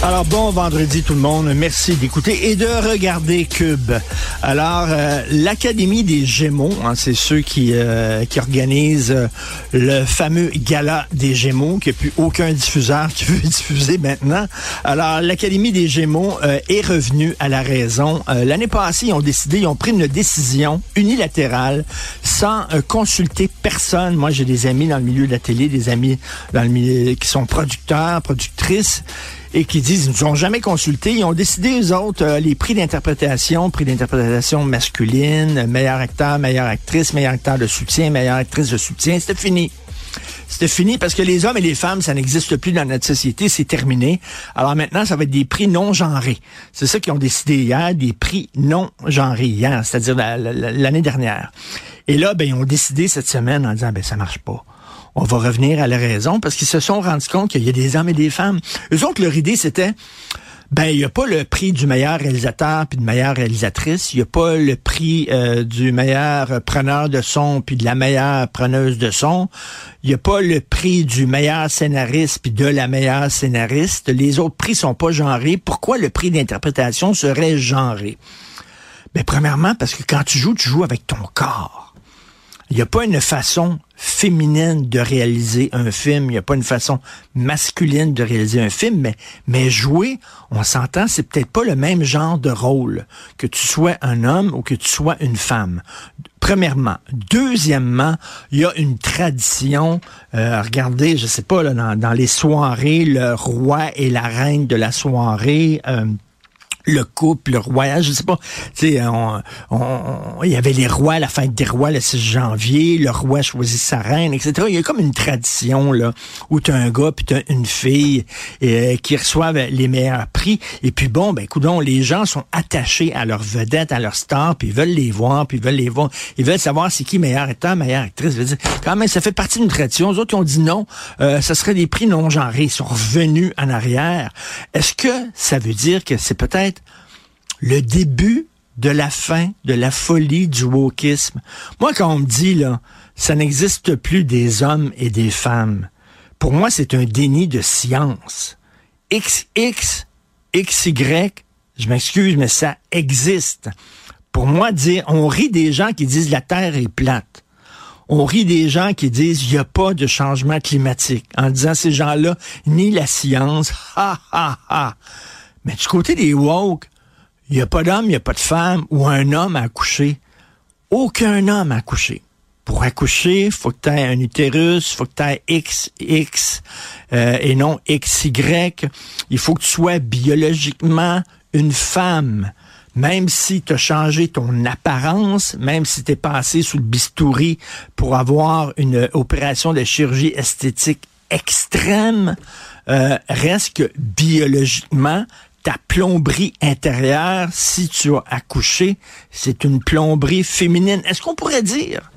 Alors bon vendredi tout le monde, merci d'écouter et de regarder Cube. Alors euh, l'Académie des Gémeaux, hein, c'est ceux qui euh, qui organisent euh, le fameux gala des Gémeaux, qui a plus aucun diffuseur qui veut diffuser maintenant. Alors l'Académie des Gémeaux est revenue à la raison. L'année passée, ils ont décidé, ils ont pris une décision unilatérale sans consulter personne. Moi, j'ai des amis dans le milieu de la télé, des amis dans le milieu qui sont producteurs, productrices et qui disent ils nous ont jamais consulté. Ils ont décidé, eux autres, euh, les prix d'interprétation, prix d'interprétation masculine, meilleur acteur, meilleure actrice, meilleur acteur de soutien, meilleure actrice de soutien. C'était fini. C'était fini parce que les hommes et les femmes, ça n'existe plus dans notre société, c'est terminé. Alors maintenant, ça va être des prix non genrés. C'est ça qu'ils ont décidé hier, des prix non genrés hier, c'est-à-dire l'année dernière. Et là, ben, ils ont décidé cette semaine en disant, ben, ça marche pas on va revenir à la raison parce qu'ils se sont rendus compte qu'il y a des hommes et des femmes. Eux autres, leur idée, c'était ben, il n'y a pas le prix du meilleur réalisateur puis de meilleure réalisatrice. Il n'y a pas le prix euh, du meilleur preneur de son puis de la meilleure preneuse de son. Il n'y a pas le prix du meilleur scénariste puis de la meilleure scénariste. Les autres prix sont pas genrés. Pourquoi le prix d'interprétation serait genré? Ben, premièrement, parce que quand tu joues, tu joues avec ton corps. Il n'y a pas une façon féminine de réaliser un film, il n'y a pas une façon masculine de réaliser un film, mais, jouer, on s'entend, c'est peut-être pas le même genre de rôle que tu sois un homme ou que tu sois une femme. Premièrement. Deuxièmement, il y a une tradition. Euh, regardez, je sais pas, dans, les soirées, le roi et la reine de la soirée. Euh, le couple, le royage, je sais pas. Tu sais, il y avait les rois, la fête des rois le 6 janvier, le roi choisit sa reine, etc. Il y a comme une tradition là où tu as un gars puis tu as une fille euh, qui reçoivent les meilleurs prix. Et puis bon, ben coudon, les gens sont attachés à leur vedette, à leur star, puis ils veulent les voir, puis ils veulent les voir. Ils veulent savoir c'est qui meilleur acteur, meilleure actrice. Je veux dire, quand même, ça fait partie d'une tradition. Les autres ont dit non, euh, ça serait des prix non genrés. Ils sont revenus en arrière. Est-ce que ça veut dire que c'est peut-être le début de la fin de la folie du wokisme. Moi, quand on me dit, là, ça n'existe plus des hommes et des femmes, pour moi, c'est un déni de science. XX, XY, je m'excuse, mais ça existe. Pour moi, dire, on rit des gens qui disent la Terre est plate. On rit des gens qui disent il n'y a pas de changement climatique. En disant ces gens-là, ni la science, ha ha ha. Mais du côté des woke, il n'y a pas d'homme, il n'y a pas de femme ou un homme à accoucher. Aucun homme à accoucher. Pour accoucher, faut que tu aies un utérus, faut que tu aies XX euh, et non XY. Il faut que tu sois biologiquement une femme. Même si tu as changé ton apparence, même si tu es passé sous le bistouri pour avoir une opération de chirurgie esthétique extrême, euh, reste que biologiquement, ta plomberie intérieure, si tu as accouché, c'est une plomberie féminine. Est-ce qu'on pourrait dire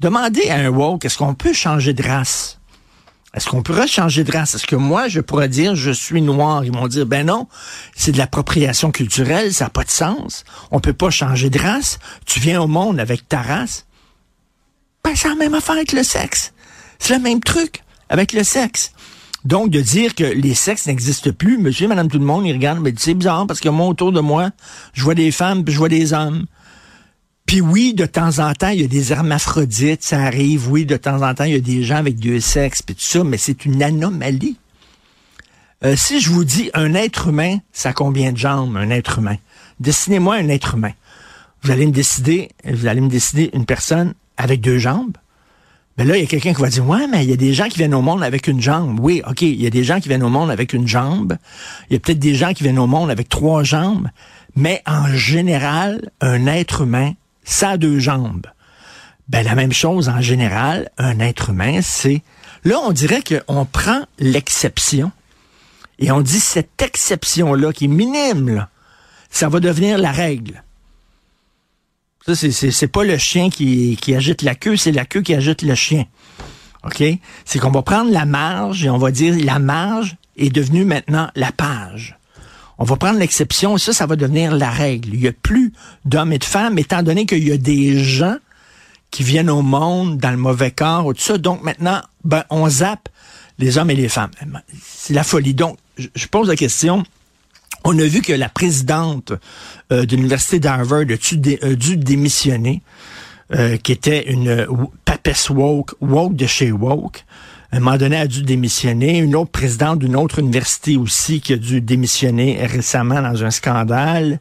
Demandez à un woke, est-ce qu'on peut changer de race? Est-ce qu'on pourrait changer de race? Est-ce que moi, je pourrais dire je suis noir? Ils vont dire, ben non, c'est de l'appropriation culturelle, ça n'a pas de sens. On peut pas changer de race. Tu viens au monde avec ta race. Ben, c'est la même affaire avec le sexe. C'est le même truc avec le sexe. Donc, de dire que les sexes n'existent plus, monsieur, madame, tout le monde, ils regardent, mais c'est bizarre parce que moi, autour de moi, je vois des femmes, puis je vois des hommes. Puis oui, de temps en temps, il y a des hermaphrodites, ça arrive. Oui, de temps en temps, il y a des gens avec deux sexes, puis tout ça, mais c'est une anomalie. Euh, si je vous dis un être humain, ça a combien de jambes, un être humain? Dessinez-moi un être humain. Vous allez me décider, vous allez me décider une personne avec deux jambes? Mais là, il y a quelqu'un qui va dire, ouais, mais il y a des gens qui viennent au monde avec une jambe. Oui, OK, il y a des gens qui viennent au monde avec une jambe. Il y a peut-être des gens qui viennent au monde avec trois jambes. Mais en général, un être humain, ça a deux jambes. Ben, la même chose en général, un être humain, c'est... Là, on dirait qu'on prend l'exception et on dit cette exception-là, qui est minime, ça va devenir la règle. C'est pas le chien qui, qui agite la queue, c'est la queue qui agite le chien. OK? C'est qu'on va prendre la marge et on va dire la marge est devenue maintenant la page. On va prendre l'exception et ça, ça va devenir la règle. Il n'y a plus d'hommes et de femmes, étant donné qu'il y a des gens qui viennent au monde dans le mauvais corps ou tout ça. Donc maintenant, ben, on zappe les hommes et les femmes. C'est la folie. Donc, je pose la question, on a vu que la présidente euh, de l'université d'Harvard a dû, démissionner, euh, qui était une euh, papesse woke, woke de chez woke à un moment donné, a dû démissionner. Une autre présidente d'une autre université aussi qui a dû démissionner récemment dans un scandale.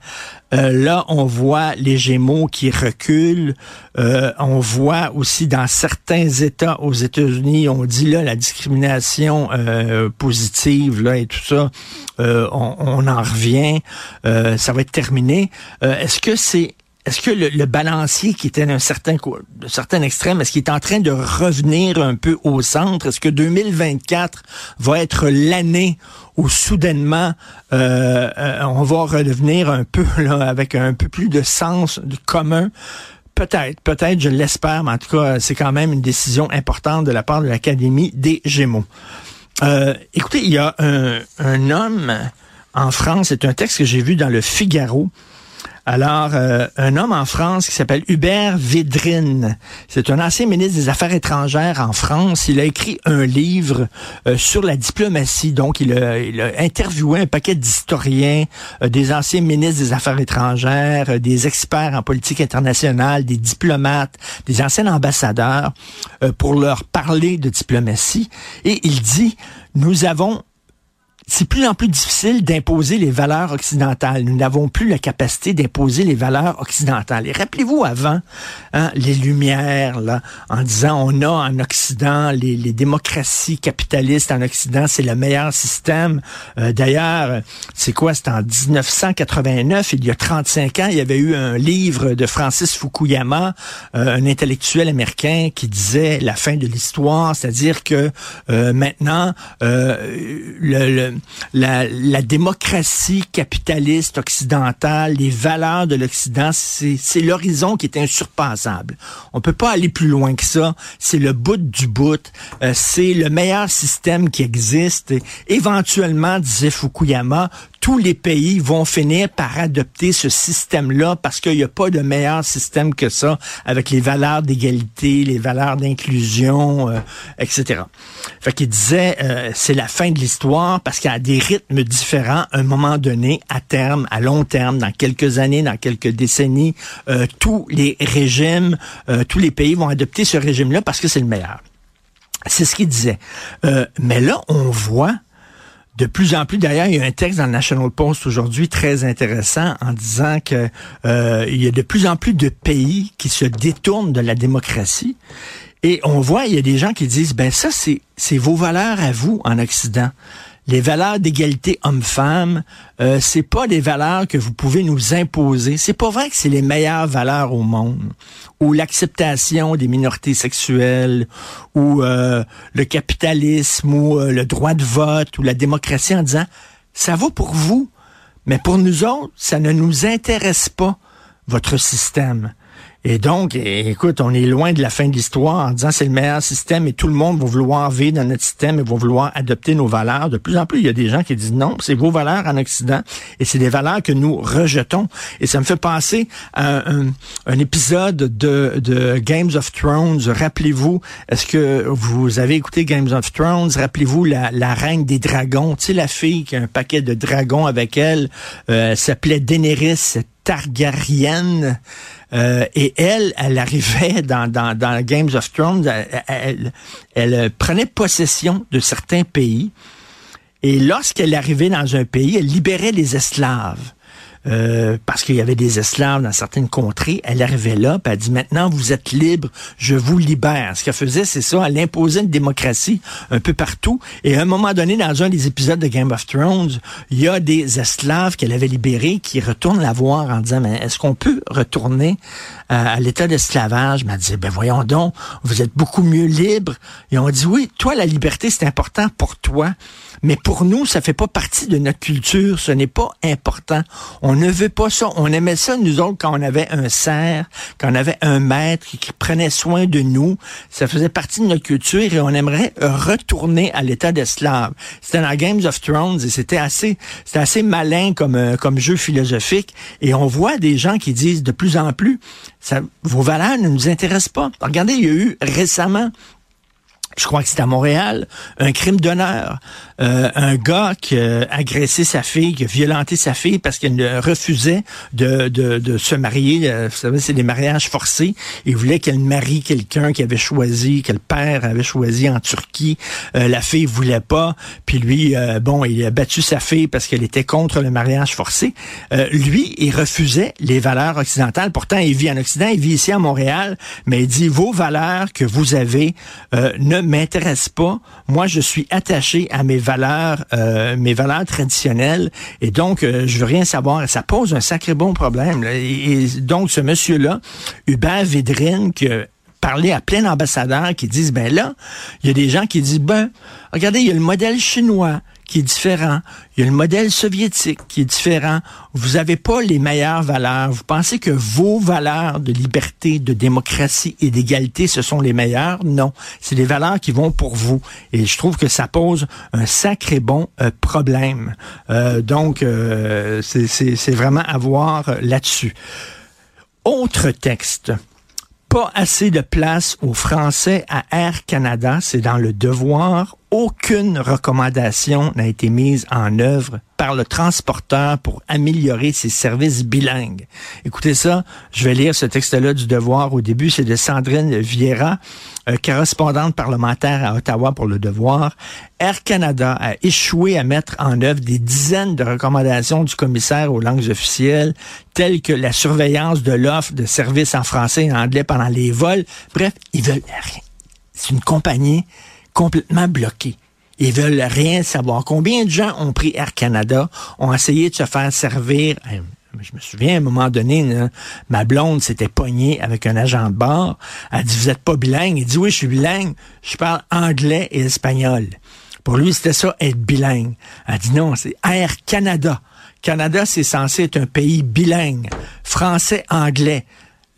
Euh, là, on voit les Gémeaux qui reculent. Euh, on voit aussi dans certains États aux États-Unis, on dit là la discrimination euh, positive là et tout ça, on, on, en revient. ça va être terminé. Est-ce que c'est est-ce que le, balancier qui était d'un certain, certain extrême, est-ce qu'il est en train de revenir un peu au centre? Est-ce que 2024 va être l'année où soudainement euh, euh, on va redevenir un peu là, avec un peu plus de sens commun? Peut-être, peut-être, je l'espère, mais en tout cas, c'est quand même une décision importante de la part de l'Académie des Gémeaux. Euh, écoutez, il y a un, un homme en France, c'est un texte que j'ai vu dans le Figaro, alors, euh, un homme en France qui s'appelle Hubert Védrine, c'est un ancien ministre des Affaires étrangères en France. Il a écrit un livre euh, sur la diplomatie. Donc, il a, interviewé un paquet d'historiens, euh, des anciens ministres des Affaires étrangères, des experts en politique internationale, des diplomates, des anciens ambassadeurs, pour leur parler de diplomatie. Et il dit, nous avons c'est plus en plus difficile d'imposer les valeurs occidentales. Nous n'avons plus la capacité d'imposer les valeurs occidentales. Et rappelez-vous avant, hein, les Lumières, là, en disant on a en Occident les, les démocraties capitalistes en Occident, c'est le meilleur système. Euh, d'ailleurs, c'est quoi? C'est en 1989, il y a 35 ans, il y avait eu un livre de Francis Fukuyama, euh, un intellectuel américain, qui disait la fin de l'histoire, c'est-à-dire que euh, maintenant, le la, démocratie capitaliste occidentale, les valeurs de l'Occident, c'est l'horizon qui est insurpassable. On peut pas aller plus loin que ça. C'est le bout du bout. Euh, c'est le meilleur système qui existe. éventuellement, disait Fukuyama, tous les pays vont finir par adopter ce système-là parce qu'il n'y a pas de meilleur système que ça avec les valeurs d'égalité, les valeurs d'inclusion, euh, etc. Fait qu'il disait, euh, c'est la fin de l'histoire parce qu'il y a des rythmes différents à un moment donné, à terme, à long terme, dans quelques années, dans quelques décennies, euh, tous les régimes, tous les pays vont adopter ce régime-là parce que c'est le meilleur. C'est ce qu'il disait. mais là, on voit de plus en plus, d'ailleurs, il y a un texte dans le National Post aujourd'hui très intéressant en disant que euh, il y a de plus en plus de pays qui se détournent de la démocratie. Et on voit, il y a des gens qui disent, ben ça, c'est, c'est vos valeurs à vous en Occident les valeurs d'égalité homme-femme, euh, c'est pas des valeurs que vous pouvez nous imposer. C'est pas vrai que c'est les meilleures valeurs au monde. Ou l'acceptation des minorités sexuelles, ou euh, le capitalisme, ou euh, le droit de vote, ou la démocratie en disant ça vaut pour vous, mais pour nous autres, ça ne nous intéresse pas votre système. Et donc, écoute, on est loin de la fin de l'histoire en disant c'est le meilleur système et tout le monde va vouloir vivre dans notre système et va vouloir adopter nos valeurs. De plus en plus, il y a des gens qui disent non, c'est vos valeurs en Occident et c'est des valeurs que nous rejetons. Et ça me fait penser à un, un épisode de, de Games of Thrones. Rappelez-vous, est-ce que vous avez écouté Games of Thrones? Rappelez-vous la, la reine des dragons, tu sais, la fille qui a un paquet de dragons avec elle, euh, s'appelait Daenerys Targaryen. Euh, et elle, elle arrivait dans, dans, dans Games of Thrones, elle, elle, prenait possession de certains pays. Et lorsqu'elle arrivait dans un pays, elle libérait les esclaves. Euh, parce qu'il y avait des esclaves dans certaines contrées. Elle arrivait là, puis elle dit maintenant vous êtes libre, je vous libère. Ce qu'elle faisait, c'est ça, elle imposait une démocratie un peu partout. Et à un moment donné, dans un des épisodes de Game of Thrones, il y a des esclaves qu'elle avait libérés qui retournent la voir en disant mais est-ce qu'on peut retourner à, à l'état d'esclavage Elle dit ben voyons donc, vous êtes beaucoup mieux libre. Et on dit oui, toi la liberté c'est important pour toi. Mais pour nous, ça fait pas partie de notre culture. Ce n'est pas important. On ne veut pas ça. On aimait ça, nous autres, quand on avait un cerf, quand on avait un maître qui, prenait soin de nous. Ça faisait partie de notre culture et on aimerait retourner à l'état d'esclave. C'était dans Games of Thrones et c'était assez, c'était assez malin comme, euh, comme jeu philosophique. Et on voit des gens qui disent de plus en plus, ça, vos valeurs ne nous intéressent pas. Regardez, il y a eu récemment je crois que c'est à Montréal, un crime d'honneur. Euh, un gars qui a agressé sa fille, qui a violenté sa fille parce qu'elle refusait de, de, de, se marier. Euh, vous savez, c'est des mariages forcés. Il voulait qu'elle marie quelqu'un qui avait choisi, que le père avait choisi en Turquie. Euh, la fille voulait pas. Puis lui, bon, il a battu sa fille parce qu'elle était contre le mariage forcé. lui, il refusait les valeurs occidentales. Pourtant, il vit en Occident, il vit ici à Montréal, mais il dit, vos valeurs que vous avez ne m'intéresse pas. Moi, je suis attaché à mes valeurs, euh, mes valeurs traditionnelles, et donc euh, je veux rien savoir. Ça pose un sacré bon problème. Et, donc, ce monsieur-là, Hubert Védrine, qui a parlé à plein d'ambassadeurs qui disent, ben là, il y a des gens qui disent, ben, regardez, il y a le modèle chinois, qui est différent. Il y a le modèle soviétique qui est différent. Vous n'avez pas les meilleures valeurs. Vous pensez que vos valeurs de liberté, de démocratie et d'égalité, ce sont les meilleures? Non. C'est des valeurs qui vont pour vous. Et je trouve que ça pose un sacré bon euh, problème. Euh, donc, euh, c'est vraiment à voir là-dessus. Autre texte pas assez de place aux Français à Air Canada, c'est dans le devoir aucune recommandation n'a été mise en œuvre par le transporteur pour améliorer ses services bilingues. Écoutez ça, je vais lire ce texte-là du Devoir. Au début, c'est de Sandrine Vieira, euh, correspondante parlementaire à Ottawa pour le Devoir. Air Canada a échoué à mettre en œuvre des dizaines de recommandations du commissaire aux langues officielles, telles que la surveillance de l'offre de services en français et en anglais pendant les vols. Bref, ils veulent rien. C'est une compagnie complètement bloqués. Ils veulent rien savoir. Combien de gens ont pris Air Canada, ont essayé de se faire servir je me souviens, à un moment donné, ma blonde s'était pognée avec un agent de bord. Elle dit, vous êtes pas bilingue? Il dit, oui, je suis bilingue. Je parle anglais et espagnol. Pour lui, c'était ça, être bilingue. Elle dit, non, c'est Air Canada. Canada, c'est censé être un pays bilingue. Français, anglais.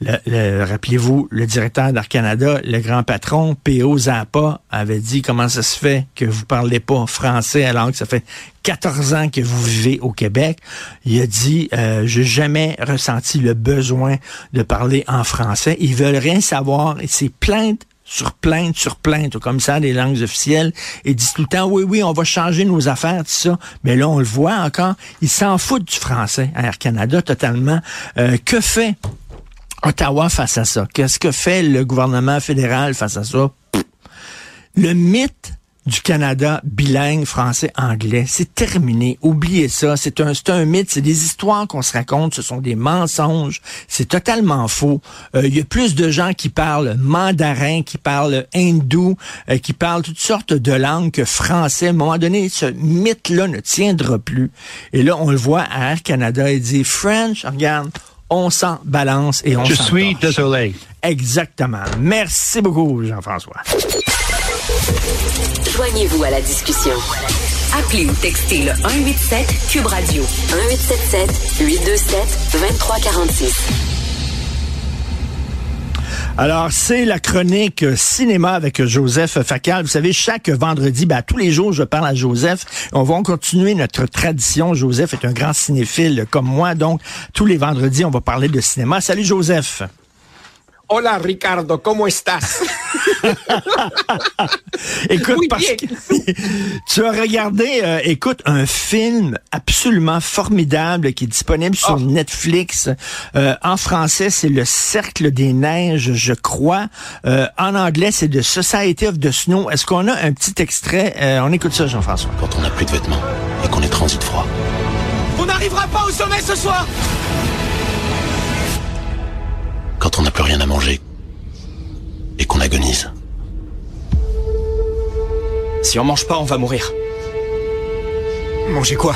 Le, Rappelez-vous, le directeur d'Air Canada, le grand patron, P.O. Zappa, avait dit comment ça se fait que vous parlez pas français alors que ça fait 14 ans que vous vivez au Québec. Il a dit, euh, j'ai jamais ressenti le besoin de parler en français. Ils veulent rien savoir. Et c'est plainte sur plainte sur plainte au commissaire des langues officielles et dit tout le temps oui oui on va changer nos affaires tout ça mais là on le voit encore ils s'en foutent du français Air Canada totalement euh, que fait Ottawa face à ça? Qu'est-ce que fait le gouvernement fédéral face à ça? Le mythe du Canada bilingue français-anglais, c'est terminé. Oubliez ça. C'est un, un mythe. C'est des histoires qu'on se raconte. Ce sont des mensonges. C'est totalement faux. Euh, il y a plus de gens qui parlent mandarin, qui parlent hindou, euh, qui parlent toutes sortes de langues que français. À un moment donné, ce mythe-là ne tiendra plus. Et là, on le voit à Air Canada. Il dit French, regarde, on s'en balance et on Je suis désolé. Exactement. Merci beaucoup, Jean-François. Joignez-vous à la discussion. Appelez ou textez le 187 Cube Radio 1877 827 2346. Alors, c'est la chronique cinéma avec Joseph Facal. Vous savez, chaque vendredi, ben, tous les jours, je parle à Joseph. On va continuer notre tradition. Joseph est un grand cinéphile comme moi, donc tous les vendredis, on va parler de cinéma. Salut Joseph. Hola Ricardo, ¿cómo estás? écoute, parce que tu as regardé, euh, écoute, un film absolument formidable qui est disponible sur Oh. Netflix. Euh, en français, c'est Le Cercle des Neiges, je crois. Euh, en anglais, c'est The Society of the Snow. Est-ce qu'on a un petit extrait? Euh, on écoute ça, Jean-François. Quand on n'a plus de vêtements et qu'on est transit froid. On n'arrivera pas au sommet ce soir Quand on n'a plus rien à manger et qu'on agonise. Si on mange pas, on va mourir. Manger quoi?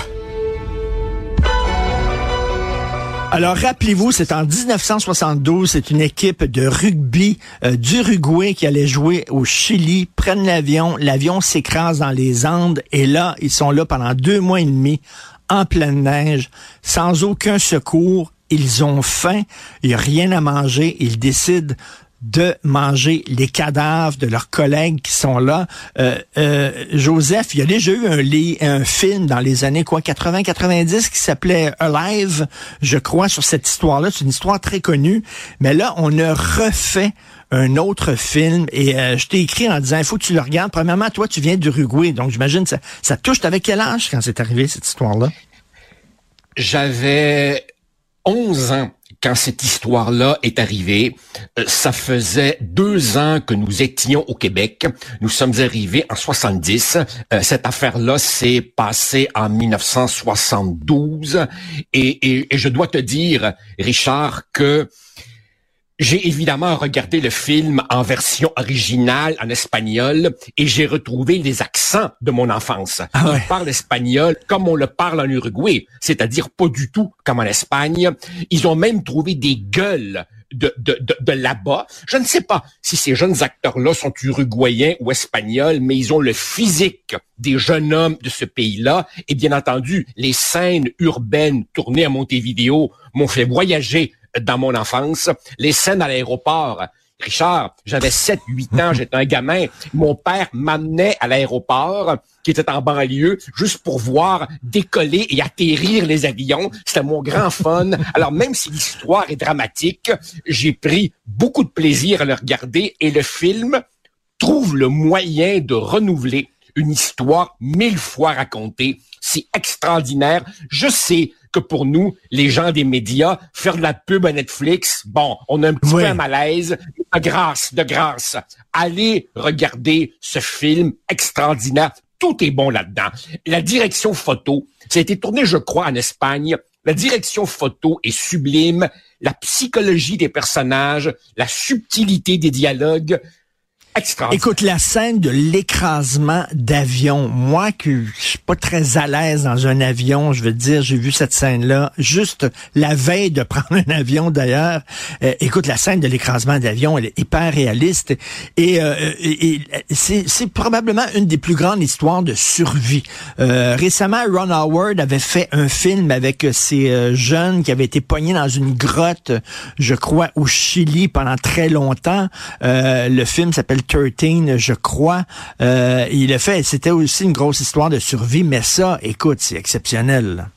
Alors, rappelez-vous, c'est en 1972, c'est une équipe de rugby euh, d'Uruguay qui allait jouer au Chili, prennent l'avion, l'avion s'écrase dans les Andes, et là, ils sont là pendant deux mois et demi, en pleine neige, sans aucun secours, ils ont faim, il n'y a rien à manger, ils décident de manger les cadavres de leurs collègues qui sont là. Euh, euh, Joseph, il y a déjà eu un, un film dans les années quoi 80-90 qui s'appelait Alive, je crois, sur cette histoire-là. C'est une histoire très connue. Mais là, on a refait un autre film et euh, je t'ai écrit en disant il faut que tu le regardes. Premièrement, toi, tu viens d'Uruguay, donc j'imagine ça, ça touche. T'avais quel âge quand c'est arrivé cette histoire-là? J'avais 11 ans quand cette histoire-là est arrivée. Euh, Ça faisait deux ans que nous étions au Québec. Nous sommes arrivés en 70. Euh, cette affaire-là s'est passée en 1972. Et, et- et je dois te dire, Richard, que j'ai évidemment regardé le film en version originale, en espagnol, et j'ai retrouvé les accents de mon enfance. Ah ouais. Ils parlent espagnol comme on le parle en Uruguay, c'est-à-dire pas du tout comme en Espagne. Ils ont même trouvé des gueules de, de, de, de là-bas. Je ne sais pas si ces jeunes acteurs-là sont uruguayens ou espagnols, mais ils ont le physique des jeunes hommes de ce pays-là. Et bien entendu, les scènes urbaines tournées à Montevideo m'ont fait voyager dans mon enfance. Les scènes à l'aéroport. Richard, j'avais 7, 8 ans, j'étais un gamin. Mon père m'amenait à l'aéroport, qui était en banlieue, juste pour voir décoller et atterrir les avions. C'était mon grand fun. Alors, même si l'histoire est dramatique, j'ai pris beaucoup de plaisir à le regarder et le film trouve le moyen de renouveler une histoire mille fois racontée. C'est extraordinaire. Je sais que pour nous, les gens des médias, faire de la pub à Netflix, bon, on a un petit Oui. peu un malaise. De grâce, de grâce, allez regarder ce film extraordinaire. Tout est bon là-dedans. La direction photo, ça a été tourné, je crois, en Espagne. La direction photo est sublime. La psychologie des personnages, la subtilité des dialogues. Écoute, la scène de l'écrasement d'avion, moi que je suis pas très à l'aise dans un avion, je veux dire, j'ai vu cette scène-là juste la veille de prendre un avion d'ailleurs. Euh, écoute, la scène de l'écrasement d'avion, elle est hyper réaliste et, euh, et c'est probablement une des plus grandes histoires de survie. Euh, récemment, Ron Howard avait fait un film avec ces euh, jeunes qui avaient été poignés dans une grotte, je crois, au Chili pendant très longtemps. Euh, le film s'appelle 13, je crois. Euh, il a fait, c'était aussi une grosse histoire de survie, mais ça, écoute, c'est exceptionnel. là.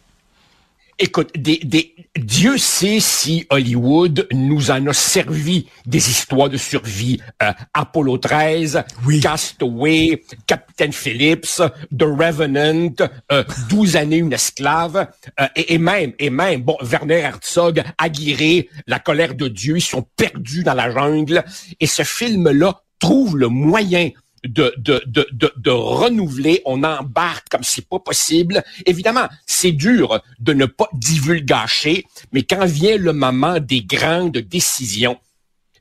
Écoute, des, des, Dieu sait si Hollywood nous en a servi des histoires de survie. Euh, Apollo 13, Oui. Castaway, Captain Phillips, The Revenant, euh, 12 années une esclave, euh, et, et même, et même, bon, Werner Herzog, Aguirre, La colère de Dieu, ils sont perdus dans la jungle. Et ce film-là trouve le moyen de, de, de, de, de renouveler, on embarque comme c'est pas possible. Évidemment, c'est dur de ne pas divulgacher, mais quand vient le moment des grandes décisions,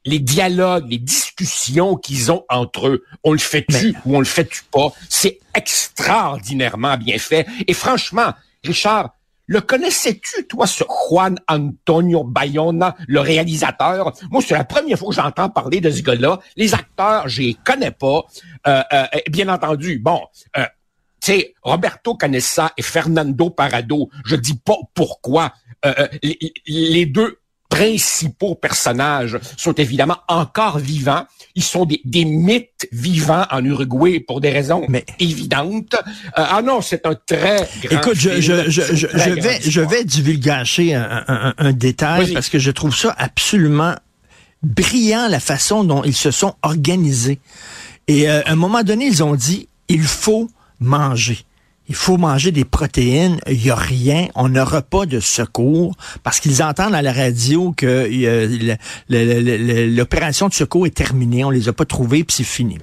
les dialogues, les discussions qu'ils ont entre eux, on le fait-tu ou on le fait-tu pas, c'est extraordinairement bien fait. Et franchement, Richard, le connaissais-tu, toi, ce Juan Antonio Bayona, le réalisateur? Moi, c'est la première fois que j'entends parler de ce gars-là. Les acteurs, je les connais pas. Euh, euh, bien entendu, bon, euh, tu sais, Roberto Canessa et Fernando Parado, je dis pas pourquoi. Euh, les deux principaux personnages sont évidemment encore vivants. Ils sont des, des mythes vivants en Uruguay pour des raisons évidentes. Euh, ah non, c'est un très grand Écoute, je, film. je, je, C'est une je, très je vais, je vais divulgacher un, un- un détail parce que je trouve ça absolument brillant la façon dont ils se sont organisés. Et euh, à un moment donné, ils ont dit, il faut manger. Il faut manger des protéines. Il n'y a rien. On n'aura pas de secours parce qu'ils entendent à la radio que euh, l'opération de secours est terminée. On les a pas trouvés puis c'est fini.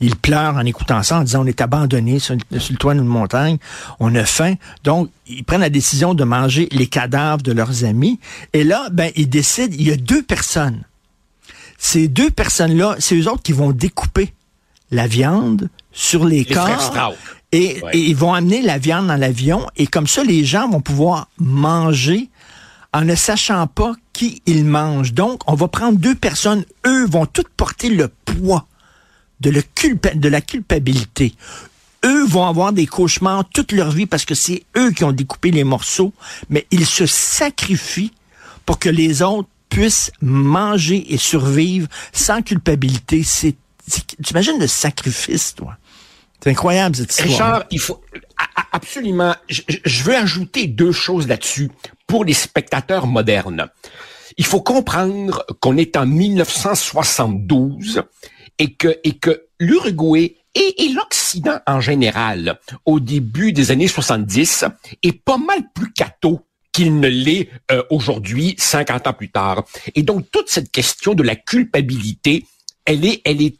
Ils pleurent en écoutant ça, en disant on est abandonné sur, sur le toit d'une montagne, on a faim. Donc, ils prennent la décision de manger les cadavres de leurs amis. Et là, ben, ils décident, il y a deux personnes. Ces deux personnes-là, c'est eux autres qui vont découper la viande sur les, Les corps. Et, Ouais. et ils vont amener la viande dans l'avion. Et comme ça, les gens vont pouvoir manger en ne sachant pas qui ils mangent. Donc, on va prendre deux personnes. Eux vont toutes porter le poids de, le culpa- de la culpabilité. Eux vont avoir des cauchemars toute leur vie parce que c'est eux qui ont découpé les morceaux, mais ils se sacrifient pour que les autres puissent manger et survivre sans culpabilité. C'est, c'est- tu imagines le sacrifice, toi? C'est incroyable, cette histoire. Richard, il faut absolument. Je, veux ajouter deux choses là-dessus pour les spectateurs modernes. Il faut comprendre qu'on est en 1972 et que et que l'Uruguay et, et l'Occident en général, au début des années 70, est pas mal plus catho qu'il ne l'est euh, aujourd'hui, 50 ans plus tard. Et donc toute cette question de la culpabilité, elle est, elle est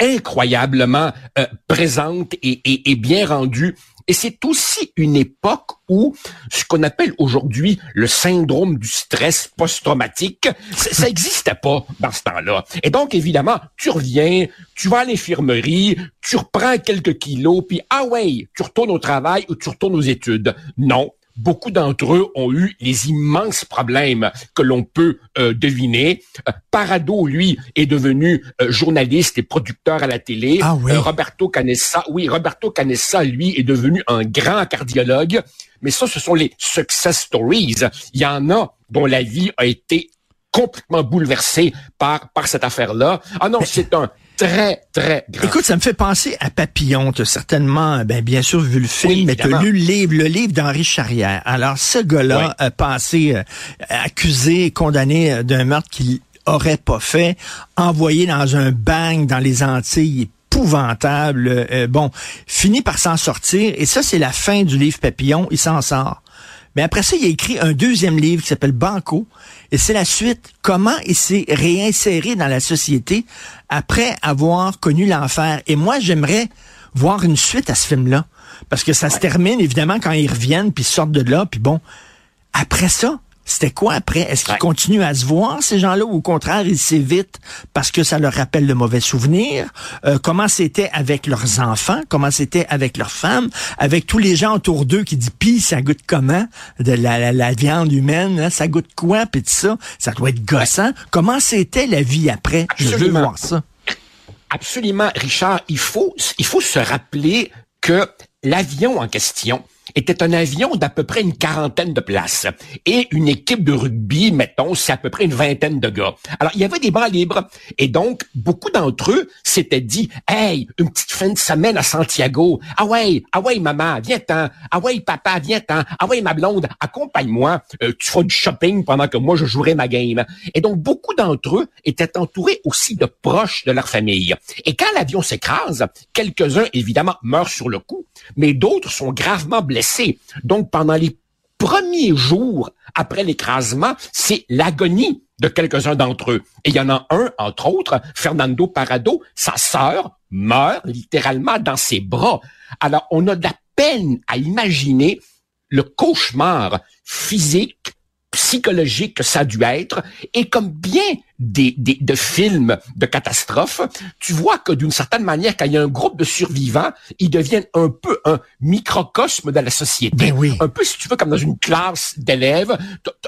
incroyablement euh, présente et, et- et bien rendue. Et c'est aussi une époque où ce qu'on appelle aujourd'hui le syndrome du stress post-traumatique, ça n'existait pas dans ce temps-là. Et donc, évidemment, tu reviens, tu vas à l'infirmerie, tu reprends quelques kilos, puis ah ouais, tu retournes au travail ou tu retournes aux études. Non, beaucoup d'entre eux ont eu les immenses problèmes que l'on peut euh, deviner. Euh, Parado, lui, est devenu euh, journaliste et producteur à la télé. Ah oui. Euh, Roberto Canessa, oui, Roberto Canessa, lui, est devenu un grand cardiologue. Mais ça, ce sont les success stories. Il y en a dont la vie a été complètement bouleversée par, par cette affaire-là. Ah non, c'est un très, très grand. Écoute, ça me fait penser à Papillon. Tu as certainement, ben, bien sûr, vu le film, Oui, mais tu as lu le livre, le livre d'Henri Charrière. Alors, ce gars-là passé euh, accusé, condamné euh, d'un meurtre qu'il aurait pas fait, envoyé dans un bang dans les Antilles épouvantable. euh, bon, finit par s'en sortir. Et ça, c'est la fin du livre Papillon. Il s'en sort. Mais après ça, il a écrit un deuxième livre qui s'appelle Banco. Et c'est la suite. Comment il s'est réinséré dans la société après avoir connu l'enfer. Et moi, j'aimerais voir une suite à ce film-là. Parce que ça se termine, évidemment, quand ils reviennent, puis ils sortent de là, puis bon. Après ça, c'était quoi après? Est-ce qu'ils Ouais. continuent à se voir, ces gens-là, ou au contraire, ils s'évitent parce que ça leur rappelle de mauvais souvenirs? Euh, comment c'était avec leurs enfants? Comment c'était avec leurs femmes? Avec tous les gens autour d'eux qui disent, pis ça goûte comment? De la, la, la viande humaine, hein? ça goûte quoi? Puis tout ça, ça doit être gossant. Comment c'était la vie après? Je veux Absolument. voir ça. Absolument, Richard. Il faut, il faut se rappeler que l'avion en question était un avion d'à peu près une quarantaine de places. Et une équipe de rugby, mettons, c'est à peu pret une vingtaine de gars. Alors, il y avait des bancs libres. Et donc, beaucoup d'entre eux s'étaient dit, hey, une petite fin de semaine à Santiago. Ah ouais, ah ouais, maman, viens-t'en. Ah ouais, papa, viens-t'en. Ah ouais, ma blonde, accompagne-moi. Euh, tu feras du shopping pendant que moi, je jouerai ma game. Et donc, beaucoup d'entre eux étaient entourés aussi de proches de leur famille. Et quand l'avion s'écrase, quelques-uns, évidemment, meurent sur le coup, mais d'autres sont gravement blessés. Donc, pendant les premiers jours après l'écrasement, c'est l'agonie de quelques-uns d'entre eux. Et il y en a un, entre autres, Fernando Parado, sa sœur meurt littéralement dans ses bras. Alors, on a de la peine à imaginer le cauchemar physique, psychologique que ça a dû être. Et comme bien des, des, de films de catastrophes, tu vois que d'une certaine manière, quand il y a un groupe de survivants, ils deviennent un peu un microcosme de la société. Ben oui. Un peu, si tu veux, comme dans une classe d'élèves,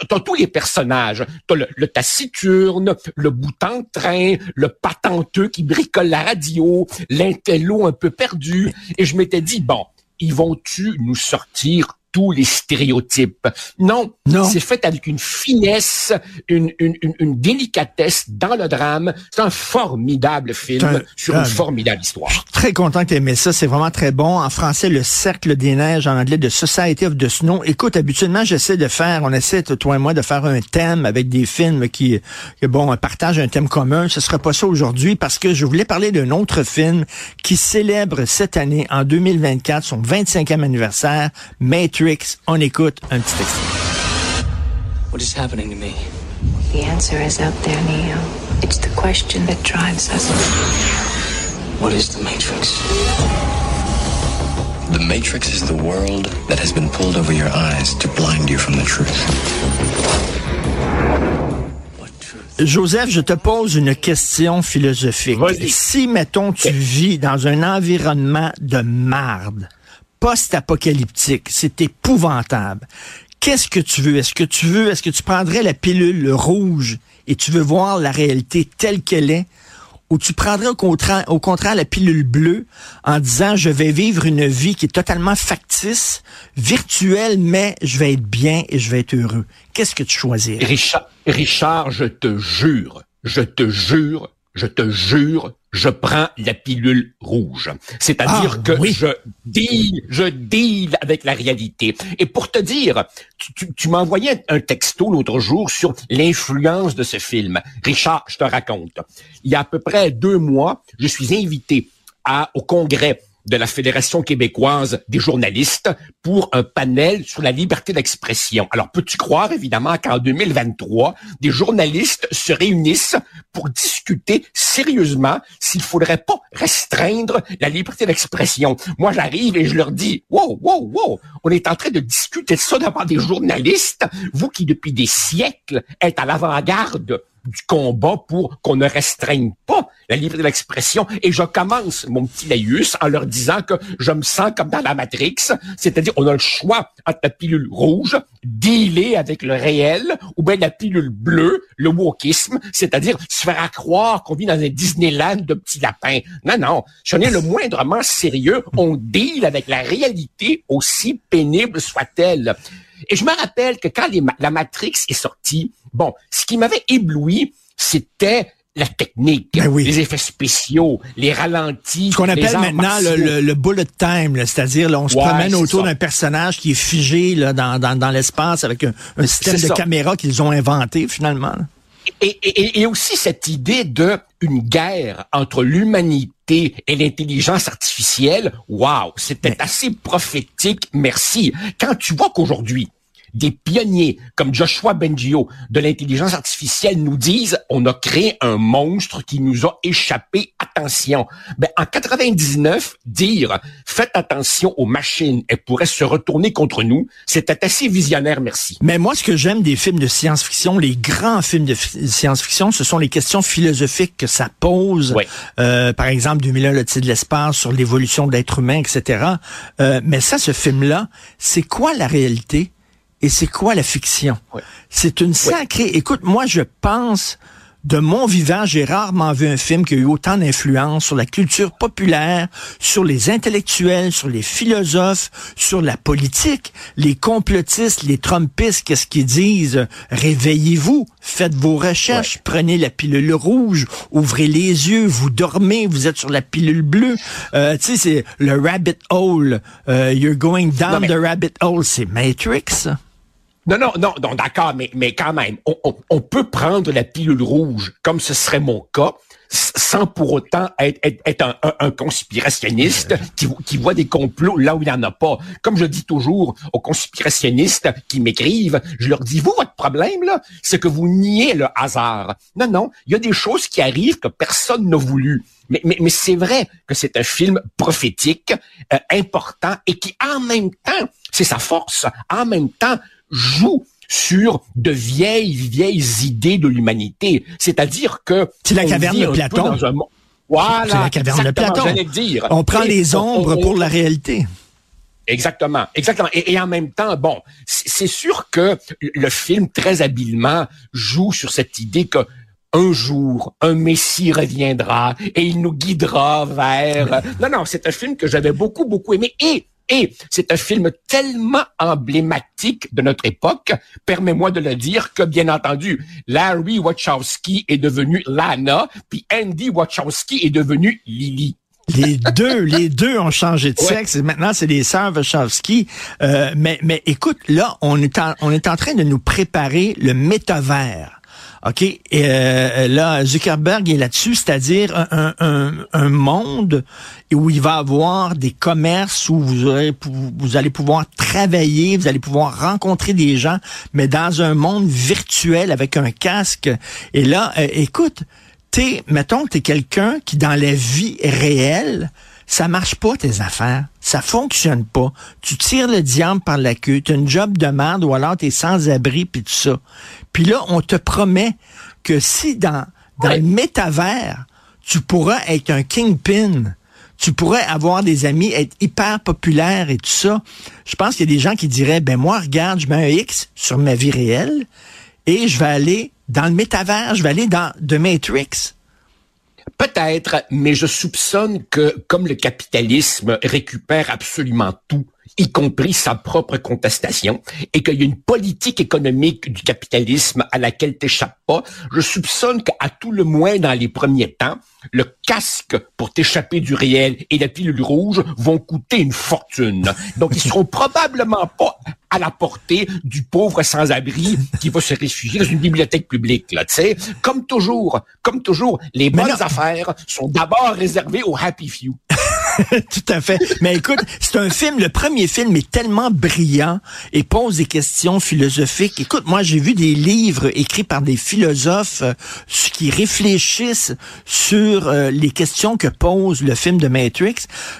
t'as- tous les personnages. T'as le, le taciturne, le bout en train, le patenteux qui bricole la radio, l'intello un peu perdu. Et je m'étais dit, bon, ils vont-tu nous sortir tous les stéréotypes. Non, Non. c'est fait avec une finesse, une, une, une, une délicatesse dans le drame. C'est un formidable film un- sur un- une formidable histoire. Très content que tu aimé ça. C'est vraiment très bon. En français, Le Cercle des Neiges. En anglais, The Society of the Snow. Écoute, habituellement, j'essaie de faire, on essaie, toi et moi, de faire un thème avec des films qui, que, bon, partagent un thème commun. Ce sera pas ça aujourd'hui parce que je voulais parler d'un autre film qui célèbre cette année, en 2024, son 25e anniversaire, Matrix. On écoute un petit extrait. What is happening to me? The answer is out there, Neo. It's the question that drives us. What is the Matrix? The Matrix is the world that has been pulled over your eyes to blind you from the truth. Joseph, je te pose une question philosophique. Si, mettons, tu vis dans un environnement de marde, post-apocalyptique, c'est épouvantable. Qu'est-ce que tu veux? Est-ce que tu veux, est-ce que tu prendrais la pilule rouge et tu veux voir la réalité telle qu'elle est? Ou tu prendrais au contraire, la pilule bleue en disant je vais vivre une vie qui est totalement factice, virtuelle, mais je vais être bien et je vais être heureux. Qu'est-ce que tu choisirais? Richard, Richard, je te jure, je te jure, je te jure, je prends la pilule rouge. C'est-à-dire Ah, que oui. je deal, je deal avec la réalité. Et pour te dire, tu, tu, tu m'as envoyé un, texto l'autre jour sur l'influence de ce film. Richard, je te raconte. Il y a à peu près deux mois, je suis invité à, au congrès de la Fédération québécoise des journalistes pour un panel sur la liberté d'expression. Alors, peux-tu croire, évidemment, qu'en 2023, des journalistes se réunissent pour discuter sérieusement s'il faudrait pas restreindre la liberté d'expression? Moi, j'arrive et je leur dis, wow, wow, wow, on est en train de discuter de ça devant des journalistes, vous qui, depuis des siècles, êtes à l'avant-garde du combat pour qu'on ne restreigne pas la liberté d'expression. Et je commence mon petit laïus en leur disant que je me sens comme dans la Matrix, c'est-à-dire on a le choix entre la pilule rouge, dealer avec le réel, ou bien la pilule bleue, le wokisme, c'est-à-dire se faire croire qu'on vit dans un Disneyland de petits lapins. Non, non, on est le moindrement sérieux, on deal avec la réalité aussi pénible soit-elle. Et je me rappelle que quand les la Matrix est sortie, bon, ce qui m'avait ébloui, c'était la technique, Ben oui. les effets spéciaux, les ralentis. Ce qu'on appelle maintenant le, martiaux. le- le bullet time, c'est-à-dire on se Ouais, promène autour d'un personnage qui est figé là, dans, dans, dans l'espace avec un, un système de ça. caméra qu'ils ont inventé finalement. là. Et, et, et aussi cette idée de une guerre entre l'humanité et l'intelligence artificielle, waouh, c'était assez prophétique, merci. Quand tu vois qu'aujourd'hui, des pionniers comme Joshua Bengio de l'intelligence artificielle nous disent on a créé un monstre qui nous a échappé. Attention. Ben, en 99, dire faites attention aux machines, elles pourraient se retourner contre nous, c'était assez visionnaire, merci. Mais moi, ce que j'aime des films de science-fiction, les grands films de fi- science-fiction, ce sont les questions philosophiques que ça pose. Ouais. Euh, par exemple, 2001, le titre de l'espace, sur l'évolution de l'être humain, etc. Euh, mais ça, ce film-là, c'est quoi la réalité et c'est quoi la fiction? Ouais. C'est une sacrée... Écoute, moi, je pense... De mon vivant, j'ai rarement vu un film qui a eu autant d'influence sur la culture populaire, sur les intellectuels, sur les philosophes, sur la politique, les complotistes, les trumpistes, qu'est-ce qu'ils disent? Réveillez-vous, faites vos recherches, prenez la pilule rouge, ouvrez les yeux, vous dormez, vous êtes sur la pilule bleue. Euh, tu sais, c'est le rabbit hole. Euh, you're going down Non, mais- the rabbit hole. C'est Matrix. Non, non, non, non, d'accord, mais, mais quand même, on, on- on peut prendre la pilule rouge, comme ce serait mon cas, sans pour autant être, être, être un, un- un conspirationniste qui, qui voit des complots là où il n'y en a pas. Comme je dis toujours aux conspirationnistes qui m'écrivent, je leur dis, vous, votre problème, là, c'est que vous niez le hasard. Non, non, il y a des choses qui arrivent que personne n'a voulu. Mais, mais, mais c'est vrai que c'est un film prophétique, euh, important, et qui, en même temps, c'est sa force, en même temps, joue sur de vieilles, vieilles idées de l'humanité. C'est-à-dire que... C'est la caverne de Platon. un Voilà. C'est la caverne de Platon. j'allais dire. On prend Et les ombres on- pour la réalité. Exactement, exactement. Et, et en même temps, bon, c'est c'est sûr que le film très habilement joue sur cette idée que un jour, un Messie reviendra et il nous guidera vers. Non, non, c'est un film que j'avais beaucoup, beaucoup aimé. Et Et c'est un film tellement emblématique de notre époque, permets-moi de le dire, que bien entendu, Larry Wachowski est devenu Lana, puis Andy Wachowski est devenu Lily. Les deux, les deux ont changé de sexe. Maintenant, c'est les sœurs Wachowski. Euh, mais, mais écoute, là, on est, en, on est en train de nous préparer le métavers. OK? Et euh, là, Zuckerberg est là-dessus, c'est-à-dire un, un, un, monde où il va avoir des commerces où vous, aurez, vous allez pouvoir travailler, vous allez pouvoir rencontrer des gens, mais dans un monde virtuel avec un casque. Et là, euh, écoute, t'es, mettons, t'es quelqu'un qui, dans la vie réelle, ça marche pas tes affaires. Ça fonctionne pas. Tu tires le diable par la queue. Tu as une job de merde ou alors tu es sans abri puis tout ça. Puis là, on te promet que si dans, dans le métavers, tu pourras être un kingpin, tu pourrais avoir des amis, être hyper populaire et tout ça. Je pense qu'il y a des gens qui diraient, ben moi, regarde, je mets un X sur ma vie réelle et je vais aller dans le métavers, je vais aller dans The Matrix. Peut-être, mais je soupçonne que comme le capitalisme récupère absolument tout, y compris sa propre contestation, et qu'il y a une politique économique du capitalisme à laquelle t'échappes pas, je soupçonne qu'à tout le moins dans les premiers temps, le casque pour t'échapper du réel et la pilule rouge vont coûter une fortune. Donc, ils seront probablement pas à la portée du pauvre sans-abri qui va se réfugier dans une bibliothèque publique, là, tu sais. Comme toujours, comme toujours, les bonnes affaires sont d'abord réservées aux happy few. Tout à fait. Mais écoute, c'est un film, le premier film est tellement brillant et pose des questions philosophiques. Écoute, moi, j'ai vu des livres écrits par des philosophes euh, qui réfléchissent sur euh, les questions que pose le film de Matrix.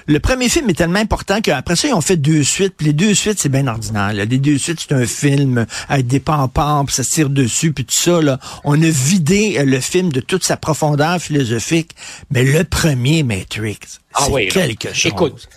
Le premier film est tellement important qu'après ça, ils ont fait deux suites. Puis les deux suites, c'est bien ordinaire. Les deux suites, c'est un film avec des pampans, puis ça se tire dessus, puis tout ça. Là. On a vidé euh, le film de toute sa profondeur philosophique. Mais le premier Matrix, ah oui, quelque chose. Écoute,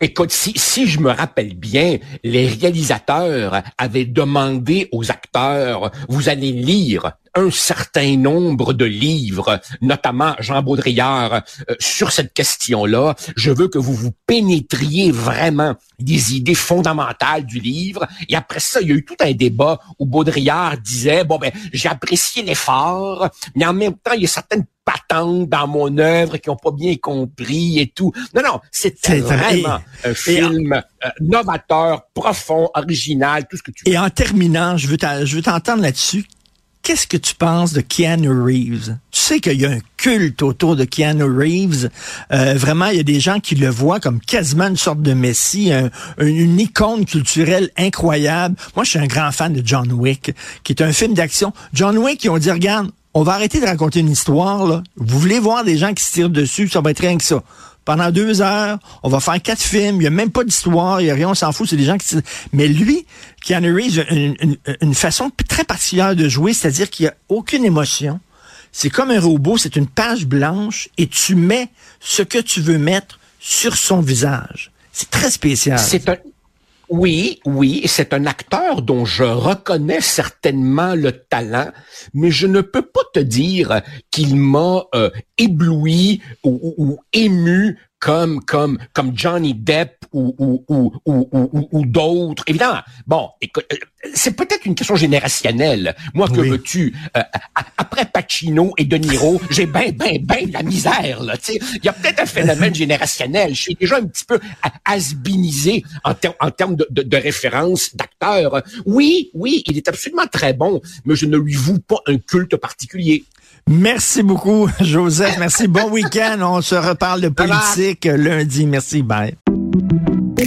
Écoute, si, si je me rappelle bien, les réalisateurs avaient demandé aux acteurs, vous allez lire un certain nombre de livres, notamment Jean Baudrillard, euh, sur cette question-là. Je veux que vous vous pénétriez vraiment des idées fondamentales du livre. Et après ça, il y a eu tout un débat où Baudrillard disait, bon ben, j'ai apprécié l'effort, mais en même temps, il y a certaines patentes dans mon œuvre qui ont pas bien compris et tout. Non, non, c'était vraiment un film euh, novateur, profond, original, tout ce que tu veux. Et en terminant, je veux t'entendre là-dessus. Qu'est-ce que tu penses de Keanu Reeves? Tu sais qu'il y a un culte autour de Keanu Reeves. Euh, vraiment, il y a des gens qui le voient comme quasiment une sorte de messie, une icône culturelle incroyable. Moi, je suis un grand fan de John Wick, qui est un film d'action. John Wick, ils ont dit, regarde, on va arrêter de raconter une histoire. Là. Vous voulez voir des gens qui se tirent dessus, ça va être rien que ça pendant deux heures, on va faire quatre films, il n'y a même pas d'histoire, il n'y a rien, on s'en fout, c'est des gens qui... Mais lui, Keanu Reeves une, façon très particulière de jouer, c'est-à-dire qu'il n'y a aucune émotion. C'est comme un robot, c'est une page blanche et tu mets ce que tu veux mettre sur son visage. C'est très spécial. Oui, oui, c'est un acteur dont je reconnais certainement le talent, mais je ne peux pas te dire qu'il m'a euh, ébloui ou, ému comme comme comme Johnny Depp ou ou ou ou, ou, d'autres. Évidemment, bon, euh, c'est peut-être une question générationnelle. Moi, que veux-tu euh, Après Pacino et De Niro, j'ai ben ben ben la misère là. Tu sais, il y a peut-être un phénomène générationnel. Je suis déjà un petit peu asbinisé en, termes en termes de, de, de référence d'acteur. Oui, oui, il est absolument très bon, mais je ne lui voue pas un culte particulier. Merci beaucoup, Joseph. Merci. Bon week-end. On se reparle de politique lundi. Merci. Bye.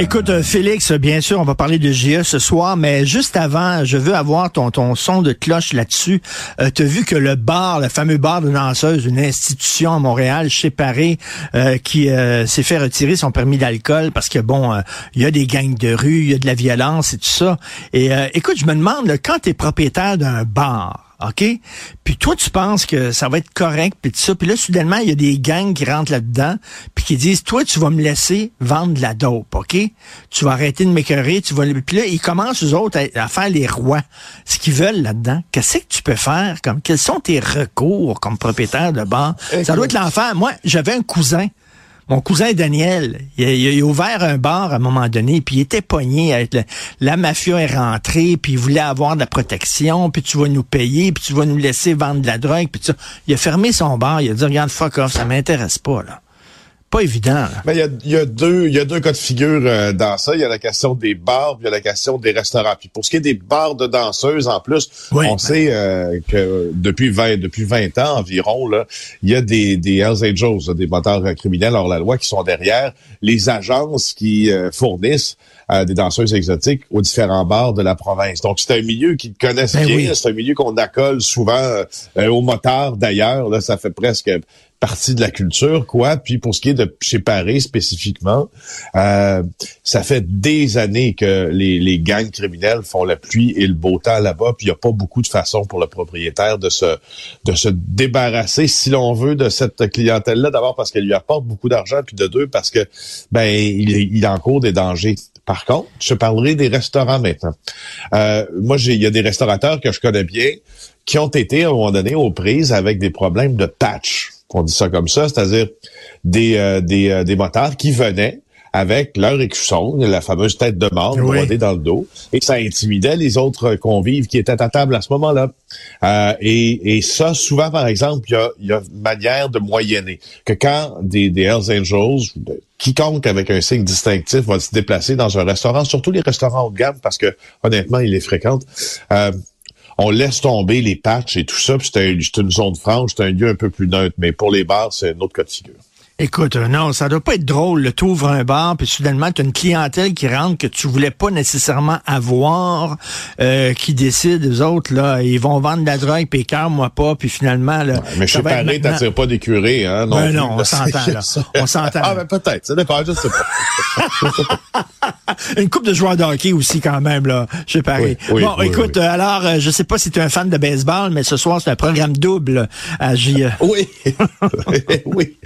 Écoute, euh, Félix, bien sûr, on va parler de GE ce soir, mais juste avant, je veux avoir ton, ton son de cloche là-dessus. Euh, tu vu que le bar, le fameux bar de danseuse, une institution à Montréal, chez Paris, euh, qui euh, s'est fait retirer son permis d'alcool parce que, bon, il y a des gangs de rue, il y a de la violence et tout ça. Et écoute, je me demande, quand tu es propriétaire d'un bar, OK? Puis toi, tu penses que ça va être correct, puis tout ça. Puis là, soudainement, il y a des gangs qui rentrent là-dedans, puis qui disent, toi, tu vas me laisser vendre de la dope, OK? Tu vas arrêter de m'écœurer, tu vas... Puis là, ils commencent, eux autres, à, à faire les rois. Ce qu'ils veulent là-dedans. Qu'est-ce que tu peux faire? comme Quels sont tes recours comme propriétaire de bar? Ça doit être l'enfer. Moi, j'avais un cousin mon cousin Daniel, il a, ouvert un bar à un moment donné, puis il était pogné avec la mafia est rentrée, puis il voulait avoir de la protection, puis tu vas nous payer, puis tu vas nous laisser vendre de la drogue, puis ça. Il a fermé son bar, il a dit regarde fuck off, ça m'intéresse pas là pas évident. Mais il y a, deux, il y a deux cas de figure euh, dans ça. Il y a la question des bars, puis il y a la question des restaurants. Puis pour ce qui est des bars de danseuses, en plus, on ben sait euh, que depuis 20, depuis 20 ans environ, là, il y a des, des Hells Angels, des moteurs criminels hors la loi qui sont derrière les agences qui euh, fournissent des danseuses exotiques aux différents bars de la province. Donc, c'est un milieu qu'ils connaissent ben bien. C'est un milieu qu'on accole souvent aux motards d'ailleurs. Là, ça fait presque partie de la culture, quoi. Puis pour ce qui est de chez Paris spécifiquement, euh, ça fait des années que les, gangs criminels font la pluie et le beau temps là-bas. Puis il n'y a pas beaucoup de façon pour le propriétaire de se de se débarrasser, si l'on veut, de cette clientèle-là. D'abord parce qu'elle lui apporte beaucoup d'argent, puis de deux parce que ben il, il encourt des dangers. Par contre, je parlerai des restaurants maintenant. Euh, moi, j'ai il y a des restaurateurs que je connais bien qui ont été à un moment donné aux prises avec des problèmes de patch on dit ça comme ça, c'est-à-dire des, euh, des, euh, des motards qui venaient avec leur écusson, la fameuse tête de mort oui. dans le dos, et ça intimidait les autres convives qui étaient à table à ce moment-là. Euh, et, et, ça, souvent, par exemple, il y a, y a une manière de moyenner. Que quand des, des Hells Angels, quiconque avec un signe distinctif va se déplacer dans un restaurant, surtout les restaurants haut de gamme, parce que honnêtement, il les fréquente, euh, on laisse tomber les patchs et tout ça, puis c'est une zone franche, c'est un lieu un peu plus neutre. Mais pour les bars, c'est un autre cas de figure. Écoute, euh, non, ça doit pas être drôle. Tu ouvres un bar, puis soudainement, tu as une clientèle qui rentre que tu voulais pas nécessairement avoir, euh, qui décide, les autres, là, ils vont vendre de la drogue, puis moi pas, puis finalement... Là, mais chez Paris, t'attires pas des curés, hein? Non, ben non on s'entend, là. On s'entend. ah, ben peut-être, ça dépend, je sais pas. une coupe de joueurs de hockey aussi, quand même, là, chez Paris. bon, écoute, alors, euh, je sais pas si tu es un fan de baseball, mais ce soir, c'est un programme double à JE. Oui, oui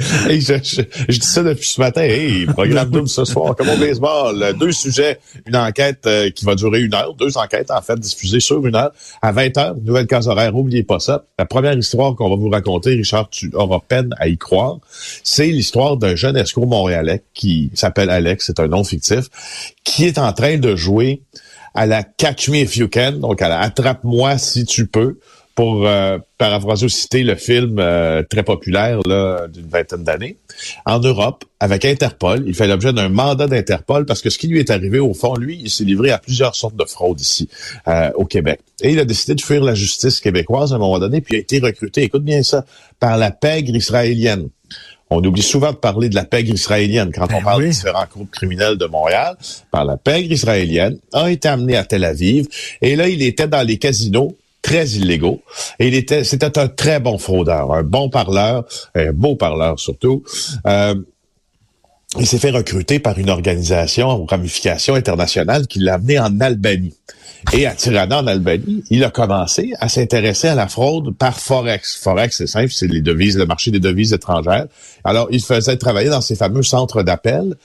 je, dis ça depuis ce matin. Hey, programme double ce soir, comme au baseball. Deux sujets, une enquête euh, qui va durer une heure, deux enquêtes en fait diffusées sur une heure à 20 heures, nouvelle case horaire. N'oubliez pas ça. La première histoire qu'on va vous raconter, Richard, tu auras peine à y croire, c'est l'histoire d'un jeune escroc montréalais qui s'appelle Alex, c'est un nom fictif, qui est en train de jouer à la Catch Me If You Can, donc à la Attrape-moi si tu peux pour euh, paraphraser ou citer le film euh, très populaire d'une vingtaine d'années, en Europe, avec Interpol. Il fait l'objet d'un mandat d'Interpol parce que ce qui lui est arrivé, au fond, lui, il s'est livré à plusieurs sortes de fraudes ici, euh, au Québec. Et il a décidé de fuir la justice québécoise à un moment donné, puis il a été recruté, écoute bien ça, par la pègre israélienne. On oublie souvent de parler de la pègre israélienne quand on ben parle des différents groupes criminels de Montréal. Par la pègre israélienne, a été amené à Tel Aviv. Et là, il était dans les casinos très illégaux. Et il était, c'était un très bon fraudeur, un bon parleur, un beau parleur surtout. Euh, il s'est fait recruter par une organisation aux ramifications internationales qui l'a amené en Albanie. Et à Tirana, en Albanie, il a commencé à s'intéresser à la fraude par Forex. Forex, c'est simple, c'est les devises, le marché des devises étrangères. Alors, il faisait travailler dans ces fameux centres d'appel,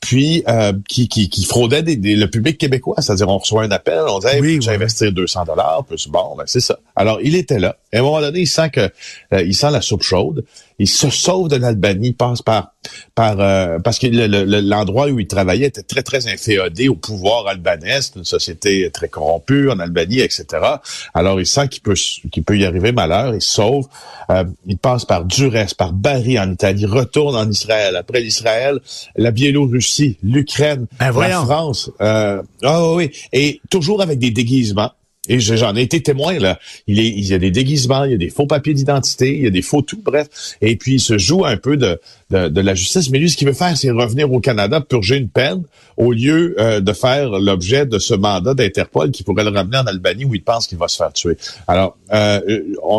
puis euh, qui, qui, qui fraudaient le public québécois. C'est-à-dire, on reçoit un appel, on dit oui, j'ai investi 200 dollars, plus bon, ben, c'est ça. Alors, il était là. Et à un moment donné, il sent que euh, il sent la soupe chaude. Il se sauve de l'Albanie, passe par par euh, parce que l'endroit où il travaillait était très très inféodé au pouvoir albanais, c'est une société très corrompue en Albanie, etc. Alors il sent qu'il peut qu'il peut y arriver malheur, il se sauve. Euh, il passe par Durès, par Bari en Italie, retourne en Israël. Après l'Israël, la Biélorussie, l'Ukraine, ben la France. Euh, oh, oui, et toujours avec des déguisements. Et j'en ai été témoin, là. Il, est, il y a des déguisements, il y a des faux papiers d'identité, il y a des faux tout, bref. Et puis, il se joue un peu de, de, la justice. Mais lui, ce qu'il veut faire, c'est revenir au Canada, purger une peine, au lieu euh, de faire l'objet de ce mandat d'Interpol qui pourrait le ramener en Albanie où il pense qu'il va se faire tuer. Alors, euh,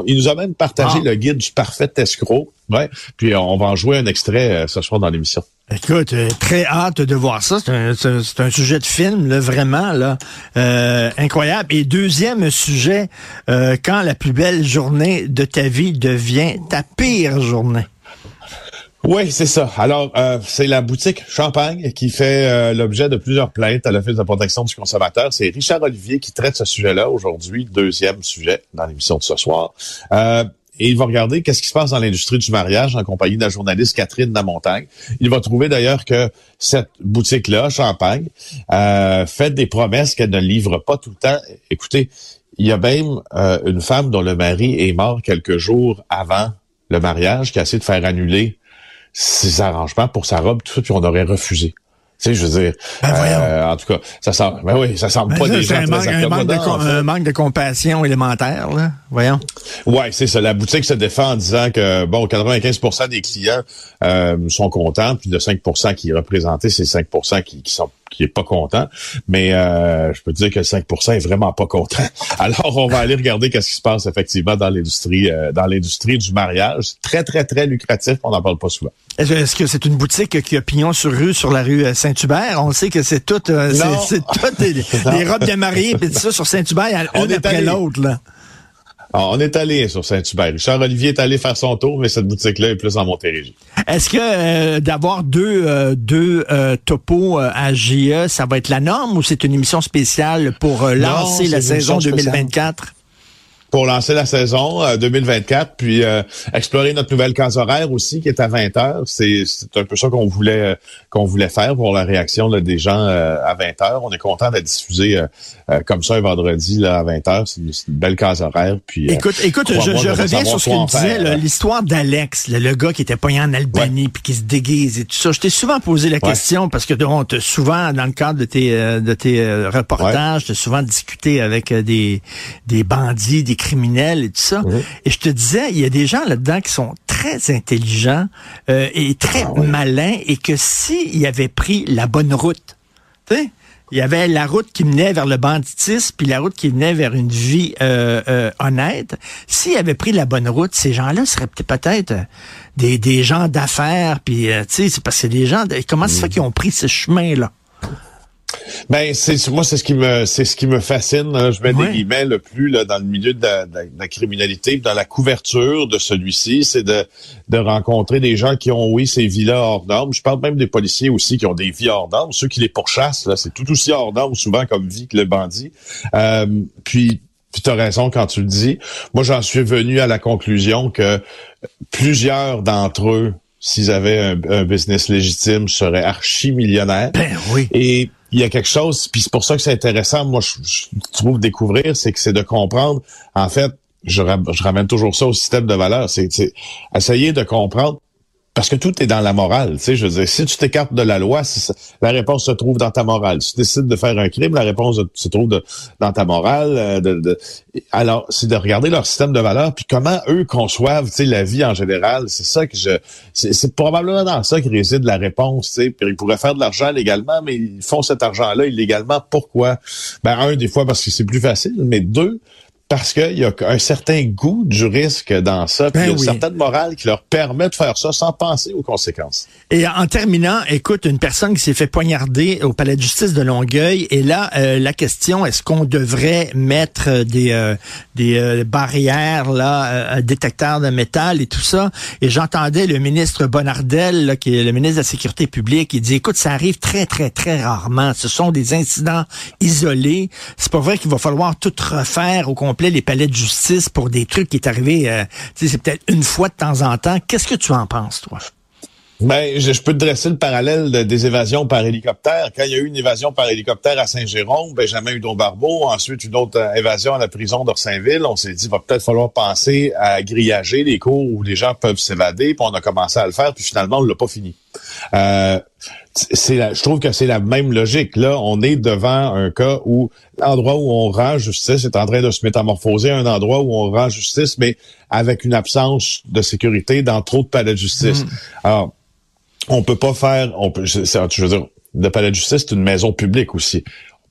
il nous a même partagé ah. le guide du parfait escroc. Ouais. Puis, on va en jouer un extrait euh, ce soir dans l'émission. Écoute, euh, très hâte de voir ça. C'est un, sujet de film, là, vraiment, là, euh, incroyable. Et deuxième sujet, euh, quand la plus belle journée de ta vie devient ta pire journée. Oui, c'est ça. Alors, c'est la boutique Champagne qui fait l'objet de plusieurs plaintes à l'Office de protection du consommateur. C'est Richard Olivier qui traite ce sujet-là aujourd'hui, deuxième sujet dans l'émission de ce soir et il va regarder qu'est-ce qui se passe dans l'industrie du mariage en compagnie de la journaliste Catherine Lamontagne. Il va trouver d'ailleurs que cette boutique-là, Champagne, euh, fait des promesses qu'elle ne livre pas tout le temps. Écoutez, il y a même euh, une femme dont le mari est mort quelques jours avant le mariage qui a essayé de faire annuler ses arrangements pour sa robe, tout ça, puis on aurait refusé. Tu sais, je veux dire, ben euh, en tout cas, ça semble, ben oui, ça semble ben pas des gens un manque, un manque, de, un manque de compassion élémentaire, là. Voyons. Ouais, c'est ça. La boutique se défend en disant que bon, 95% des clients euh, sont contents, puis de 5% qui est représenté, c'est 5% qui, qui sont qui est pas content, mais euh, je peux te dire que le 5% est vraiment pas content. Alors, on va aller regarder qu'est-ce qui se passe effectivement dans l'industrie euh, dans l'industrie du mariage. Très, très, très lucratif, on n'en parle pas souvent. Est-ce que c'est une boutique qui a pignon sur rue sur la rue euh, Saint-Hubert? On sait que c'est tout, c'est tout les, robes de mariée tout ça sur Saint-Hubert, une après l'autre, là. Ah, on est allé sur Saint-Hubert. Richard Olivier est allé faire son tour, mais cette boutique-là est plus en Montérégie. Est-ce que euh, d'avoir deux, euh, deux euh, topos à GE, ça va être la norme ou c'est une émission spéciale pour lancer la saison 2024? Pour lancer la saison 2024, puis explorer notre nouvelle case horaire aussi qui est à 20 heures. C'est un peu ça qu'on voulait qu'on voulait faire pour la réaction des gens à 20 heures. On est content d'être diffusé euh, comme ça un vendredi là, à 20h. C'est une, belle case horaire. Puis, euh, écoute, écoute je, je reviens sur ce que tu disais, l'histoire d'Alex, le, gars qui était poigné en Albanie puis qui se déguise et tout ça. Je t'ai souvent posé la question parce que on te souvent, dans le cadre de tes, euh, de tes reportages, tu souvent discuté avec des, des bandits, des criminels et tout ça. Et je te disais, il y a des gens là-dedans qui sont très intelligents et très ah malins et que s'ils avaient pris la bonne route, tu sais, il y avait la route qui menait vers le banditisme, puis la route qui menait vers une vie euh, euh, honnête. S'ils avaient pris la bonne route, ces gens-là seraient peut-être des, des gens d'affaires, puis euh, tu sais, c'est parce que des gens... comment ça fait qu'ils ont pris ce chemin-là? Ben c'est moi c'est ce qui me c'est ce qui me fascine. Je mets des guillemets le plus là, dans le milieu de la, criminalité, dans la couverture de celui-ci, c'est de, de rencontrer des gens qui ont oui ces vies-là hors normes. Je parle même des policiers aussi qui ont des vies hors normes. Ceux qui les pourchassent là, c'est tout aussi hors normes souvent comme vie que le bandit. Euh, puis tu as raison quand tu le dis. Moi, j'en suis venu à la conclusion que plusieurs d'entre eux s'ils avaient un, business légitime, seraient archi-millionnaires. Ben oui. Et il y a quelque chose, puis c'est pour ça que c'est intéressant, moi, je, je trouve découvrir, c'est que c'est de comprendre, en fait, je, je, ramène toujours ça au système de valeurs, c'est essayer de comprendre parce que tout est dans la morale, tu sais, je veux dire, si tu t'écartes de la loi, la réponse se trouve dans ta morale. Si tu décides de faire un crime, la réponse se trouve dans ta morale. Euh, alors, c'est de regarder leur système de valeurs, puis comment eux conçoivent, la vie en général. C'est ça que je, c'est probablement dans ça que réside la réponse, tu sais. Puis ils pourraient faire de l'argent légalement, mais ils font cet argent-là illégalement. Pourquoi? Ben un, des fois parce que c'est plus facile, mais deux, parce qu'il y a un certain goût du risque dans ça, puis Ben il y a une oui. certaine morale qui leur permet de faire ça sans penser aux conséquences. Et en terminant, écoute, une personne qui s'est fait poignarder au palais de justice de Longueuil, et là, euh, la question, est-ce qu'on devrait mettre des, euh, des euh, barrières, là, euh, détecteurs de métal et tout ça? Et j'entendais le ministre Bonardel, là, qui est le ministre de la Sécurité publique, il dit, écoute, ça arrive très, très, très rarement. Ce sont des incidents isolés. C'est pas vrai qu'il va falloir tout refaire au complet les palais de justice pour des trucs qui est arrivé, euh, c'est peut-être une fois de temps en temps. Qu'est-ce que tu en penses, toi? Ben, je, peux te dresser le parallèle de- des évasions par hélicoptère. Quand il y a eu une évasion par hélicoptère à Saint-Jérôme, Benjamin Hudon-Barbeau, ensuite une autre euh, évasion à la prison d'Orsainville, on s'est dit, va peut-être falloir penser à grillager les cours où les gens peuvent s'évader, puis on a commencé à le faire, puis finalement, on l'a pas fini. Euh, c'est je trouve que c'est la même logique. Là, on est devant un cas où l'endroit où on rend justice est en train de se métamorphoser à un endroit où on rend justice, mais avec une absence de sécurité dans trop de palais de justice. Alors, on peut pas faire, on peut, je veux dire, le palais de justice, c'est une maison publique aussi.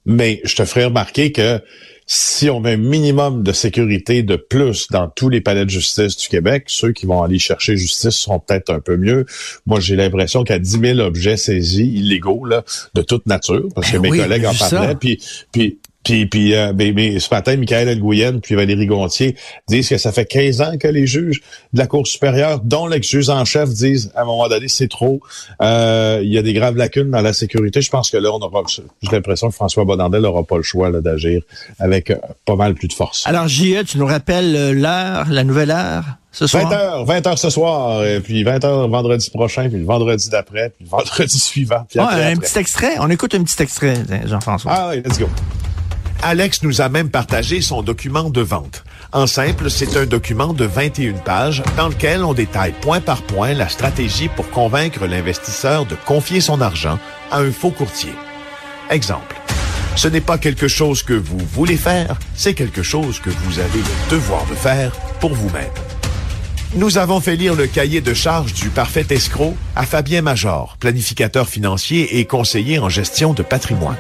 Mais je te ferai remarquer que si on met un minimum de sécurité de plus dans tous les palais de justice du Québec, ceux qui vont aller chercher justice seront peut-être un peu mieux. Moi, j'ai l'impression qu'il y a 10 000 objets saisis illégaux là, de toute nature, parce que Ben mes oui, collègues en parlaient. Puis, puis, puis, puis euh, ce matin, Michael Nguyen puis Valérie Gontier disent que ça fait 15 ans que les juges de la Cour supérieure, dont l'ex-juge en chef, disent à un moment donné, c'est trop. Euh, il y a des graves lacunes dans la sécurité. Je pense que là, on aura, j'ai l'impression que François Bonnardel n'aura pas le choix là, d'agir avec euh, pas mal plus de force. Alors, J.E., tu nous rappelles euh, l'heure, la nouvelle heure, ce soir? 20h, 20h ce soir, et puis 20h vendredi prochain, puis le vendredi d'après, puis le vendredi suivant, puis Ah, après, un après. petit extrait? On écoute un petit extrait, Jean-François. Ah oui, let's go. Alex nous a même partagé son document de vente. En simple, c'est un document de 21 pages dans lequel on détaille point par point la stratégie pour convaincre l'investisseur de confier son argent à un faux courtier. Exemple. Ce n'est pas quelque chose que vous voulez faire, c'est quelque chose que vous avez le devoir de faire pour vous-même. Nous avons fait lire le cahier de charges du parfait escroc à Fabien Major, planificateur financier et conseiller en gestion de patrimoine.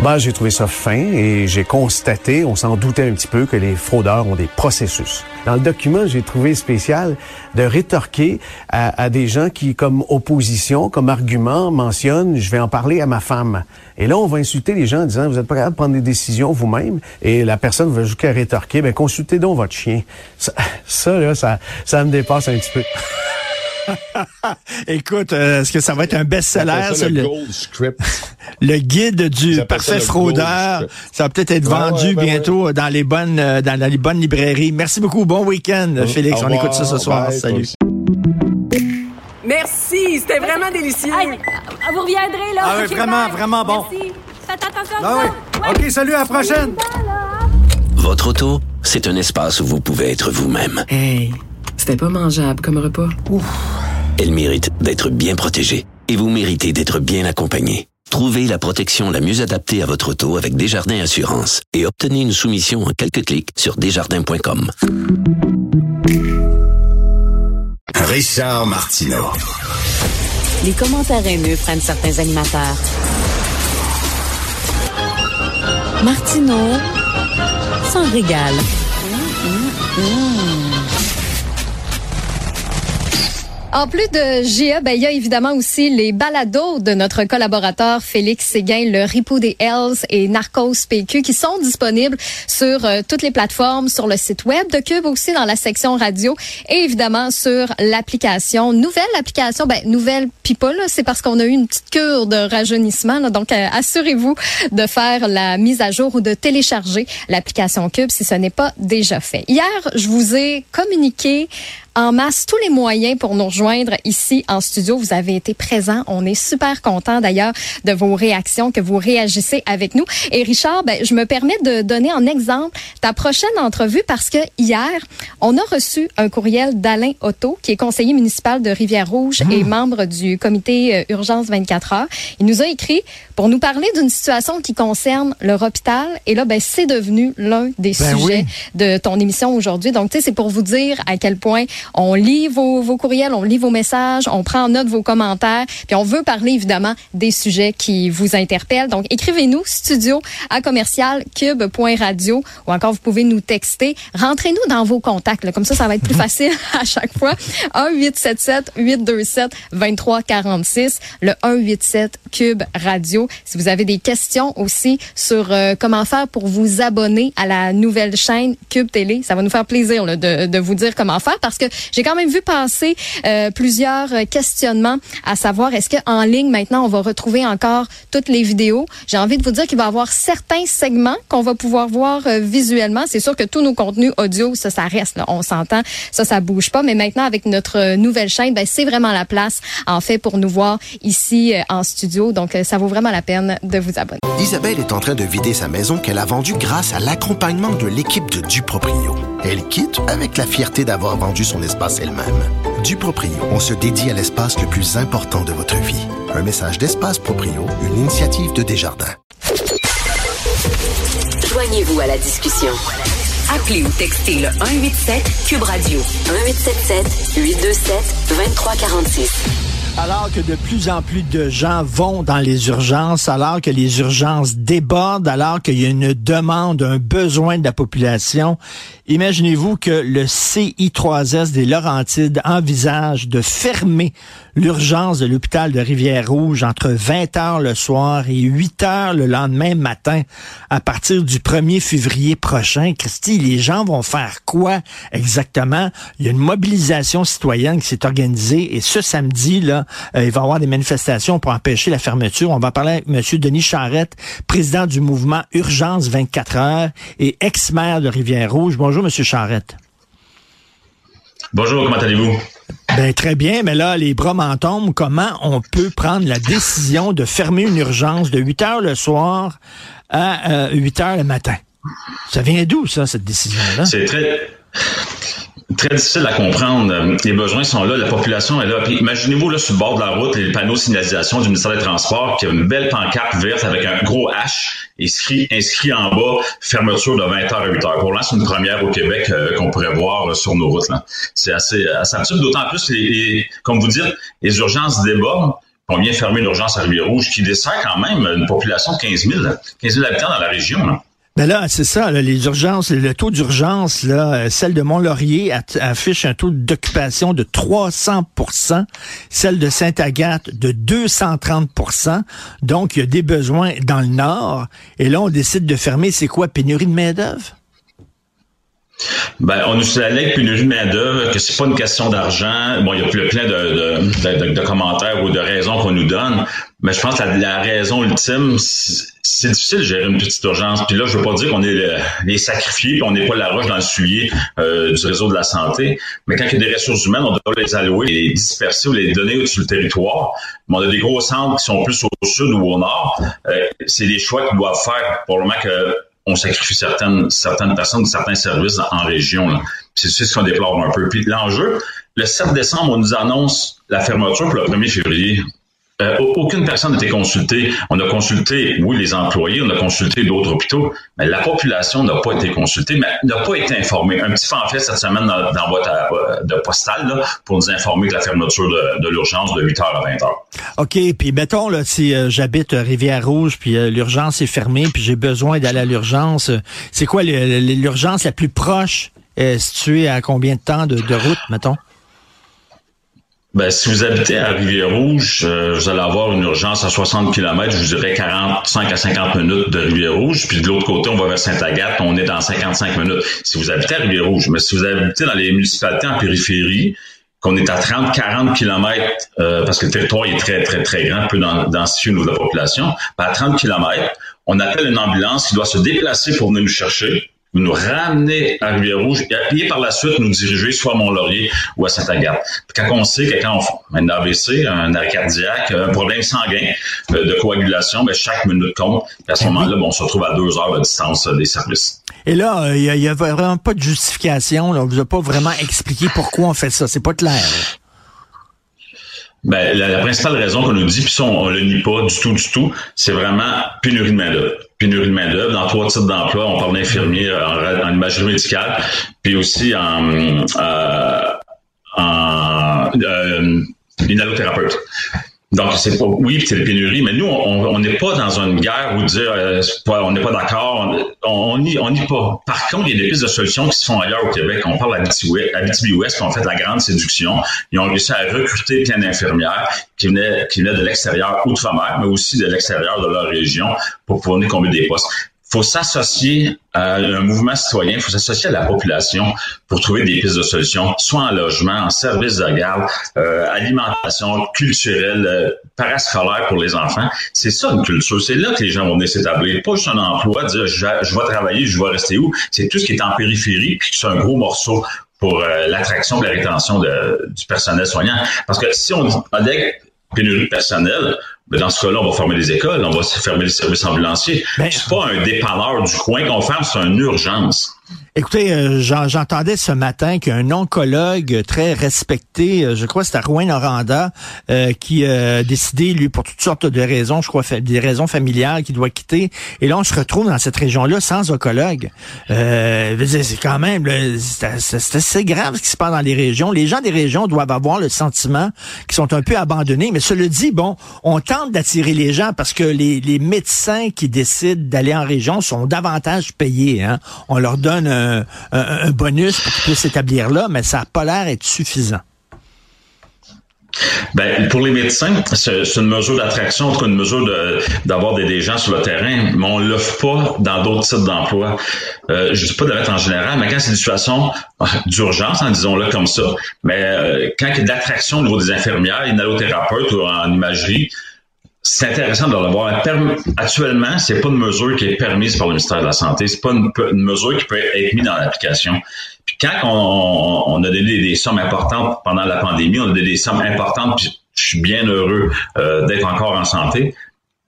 Ben, j'ai trouvé ça fin et j'ai constaté, on s'en doutait un petit peu, que les fraudeurs ont des processus. Dans le document, j'ai trouvé spécial de rétorquer à, à des gens qui, comme opposition, comme argument, mentionnent « je vais en parler à ma femme ». Et là, on va insulter les gens en disant « vous n'êtes pas capable de prendre des décisions vous-même ». Et la personne va jusqu'à rétorquer « ben consultez donc votre chien ». Ça, ça, là, ça, ça me dépasse un petit peu. Écoute, euh, est-ce que ça va être un best-seller, appelle ça ça, le le, Gold Script. le guide du parfait ça fraudeur? Ça va peut-être être Ouais, vendu ouais, ben bientôt dans les bonnes euh, dans les bonnes librairies. Merci beaucoup. Bon week-end, Félix. Au On écoute ça ce soir. Bye, Salut. Merci, c'était vraiment délicieux. Vous reviendrez, là. Ah oui, vraiment, bye. vraiment bon. Merci. Faites attention à Ah ouais. OK, salut, à la prochaine. Votre auto, c'est un espace où vous pouvez être vous-même. Hey, c'était pas mangeable comme repas. Elle mérite d'être bien protégée et vous méritez d'être bien accompagné. Trouvez la protection la mieux adaptée à votre auto avec Desjardins Assurance et obtenez une soumission en quelques clics sur desjardins.com. Richard Martineau. Les commentaires haineux prennent certains animateurs. Martineau s'en régale. En plus de GA, ben, il y a évidemment aussi les balados de notre collaborateur Félix Séguin, le Ripo des Hells et Narcos PQ, qui sont disponibles sur euh, toutes les plateformes, sur le site web de Cube, aussi dans la section radio et évidemment sur l'application. Nouvelle application, ben, nouvelle là, c'est parce qu'on a eu une petite cure de rajeunissement. là. donc, euh, assurez-vous de faire la mise à jour ou de télécharger l'application Cube si ce n'est pas déjà fait. Hier, je vous ai communiqué en masse tous les moyens pour nous rejoindre ici en studio. Vous avez été présents. On est super content d'ailleurs de vos réactions, que vous réagissez avec nous. Et Richard, ben, je me permets de donner en exemple ta prochaine entrevue parce que hier, on a reçu un courriel d'Alain Otto, qui est conseiller municipal de Rivière-Rouge et membre du comité euh, Urgence 24 heures. Il nous a écrit pour nous parler d'une situation qui concerne leur hôpital. Et là, ben, c'est devenu l'un des Ben sujets oui. de ton émission aujourd'hui. Donc, tu sais, c'est pour vous dire à quel point On lit vos, vos courriels, on lit vos messages, on prend en note vos commentaires, puis on veut parler évidemment des sujets qui vous interpellent. Donc, écrivez-nous studio à commercial cube.radio ou encore vous pouvez nous texter. Rentrez-nous dans vos contacts, là. comme ça, ça va être plus facile à chaque fois. 1-877-827-2346, le 187 Cube Radio. Si vous avez des questions aussi sur euh, comment faire pour vous abonner à la nouvelle chaîne Cube Télé, ça va nous faire plaisir là, de, de, vous dire comment faire parce que j'ai quand même vu passer euh, plusieurs questionnements à savoir est-ce qu'en ligne maintenant on va retrouver encore toutes les vidéos. J'ai envie de vous dire qu'il va y avoir certains segments qu'on va pouvoir voir euh, visuellement. C'est sûr que tous nos contenus audio, ça, ça reste. Là, on s'entend, ça, ça bouge pas. Mais maintenant avec notre nouvelle chaîne, ben, c'est vraiment la place en fait pour nous voir ici euh, en studio. Donc ça vaut vraiment la peine de vous abonner. Isabelle est en train de vider sa maison qu'elle a vendue grâce à l'accompagnement de l'équipe de Duproprio. Elle quitte avec la fierté d'avoir vendu son espace elle-même. Duproprio, on se dédie à l'espace le plus important de votre vie. Un message d'Espace Proprio, une initiative de Desjardins. Joignez-vous à la discussion. Appelez ou textez le 187 Cube Radio 1877 827 2346. Alors que de plus en plus de gens vont dans les urgences, alors que les urgences débordent, alors qu'il y a une demande, un besoin de la population, imaginez-vous que le CI3S des Laurentides envisage de fermer l'urgence de l'hôpital de Rivière-Rouge entre 20 heures le soir et 8 heures le lendemain matin à partir du 1er février prochain. Christy, les gens vont faire quoi exactement? Il y a une mobilisation citoyenne qui s'est organisée et ce samedi, là, euh, il va y avoir des manifestations pour empêcher la fermeture. On va parler avec M. Denis Charrette, président du mouvement Urgence 24 heures et ex-maire de Rivière-Rouge. M. Charrette. Bonjour, comment allez-vous? Ben, très bien, mais là, les bras m'en tombent. Comment on peut prendre la décision de fermer une urgence de 8 heures le soir à 8 euh, heures le matin? Ça vient d'où, ça, cette décision-là? C'est très très difficile à comprendre. Les besoins sont là, la population est là. Puis imaginez-vous là sur le bord de la route les panneaux de signalisation du ministère des Transports qui a une belle pancarte verte avec un gros H inscrit, inscrit en bas fermeture de 20h à 8h. Pour l'instant, une première au Québec euh, qu'on pourrait voir sur nos routes. C'est assez, assez absurde, d'autant plus les, comme vous dites, les urgences débordent. On vient fermer l'urgence à Rivière-Rouge qui dessert quand même une population de 15 000, 15 000 habitants dans la région. Là. Ben là, c'est ça, les urgences, le taux d'urgence, là, euh, celle de Mont-Laurier affiche un taux d'occupation de 300% celle de Sainte-Agathe de 230% Donc, il y a des besoins dans le nord. Et là, on décide de fermer, c'est quoi, pénurie de main-d'œuvre? Ben, on nous allègue pénurie de main-d'œuvre, que c'est pas une question d'argent. Bon, il y a plein de, de, de, commentaires ou de raisons qu'on nous donne, mais je pense que la, raison ultime, c'est difficile de gérer une petite urgence. Puis là, je veux pas dire qu'on est les sacrifiés, qu'on n'est pas la roche dans le suivier euh, du réseau de la santé, mais quand il y a des ressources humaines, on doit les allouer, les disperser ou les donner sur le territoire. Mais on a des gros centres qui sont plus au sud ou au nord. Euh, c'est des choix qu'ils doivent faire pour le moment que on sacrifie certaines, certaines personnes, certains services en région. C'est ce qu'on déplore un peu. Puis l'enjeu, le 7 décembre, on nous annonce la fermeture pour le 1er février. Euh, aucune personne n'a été consultée. On a consulté, oui, les employés, on a consulté d'autres hôpitaux, mais la population n'a pas été consultée, mais n'a pas été informée. Un petit pamphlet cette semaine dans, dans votre euh, de postale là, pour nous informer que la fermeture de, de l'urgence de 8h à 20h. OK, puis mettons, là, si euh, j'habite Rivière-Rouge, puis l'urgence est fermée, puis j'ai besoin d'aller à l'urgence, c'est quoi l'urgence la plus proche située à combien de temps de, de route, mettons? Ben, si vous habitez à Rivière-Rouge, euh, vous allez avoir une urgence à 60 km, je vous dirais 45 à 50 minutes de Rivière-Rouge. Puis de l'autre côté, on va vers Sainte-Agathe, on est dans 55 minutes. Si vous habitez à Rivière-Rouge, mais si vous habitez dans les municipalités en périphérie, qu'on est à 30-40 km, euh, parce que le territoire est très, très, très grand, peu densifié au niveau de la population, ben à 30 km, on appelle une ambulance qui doit se déplacer pour venir nous chercher nous ramener à Rivière-Rouge et par la suite nous diriger soit à Mont-Laurier ou à Saint-Agathe. Quand on sait que quand on fait un AVC, un arrêt cardiaque, un problème sanguin euh, de coagulation, ben chaque minute compte. à ce moment-là, bon, on se retrouve à deux heures de distance euh, des services. Et là, il n'y a, vraiment pas de justification. Là. On vous a pas vraiment expliqué pourquoi on fait ça. C'est pas clair. Ben, la, principale raison qu'on nous dit, puis on, ne le nie pas du tout, du tout, c'est vraiment pénurie de main-d'œuvre. Pénurie de main-d'œuvre dans trois types d'emplois. On parle d'infirmiers en, en, imagerie médicale, puis aussi en, euh, en euh, inhalothérapeute. Donc, c'est pas, oui, c'est la pénurie, mais nous, on n'est pas dans une guerre où dire, euh, pas, on n'est pas d'accord, on n'y on, pas. Par contre, il y a des pistes de solutions qui se font ailleurs au Québec. On parle à Abitibi-Ouest, qui ont fait la grande séduction. Ils ont réussi à recruter plein d'infirmières qui venaient, qui venaient de l'extérieur, outre-mer, mais aussi de l'extérieur de leur région pour pouvoir combler des postes faut s'associer à un mouvement citoyen, il faut s'associer à la population pour trouver des pistes de solutions, soit en logement, en service de garde, euh, alimentation culturelle, euh, parascolaire pour les enfants. C'est ça une culture. C'est là que les gens vont venir s'établir. Pas juste un emploi, dire je, vais travailler, je vais rester où. C'est tout ce qui est en périphérie, puis c'est un gros morceau pour euh, l'attraction et la rétention de, du personnel soignant. Parce que si on dit pénurie de personnel, mais dans ce cas-là, on va fermer les écoles, on va fermer les services ambulanciers. Ben, c'est pas un dépanneur du coin qu'on ferme, c'est une urgence. Écoutez, euh, j'entendais ce matin qu'un oncologue très respecté, euh, je crois que c'était Rouen Noranda, euh, qui a décidé, lui, pour toutes sortes de raisons, je crois, des raisons familiales, qu'il doit quitter. Et là, on se retrouve dans cette région-là sans oncologue. c'est quand même, c'est assez grave ce qui se passe dans les régions. Les gens des régions doivent avoir le sentiment qu'ils sont un peu abandonnés. Mais cela dit, bon, on tente d'attirer les gens parce que les, les médecins qui décident d'aller en région sont davantage payés. Hein. On leur donne un, bonus pour qu'ils puissent s'établir là, mais ça n'a pas l'air d'être suffisant. Ben, pour les médecins, c'est une mesure d'attraction, en tout cas une mesure d'avoir des, gens sur le terrain, mais on ne l'offre pas dans d'autres types d'emplois. Euh, je ne dis pas de mettre en général, mais quand c'est une situation d'urgence, hein, disons-le comme ça, mais euh, quand il y a de l'attraction au niveau des infirmières, inhalothérapeutes ou en imagerie, c'est intéressant de le voir. Actuellement, c'est pas une mesure qui est permise par le ministère de la Santé. C'est pas une, mesure qui peut être mise dans l'application. Puis quand on, a donné des, sommes importantes pendant la pandémie, on a donné des sommes importantes, puis je suis bien heureux euh, d'être encore en santé.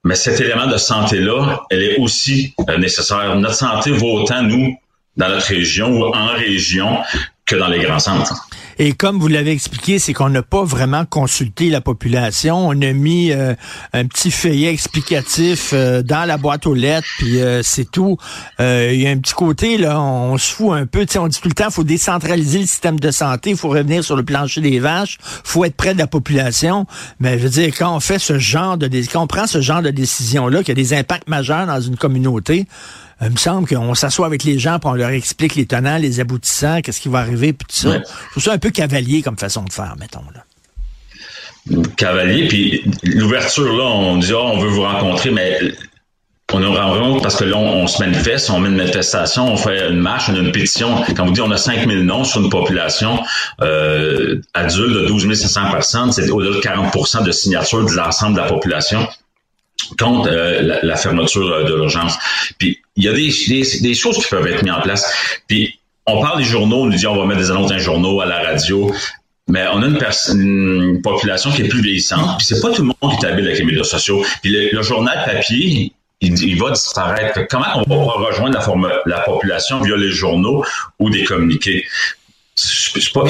Mais cet élément de santé-là, elle est aussi euh, nécessaire. Notre santé vaut autant, nous, dans notre région ou en région, que dans les grands centres. Et comme vous l'avez expliqué, c'est qu'on n'a pas vraiment consulté la population. On a mis euh, un petit feuillet explicatif euh, dans la boîte aux lettres, puis euh, c'est tout. Il y a un petit côté, là, on, se fout un peu. On dit tout le temps, faut décentraliser le système de santé, il faut revenir sur le plancher des vaches, faut être près de la population. Mais je veux dire, quand on fait ce genre de... Quand on prend ce genre de décision-là, qui a des impacts majeurs dans une communauté, il me semble qu'on s'assoit avec les gens, puis on leur explique les tenants, les aboutissants, qu'est-ce qui va arriver, puis tout ça. Je trouve ça un peu cavalier comme façon de faire, mettons. Là. Cavalier, puis l'ouverture, là, on dit, oh, on veut vous rencontrer, mais on aura vraiment, parce que là, on, se manifeste, on met une manifestation, on fait une marche, on a une pétition. Quand vous dit on a 5000 noms sur une population euh, adulte de 12 500 personnes, c'est au-delà de 40% de signatures de l'ensemble de la population contre euh, la, fermeture de l'urgence. Puis il y a des, des, choses qui peuvent être mises en place. Puis on parle des journaux, on nous dit on va mettre des annonces dans les journaux, à la radio. Mais on a une, une population qui est plus vieillissante. Puis c'est pas tout le monde qui est habile avec les médias sociaux. Puis le, journal papier, il, va disparaître. Comment on va pouvoir rejoindre la, la population via les journaux ou des communiqués? C'est pas,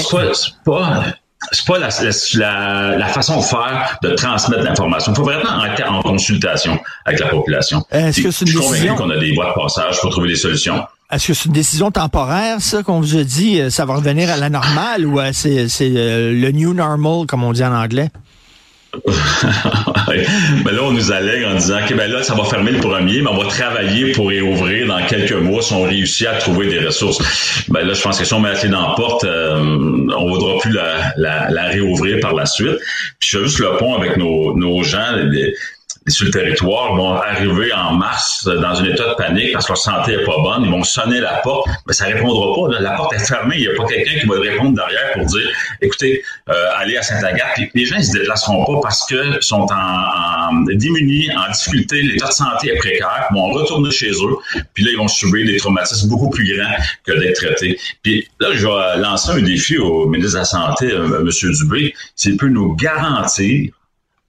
pas, c'est pas la, la, la, façon de faire de transmettre l'information. Il faut vraiment être en consultation avec la population. Est-ce que c'est une je suis convaincu qu'on a des voies de passage pour trouver des solutions. Est-ce que c'est une décision temporaire, ça, qu'on vous a dit? Euh, ça va revenir à la normale ou euh, c'est, c'est euh, le new normal, comme on dit en anglais? Mais là, on nous allègue en disant que ben là, ça va fermer le premier, mais on va travailler pour réouvrir dans quelques mois si on réussit à trouver des ressources. Ben là, je pense que si on met la clé dans la porte, euh, on ne voudra plus la, réouvrir par la suite. Puis je fais juste le pont avec nos, nos gens. Sur le territoire vont arriver en mars dans un état de panique parce que leur santé est pas bonne. Ils vont sonner la porte, mais ça répondra pas. La porte est fermée. Il n'y a pas quelqu'un qui va répondre derrière pour dire, écoutez, euh, allez à Saint-Agathe. les gens ne se déplaceront pas parce que sont en, en démunis, en difficulté. L'état de santé est précaire. Ils vont retourner chez eux. Puis là, ils vont subir des traumatismes beaucoup plus grands que d'être traités. Puis là, je vais lancer un défi au ministre de la Santé, euh, M. Dubé, s'il peut nous garantir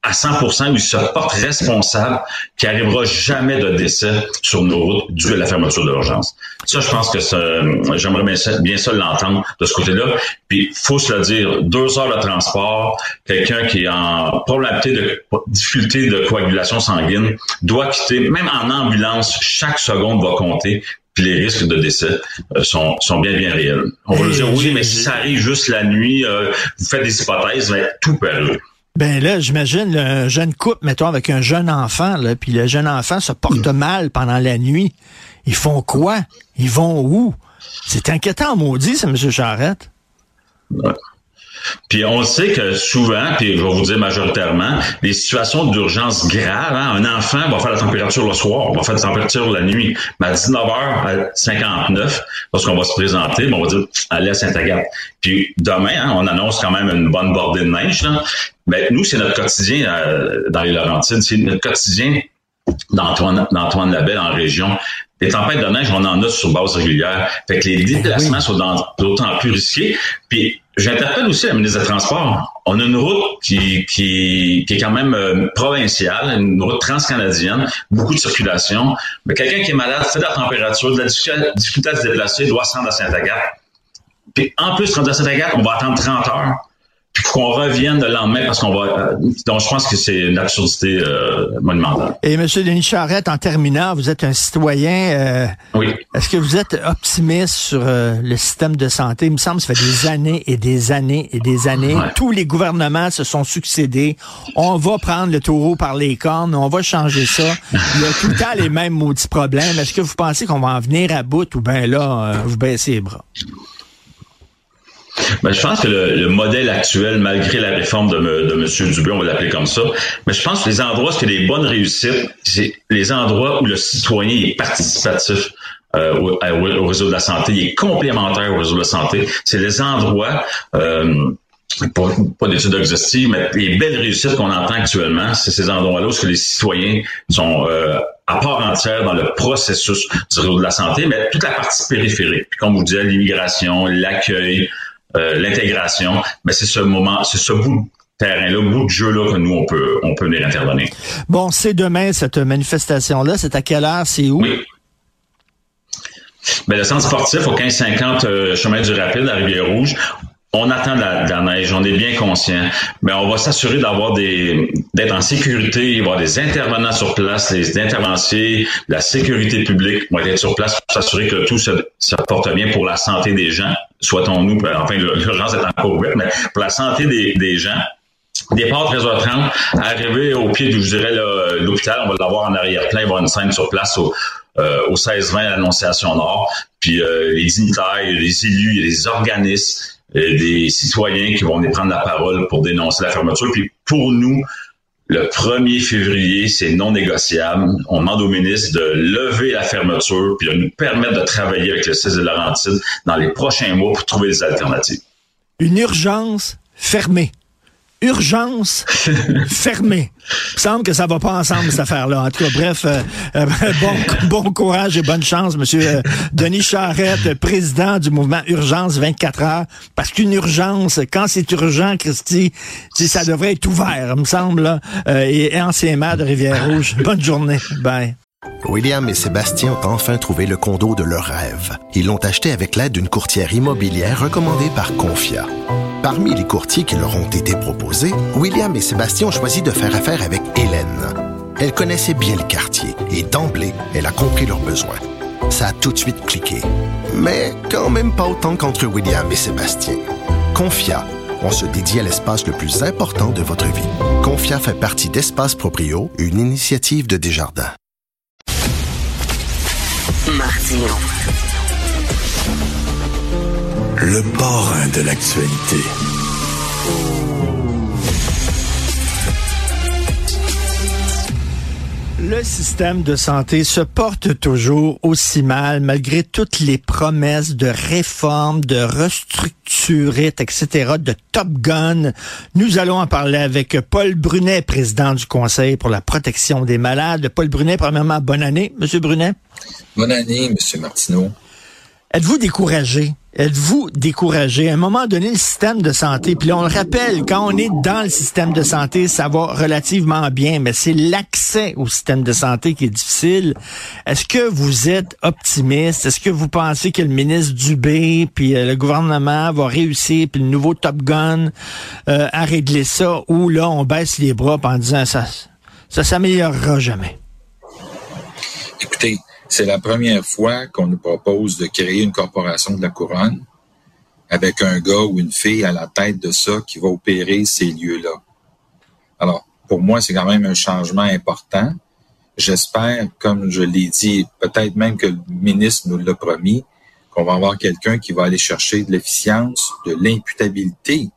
à 100 où il se porte responsable qu'il n'arrivera jamais de décès sur nos routes dû à la fermeture de l'urgence. Ça, je pense que j'aimerais bien ça, bien ça l'entendre de ce côté-là. Puis, faut se le dire, deux heures de transport, quelqu'un qui est en probabilité de difficulté de coagulation sanguine doit quitter, même en ambulance, chaque seconde va compter. puis les risques de décès euh, sont, sont bien, bien réels. On va nous dire, oui, mais si ça arrive juste la nuit, euh, vous faites des hypothèses, mais tout peut arriver. Ben là, j'imagine un jeune couple, mettons, avec un jeune enfant, là, puis le jeune enfant se porte mal pendant la nuit. Ils font quoi? Ils vont où? C'est inquiétant, maudit, ça, M. Charrette. Ouais. Puis on sait que souvent, puis je vais vous dire majoritairement, les situations d'urgence graves, hein, un enfant va faire la température le soir, va faire la température la nuit, mais à 19h59, lorsqu'on va se présenter, ben, on va dire allez à Saint-Agathe. Puis demain, hein, on annonce quand même une bonne bordée de neige. Là. Mais nous, c'est notre quotidien euh, dans les Laurentides, c'est notre quotidien d'Antoine, d'Antoine Labelle en région. Les tempêtes de neige, on en a sur base régulière. Fait que les déplacements sont d'autant plus risqués. Puis j'interpelle aussi la ministre des Transports. On a une route qui, qui, qui est quand même euh, provinciale, une route transcanadienne, beaucoup de circulation. Mais quelqu'un qui est malade, fait de la température, de la difficulté, à se déplacer, doit se rendre à Saint-Agathe. Puis en plus, rendu à Saint-Agathe, on va attendre 30 heures. Qu'on revienne le lendemain parce qu'on va. donc je pense que c'est une absurdité euh, monumentale. Et M. Denis Charrette, en terminant, vous êtes un citoyen. euh, Oui. Est-ce que vous êtes optimiste sur euh, le système de santé? Il me semble que ça fait des années et des années et des années. Tous les gouvernements se sont succédés. On va prendre le taureau par les cornes. On va changer ça. Il y a tout le temps les mêmes maudits problèmes. Est-ce que vous pensez qu'on va en venir à bout ou bien là, euh, vous baissez les bras? Ben, je pense que le, le modèle actuel, malgré la réforme de, de M. Dubé, on va l'appeler comme ça, mais je pense que les endroits, qui est des bonnes réussites, c'est les endroits où le citoyen est participatif. euh, au, au réseau de la santé, il est complémentaire au réseau de la santé. C'est les endroits, euh, pas, pas d'études exhaustives, mais les belles réussites qu'on entend actuellement, c'est ces endroits-là où les citoyens sont euh, à part entière dans le processus du réseau de la santé, mais toute la partie périphérique. Puis comme vous disiez, l'immigration, l'accueil, euh, l'intégration, mais c'est ce moment, c'est ce bout de terrain-là, bout de jeu-là que nous, on peut, on peut venir intervenir. Bon, c'est demain, cette manifestation-là. C'est à quelle heure? C'est où? Mais le centre sportif au 1550 euh, chemin du Rapide à Rivière-Rouge, on attend de la, de la neige, on est bien conscient, mais on va s'assurer d'avoir des d'être en sécurité, il va y avoir des intervenants sur place, les intervenciers, la sécurité publique vont être sur place pour s'assurer que tout se, se porte bien pour la santé des gens. Souhaitons-nous, enfin l'urgence est encore ouverte, mais pour la santé des, des gens. Départ 13h30, arrivé au pied du, je dirais, l'hôpital, on va l'avoir en arrière-plan, il va y avoir une scène sur place au, euh, au 16-20 à l'Annonciation Nord. Puis euh, les dignitaires, les élus, les organismes, euh, des citoyens qui vont venir prendre la parole pour dénoncer la fermeture. Puis pour nous, le 1er février, c'est non négociable. On demande au ministre de lever la fermeture puis de nous permettre de travailler avec le 6 de Laurentides dans les prochains mois pour trouver des alternatives. Une urgence fermée. Urgence fermée. Il me semble que ça va pas ensemble, cette affaire-là. En tout cas, bref, euh, euh, bon, bon courage et bonne chance, Monsieur euh, Denis Charrette, président du mouvement Urgence 24 heures. Parce qu'une urgence, quand c'est urgent, Christy, ça devrait être ouvert, il me semble, là, et, et ancien maire de Rivière-Rouge. Bonne journée. Bye. William et Sébastien ont enfin trouvé le condo de leur rêve. Ils l'ont acheté avec l'aide d'une courtière immobilière recommandée par Confia. Parmi les courtiers qui leur ont été proposés, William et Sébastien ont choisi de faire affaire avec Hélène. Elle connaissait bien le quartier et d'emblée, elle a compris leurs besoins. Ça a tout de suite cliqué. Mais quand même pas autant qu'entre William et Sébastien. Confia, on se dédie à l'espace le plus important de votre vie. Confia fait partie d'Espace Proprio, une initiative de Desjardins. Le parrain de l'actualité. Le système de santé se porte toujours aussi mal malgré toutes les promesses de réforme, de restructurer, etc., de Top Gun. Nous allons en parler avec Paul Brunet, président du Conseil pour la protection des malades. Paul Brunet, premièrement, bonne année, Monsieur Brunet? Bonne année, Monsieur Martineau. Êtes-vous découragé? Êtes-vous découragé? À un moment donné, le système de santé, puis on le rappelle, quand on est dans le système de santé, ça va relativement bien, mais c'est l'accès au système de santé qui est difficile. Est-ce que vous êtes optimiste? Est-ce que vous pensez que le ministre Dubé, puis euh, le gouvernement va réussir, puis le nouveau Top Gun euh, à régler ça, ou là, on baisse les bras en disant ça, ça s'améliorera jamais? Écoutez, C'est la première fois qu'on nous propose de créer une corporation de la couronne avec un gars ou une fille à la tête de ça qui va opérer ces lieux-là. Alors, pour moi, c'est quand même un changement important. J'espère, comme je l'ai dit, peut-être même que le ministre nous l'a promis, qu'on va avoir quelqu'un qui va aller chercher de l'efficience, de l'imputabilité.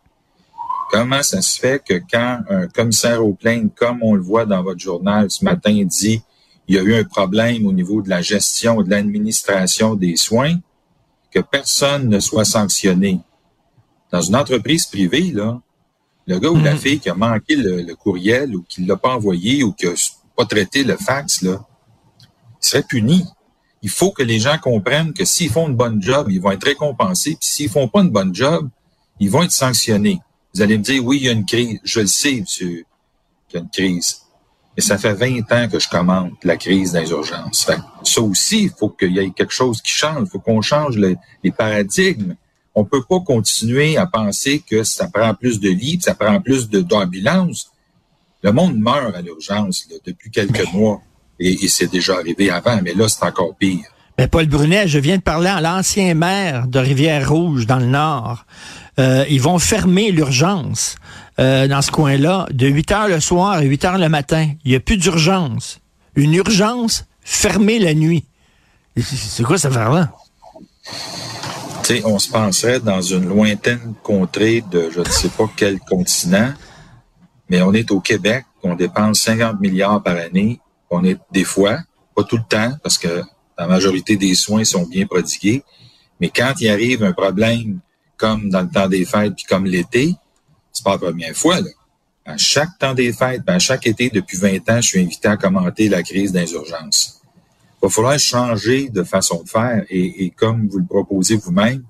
Comment ça se fait que quand un commissaire aux plaintes, comme on le voit dans votre journal ce matin, dit il y a eu un problème au niveau de la gestion et de l'administration des soins, que personne ne soit sanctionné. Dans une entreprise privée, là, le gars ou la fille qui a manqué le, courriel ou qui ne l'a pas envoyé ou qui n'a pas traité le fax, là, il serait puni. Il faut que les gens comprennent que s'ils font une bonne job, ils vont être récompensés. Puis s'ils font pas une bonne job, ils vont être sanctionnés. Vous allez me dire, oui, il y a une crise. Je le sais, monsieur, qu'il y a une crise. Mais ça fait 20 ans que je commande la crise les urgences. ça aussi, il faut qu'il y ait quelque chose qui change. Il faut qu'on change les paradigmes. On peut pas continuer à penser que ça prend plus de lits, ça prend plus d'ambulances. Le monde meurt à l'urgence depuis quelques mois. Et, c'est déjà arrivé avant, mais là, c'est encore pire. Mais Paul Brunet, je viens de parler à l'ancien maire de Rivière-Rouge, dans le Nord. Euh, ils vont fermer l'urgence euh, dans ce coin-là de 8 heures le soir à 8 heures le matin. Il n'y a plus d'urgence. Une urgence fermée la nuit. C'est quoi cette affaire-là? on se penserait dans une lointaine contrée de je ne sais pas quel continent, mais on est au Québec, on dépense 50 milliards par année. On est des fois, pas tout le temps, parce que la majorité des soins sont bien prodigués, mais quand il arrive un problème comme dans le temps des fêtes puis comme l'été, c'est pas la première fois. Là. À chaque temps des fêtes, à chaque été depuis 20 ans, je suis invité à commenter la crise des urgences. Il va falloir changer de façon de faire et, et comme vous le proposez vous-même,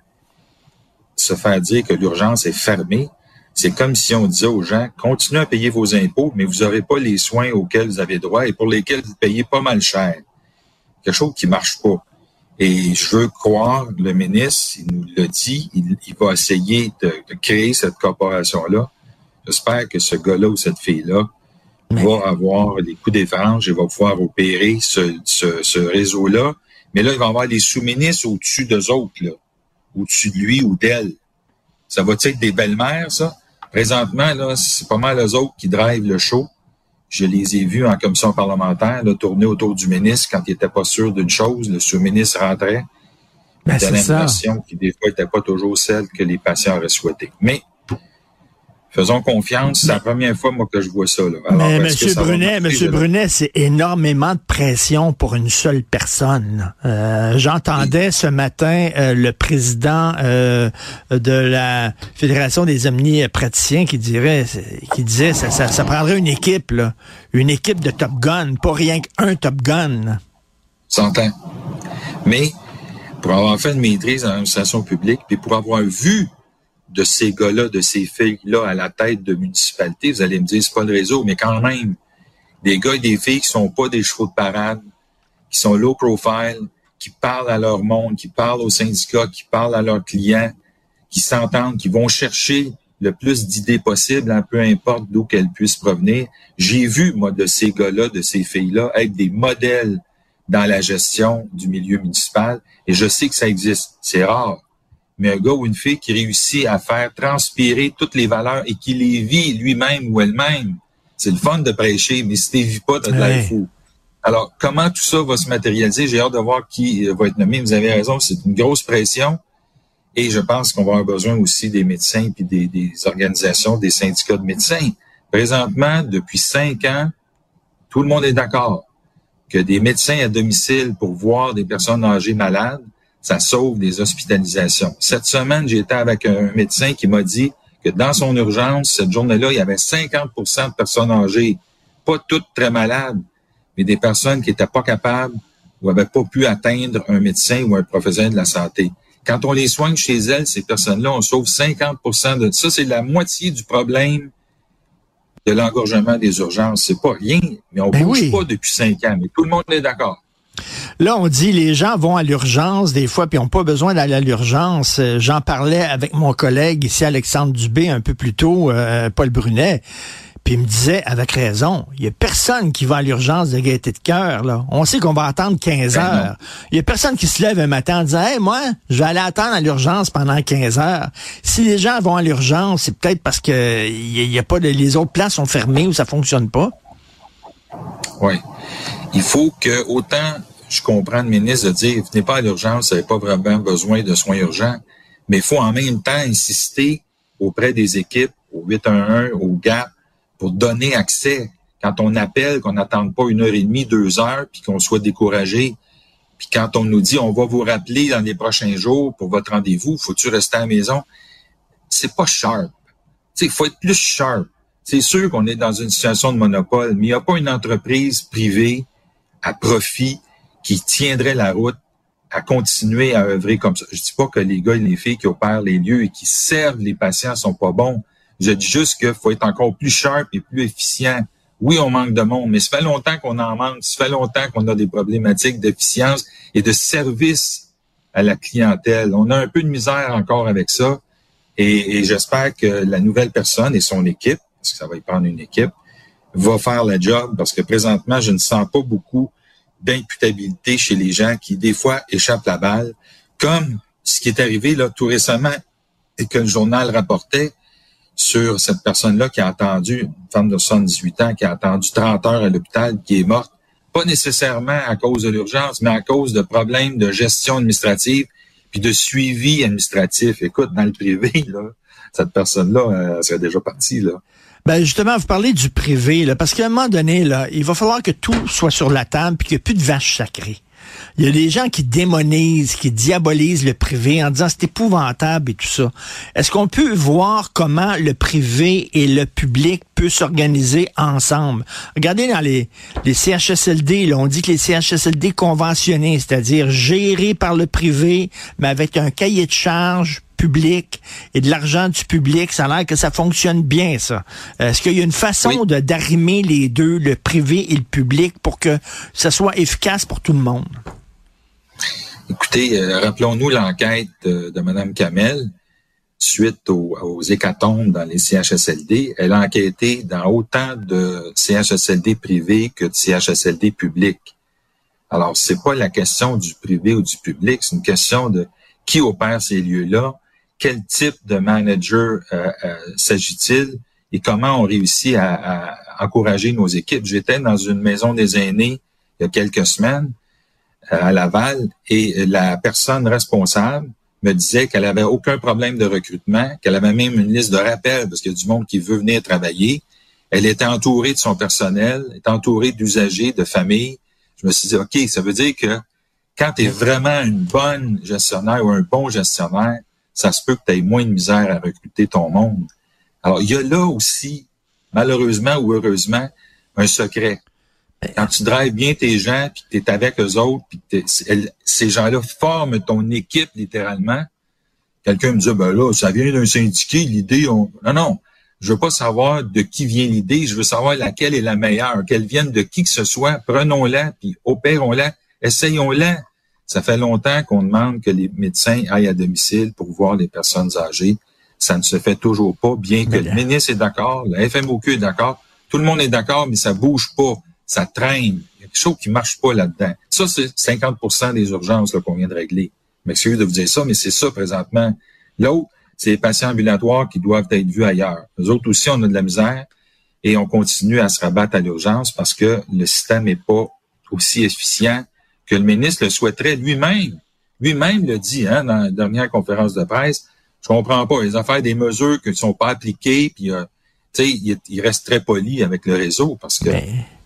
se faire dire que l'urgence est fermée, c'est comme si on disait aux gens, continuez à payer vos impôts, mais vous n'aurez pas les soins auxquels vous avez droit et pour lesquels vous payez pas mal cher. Quelque chose qui marche pas. Et je veux croire, le ministre, il nous l'a dit, il, va essayer de, créer cette corporation-là. J'espère que ce gars-là ou cette fille-là va avoir les coups des et va pouvoir opérer ce, ce, réseau-là. Mais là, il va avoir des sous-ministres au-dessus d'eux autres, là, au-dessus de lui ou d'elle. Ça va être des belles-mères, ça? Présentement, là, c'est pas mal eux autres qui drivent le show. Je les ai vus en commission parlementaire là, tourner autour du ministre quand il était pas sûr d'une chose. Le sous-ministre rentrait. Ben, l'impression qui, des fois, n'était pas toujours celle que les patients auraient souhaité. Mais faisons confiance. C'est la première fois, moi, que je vois ça. Là. mais Monsieur Brunet, Monsieur Brunet, c'est énormément de pression pour une seule personne. Euh, J'entendais ce matin euh, le président euh, de la Fédération des omnipraticiens qui dirait, qui disait, ça, ça, ça prendrait une équipe, là, une équipe de Top Gun, pas rien qu'un Top Gun. S'entend. Mais pour avoir fait une maîtrise en administration publique, puis pour avoir vu de ces gars-là, de ces filles-là à la tête de municipalité, vous allez me dire, c'est pas le réseau, mais quand même, des gars et des filles qui sont pas des chevaux de parade, qui sont low profile, qui parlent à leur monde, qui parlent aux syndicats, qui parlent à leurs clients, qui s'entendent, qui vont chercher le plus d'idées possibles, hein, peu importe d'où qu'elles puissent provenir. J'ai vu, moi, de ces gars-là, de ces filles-là, être des modèles dans la gestion du milieu municipal, et je sais que ça existe. C'est rare mais un gars ou une fille qui réussit à faire transpirer toutes les valeurs et qui les vit lui-même ou elle-même, c'est le fun de prêcher, mais si tu vis pas, t'as de la fou. Alors, comment tout ça va se matérialiser? J'ai hâte de voir qui va être nommé. Vous avez raison, c'est une grosse pression. Et je pense qu'on va avoir besoin aussi des médecins puis des, des organisations, des syndicats de médecins. Présentement, depuis cinq ans, tout le monde est d'accord que des médecins à domicile pour voir des personnes âgées malades, ça sauve des hospitalisations. Cette semaine, été avec un médecin qui m'a dit que dans son urgence, cette journée-là, il y avait 50% de personnes âgées, pas toutes très malades, mais des personnes qui étaient pas capables ou avaient pas pu atteindre un médecin ou un professionnel de la santé. Quand on les soigne chez elles, ces personnes-là, on sauve 50% de ça. C'est la moitié du problème de l'engorgement des urgences. C'est pas rien, mais on ne ben bouge pas depuis cinq ans. Mais tout le monde est d'accord. Là, on dit les gens vont à l'urgence des fois, puis n'ont pas besoin d'aller à l'urgence. Euh, j'en parlais avec mon collègue ici, Alexandre Dubé, un peu plus tôt, euh, Paul Brunet. Puis il me disait, avec raison, il y a personne qui va à l'urgence de gaieté de cœur. Là. On sait qu'on va attendre 15 Ben heures. Il y a personne qui se lève un matin en disant, hey, moi, je vais aller attendre à l'urgence pendant 15 heures. Si les gens vont à l'urgence, c'est peut-être parce que il y, a pas de, les autres places sont fermées ou ça fonctionne pas. Oui. Il faut que, autant je comprends le ministre de dire, venez pas à l'urgence, vous n'avez pas vraiment besoin de soins urgents, mais il faut en même temps insister auprès des équipes, au 811, au GAP, pour donner accès. Quand on appelle, qu'on n'attende pas une heure et demie, deux heures, puis qu'on soit découragé, puis quand on nous dit, on va vous rappeler dans les prochains jours pour votre rendez-vous, faut-tu rester à la maison? C'est pas sharp. Il faut être plus sharp. C'est sûr qu'on est dans une situation de monopole, mais il n'y a pas une entreprise privée à profit qui tiendrait la route à continuer à œuvrer comme ça. Je dis pas que les gars et les filles qui opèrent les lieux et qui servent les patients sont pas bons. Je dis juste qu'il faut être encore plus sharp et plus efficient. Oui, on manque de monde, mais ça fait longtemps qu'on en manque. Ça fait longtemps qu'on a des problématiques d'efficience et de service à la clientèle. On a un peu de misère encore avec ça. Et j'espère que la nouvelle personne et son équipe, parce que ça va y prendre une équipe, va faire le job parce que présentement, je ne sens pas beaucoup d'imputabilité chez les gens qui, des fois, échappent la balle, comme ce qui est arrivé là tout récemment et que le journal rapportait sur cette personne-là qui a attendu, une femme de 78 ans, qui a attendu 30 heures à l'hôpital, qui est morte, pas nécessairement à cause de l'urgence, mais à cause de problèmes de gestion administrative puis de suivi administratif. Écoute, dans le privé, là, cette personne-là, elle serait déjà partie, là. Ben justement, vous parlez du privé, là, parce qu'à un moment donné, là, il va falloir que tout soit sur la table puis qu'il n'y ait plus de vaches sacrées. Il y a des gens qui démonisent, qui diabolisent le privé en disant c'est épouvantable et tout ça. Est-ce qu'on peut voir comment le privé et le public peuvent s'organiser ensemble? Regardez dans les, les CHSLD, là, on dit que les CHSLD conventionnés, c'est-à-dire gérés par le privé, mais avec un cahier de charges public et de l'argent du public, ça a l'air que ça fonctionne bien, ça. Est-ce qu'il y a une façon d'arrimer les deux, le privé et le public, pour que ça soit efficace pour tout le monde? Écoutez, euh, rappelons-nous l'enquête de, de Mme Kamel suite aux, aux, hécatombes dans les CHSLD. Elle a enquêté dans autant de CHSLD privés que de CHSLD publics. Alors, c'est pas la question du privé ou du public, c'est une question de qui opère ces lieux-là, quel type de manager euh, euh, s'agit-il et comment on réussit à, à, encourager nos équipes. J'étais dans une maison des aînés il y a quelques semaines euh, à Laval et la personne responsable me disait qu'elle avait aucun problème de recrutement, qu'elle avait même une liste de rappels parce qu'il y a du monde qui veut venir travailler. Elle était entourée de son personnel, est entourée d'usagers, de familles. Je me suis dit, OK, ça veut dire que quand tu es vraiment une bonne gestionnaire ou un bon gestionnaire, ça se peut que tu aies moins de misère à recruter ton monde. Alors, il y a là aussi, malheureusement ou heureusement, un secret. Quand tu drives bien tes gens, puis tu es avec eux autres, puis ces gens-là forment ton équipe littéralement. Quelqu'un me dit, ben là, ça vient d'un syndicat, l'idée, on... non, non, je veux pas savoir de qui vient l'idée, je veux savoir laquelle est la meilleure, qu'elle vienne de qui que ce soit, prenons-la, puis opérons-la, essayons-la. Ça fait longtemps qu'on demande que les médecins aillent à domicile pour voir les personnes âgées. Ça ne se fait toujours pas, bien que le ministre est d'accord, la FMOQ est d'accord, tout le monde est d'accord, mais ça bouge pas, ça traîne. Il y a quelque chose qui marche pas là-dedans. Ça, c'est 50% des urgences qu'on vient de régler. M'excuse de vous dire ça, mais c'est ça présentement. L'autre, c'est les patients ambulatoires qui doivent être vus ailleurs. Nous autres aussi, on a de la misère et on continue à se rabattre à l'urgence parce que le système n'est pas aussi efficient que le ministre le souhaiterait lui-même. Lui-même le dit hein, dans la dernière conférence de presse. Je comprends pas. Les affaires des mesures qui ne sont pas appliquées, puis euh, il, il reste très poli avec le réseau parce que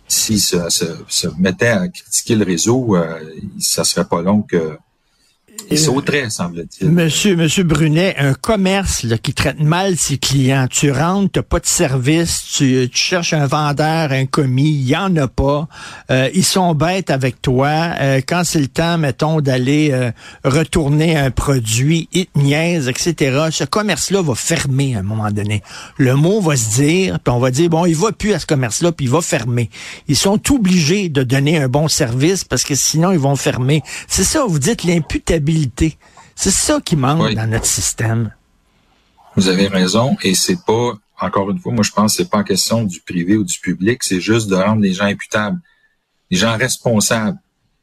s'il se, se, se, mettait à critiquer le réseau, euh, ça serait pas long que il sauterait, semble-t-il. Monsieur, Monsieur Brunet, un commerce là, qui traite mal ses clients. Tu rentres, tu pas de service, tu, tu, cherches un vendeur, un commis, il y en a pas. Euh, ils sont bêtes avec toi. Euh, quand c'est le temps, mettons, d'aller euh, retourner un produit, ils te niaisent, etc. Ce commerce-là va fermer à un moment donné. Le mot va se dire, puis on va dire, bon, il va plus à ce commerce-là, puis il va fermer. Ils sont obligés de donner un bon service parce que sinon, ils vont fermer. C'est ça, vous dites l'imputabilité c'est ça qui manque dans notre système. Vous avez raison, et c'est pas encore une fois, moi, je pense que c'est pas en question du privé ou du public, c'est juste de rendre les gens imputables, les gens responsables.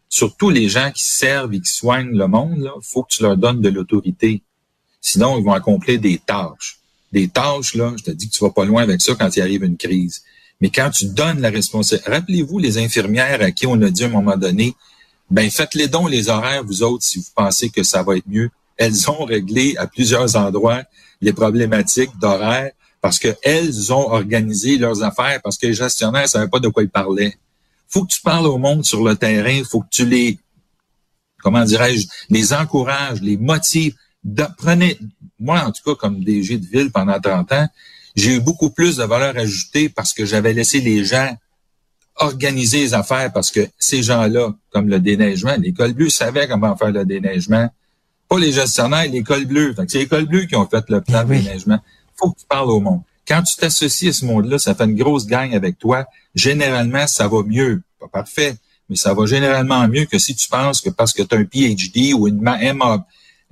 Surtout les gens qui servent et qui soignent le monde, il faut que tu leur donnes de l'autorité. Sinon, ils vont accomplir des tâches. Des tâches, là, je te dis que tu vas pas loin avec ça quand il arrive une crise. Mais quand tu donnes la responsabilité, rappelez-vous les infirmières à qui on a dit à un moment donné, ben faites-les dons les horaires, vous autres, si vous pensez que ça va être mieux. Elles ont réglé à plusieurs endroits les problématiques d'horaire parce qu'elles ont organisé leurs affaires, parce que les gestionnaires ne savaient pas de quoi ils parlaient. faut que tu parles au monde sur le terrain, faut que tu les, comment dirais-je, les encourages, les motives. Prenez, moi, en tout cas, comme DG de ville pendant 30 ans, j'ai eu beaucoup plus de valeur ajoutée parce que j'avais laissé les gens organiser les affaires parce que ces gens-là, comme le déneigement, l'école bleue savait comment faire le déneigement. Pas les gestionnaires, l'école bleue. C'est l'école bleue qui ont fait le plan Eh de déneigement. faut que tu parles au monde. Quand tu t'associes à ce monde-là, ça fait une grosse gang avec toi. Généralement, ça va mieux. Pas parfait, mais ça va généralement mieux que si tu penses que parce que tu as un PhD ou une ma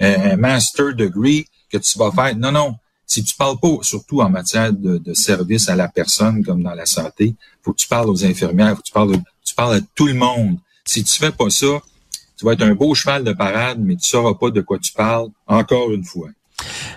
euh, un master degree que tu vas faire. Non, non. Si tu parles pas, surtout en matière de, service à la personne comme dans la santé, faut que tu parles aux infirmières, faut que tu parles, tu parles à tout le monde. Si tu fais pas ça, tu vas être un beau cheval de parade, mais tu sauras pas de quoi tu parles, encore une fois.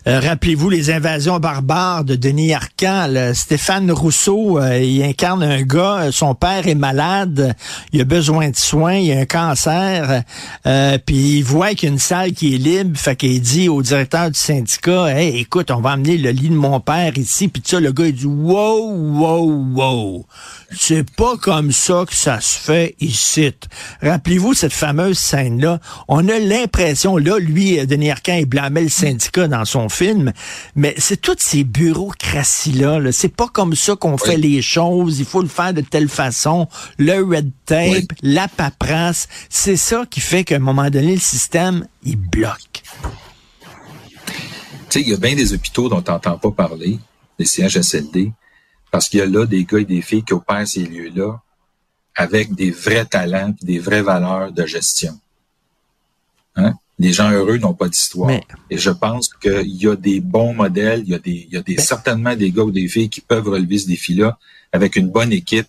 Euh, Rappelez-vous les invasions barbares de Denis Arcand. Stéphane Rousseau, euh, il incarne un gars, euh, son père est malade, il a besoin de soins, il a un cancer, euh, puis il voit qu'il y a une salle qui est libre, fait qu'il dit au directeur du syndicat, hey, écoute, on va amener le lit de mon père ici, puis ça, le gars il dit, wow, wow, wow, c'est pas comme ça que ça se fait ici. Rappelez-vous cette fameuse scène-là. On a l'impression, là, lui, Denis Arcand, il blâmait le syndicat dans son film, mais c'est toutes ces bureaucraties-là. -là, c'est pas comme ça qu'on fait les choses. Il faut le faire de telle façon. Le red tape, la paperasse, c'est ça qui fait qu'à un moment donné, le système, il bloque. Tu sais, il y a bien des hôpitaux dont tu n'entends pas parler, les CHSLD, parce qu'il y a là des gars et des filles qui opèrent ces lieux-là avec des vrais talents et des vraies valeurs de gestion. Hein? Les gens heureux n'ont pas d'histoire. Et je pense qu'il y a des bons modèles, il y a, des, il y a des, certainement des gars ou des filles qui peuvent relever ce défi-là avec une bonne équipe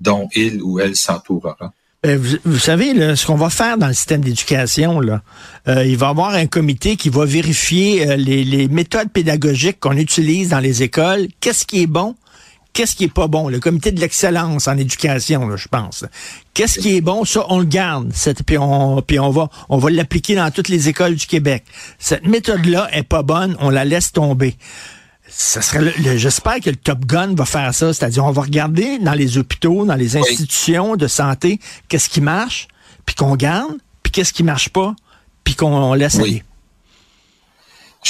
dont il ou elle s'entourera. Euh, vous, vous, savez, là, ce qu'on va faire dans le système d'éducation, là, euh, il va y avoir un comité qui va vérifier euh, les, les méthodes pédagogiques qu'on utilise dans les écoles. Qu'est-ce qui est bon? Qu'est-ce qui est pas bon? Le comité de l'excellence en éducation, là, je pense. Qu'est-ce qui est bon? Ça, on le garde. Cette, puis on, puis on va, on va l'appliquer dans toutes les écoles du Québec. Cette méthode-là est pas bonne. On la laisse tomber ça serait le, le, j'espère que le Top Gun va faire ça, c'est-à-dire on va regarder dans les hôpitaux, dans les institutions de santé, qu'est-ce qui marche, puis qu'on garde, puis qu'est-ce qui marche pas, puis qu'on laisse oui. aller.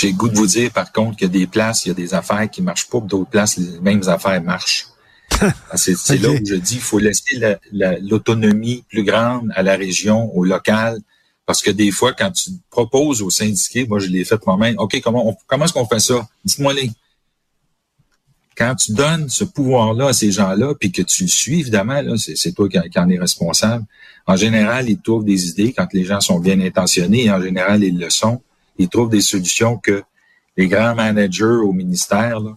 J'ai goût de vous dire, par contre, qu'il y a des places, il y a des affaires qui marchent pas, d'autres places, les mêmes affaires marchent. C'est okay. là où je dis, il faut laisser l'autonomie plus grande à la région, au local, parce que des fois, quand tu proposes aux syndiqués, moi je l'ai fait moi-même, OK, comment, on, comment est-ce qu'on fait ça? Dites-moi-les quand tu donnes ce pouvoir-là à ces gens-là, puis que tu le suis, évidemment, là, c'est, toi qui, qui, en es responsable. En général, ils trouvent des idées quand les gens sont bien intentionnés, et en général, ils le sont. Ils trouvent des solutions que les grands managers au ministère, là,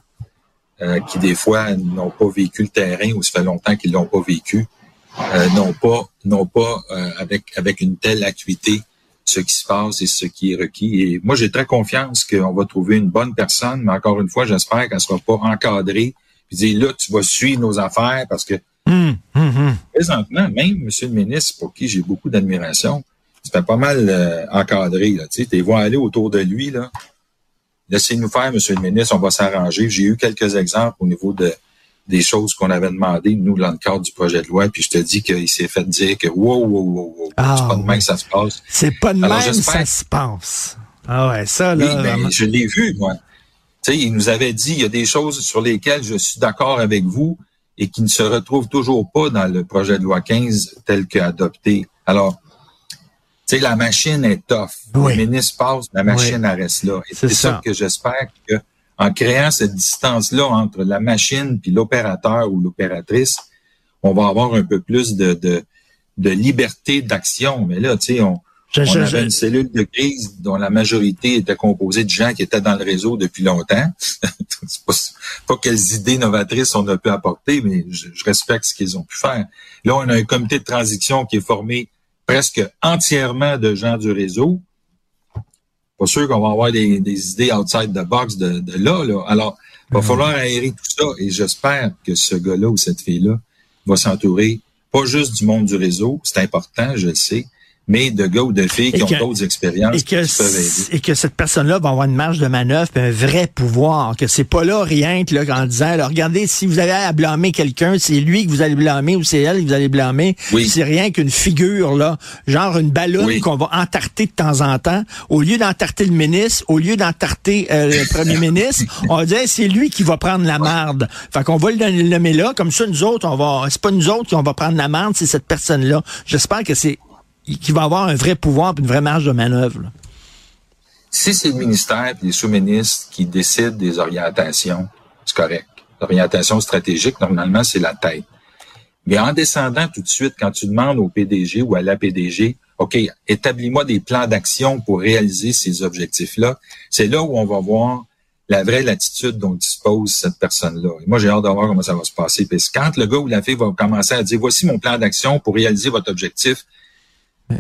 euh, qui des fois n'ont pas vécu le terrain ou ça fait longtemps qu'ils l'ont pas vécu, euh, n'ont pas, n'ont pas euh, avec avec une telle acuité ce qui se passe et ce qui est requis. Et moi, j'ai très confiance qu'on va trouver une bonne personne, mais encore une fois, j'espère qu'elle sera pas encadrée. Puis dire là, tu vas suivre nos affaires parce que mmh, mmh. présentement, même Monsieur le ministre, pour qui j'ai beaucoup d'admiration, il fait pas mal euh, encadré. Là, tu sais, les vois aller autour de lui là. Laissez-nous faire, Monsieur le ministre, on va s'arranger. J'ai eu quelques exemples au niveau de des choses qu'on avait demandé, nous, dans le cadre du projet de loi, puis je te dis qu'il s'est fait dire que wow, wow, wow, wow, ah, c'est pas de même que ça se passe. C'est pas de même que ça se passe. Ah ouais, ça, là. Oui, ben, je l'ai vu, moi. Tu sais, il nous avait dit, il y a des choses sur lesquelles je suis d'accord avec vous et qui ne se retrouvent toujours pas dans le projet de loi 15 tel qu'adopté. Alors, sais, la machine est tough. Oui. Le ministre passe, la machine oui. reste là. Et c'est ça. ça que j'espère que en créant cette distance-là entre la machine puis l'opérateur ou l'opératrice, on va avoir un peu plus de, de, de liberté d'action. Mais là, tu sais, on, on avait une cellule de crise dont la majorité était composée de gens qui étaient dans le réseau depuis longtemps. c'est pas, pas quelles idées novatrices on a pu apporter, mais je, respecte ce qu'ils ont pu faire. Là, on a un comité de transition qui est formé presque entièrement de gens du réseau. Pas sûr qu'on va avoir des, idées outside the box de, là, là. Alors, il va falloir aérer tout ça et j'espère que ce gars-là ou cette fille-là va s'entourer pas juste du monde du réseau, c'est important, je le sais, mais de gars ou de filles qui ont d'autres expériences et que, qui peuvent aider. Et que cette personne-là va avoir une marge de manœuvre un vrai pouvoir, que c'est pas là rien que là, en disant, regardez, si vous avez à blâmer quelqu'un, c'est lui que vous allez blâmer ou c'est elle que vous allez blâmer. Oui. C'est rien qu'une figure, là, genre une ballonne qu'on va entarter de temps en temps. Au lieu d'entarter le ministre, au lieu d'entarter euh, le premier ministre, on va dire, c'est lui qui va prendre la marde. Fait qu'on va le nommer là, comme ça, nous autres, on va, c'est pas nous autres qui on va prendre la marde, c'est cette personne-là. J'espère que c'est qui va avoir un vrai pouvoir et une vraie marge de manœuvre. Si c'est le ministère et les sous-ministres qui décident des orientations, c'est correct. L'orientation stratégique, normalement, c'est la tête. Mais en descendant tout de suite, quand tu demandes au PDG ou à la PDG, OK, établis-moi des plans d'action pour réaliser ces objectifs-là, c'est là où on va voir la vraie latitude dont dispose cette personne-là. moi, j'ai hâte de voir comment ça va se passer. Puis quand le gars ou la fille va commencer à dire, voici mon plan d'action pour réaliser votre objectif,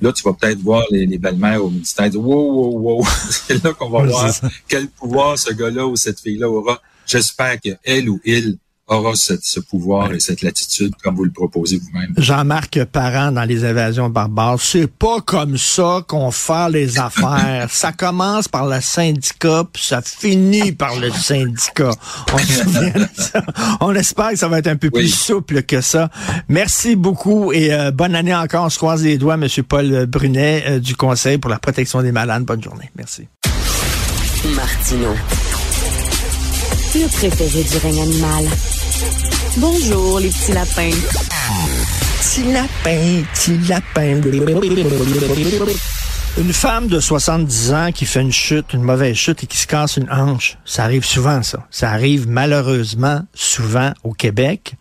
Là, tu vas peut-être voir les, belles-mères au ministère dire Wow, wow, wow. C'est là qu'on va voir quel pouvoir ce gars-là ou cette fille-là aura. J'espère qu'elle ou il aura ce pouvoir et cette latitude comme vous le proposez vous-même. Jean-Marc Parent dans les évasions barbares, c'est pas comme ça qu'on fait les affaires. ça commence par le syndicat, puis ça finit par le syndicat. On se souvient de ça. On espère que ça va être un peu plus souple que ça. Merci beaucoup et euh, bonne année encore. On se croise les doigts, Monsieur Paul Brunet euh, du Conseil pour la protection des malades. Bonne journée. Merci. Martino. Le préféré du règne animal. Bonjour, les petits lapins. Petit lapin, petit lapin. Une femme de 70 ans qui fait une chute, une mauvaise chute et qui se casse une hanche, ça arrive souvent, ça. Ça arrive malheureusement souvent au Québec.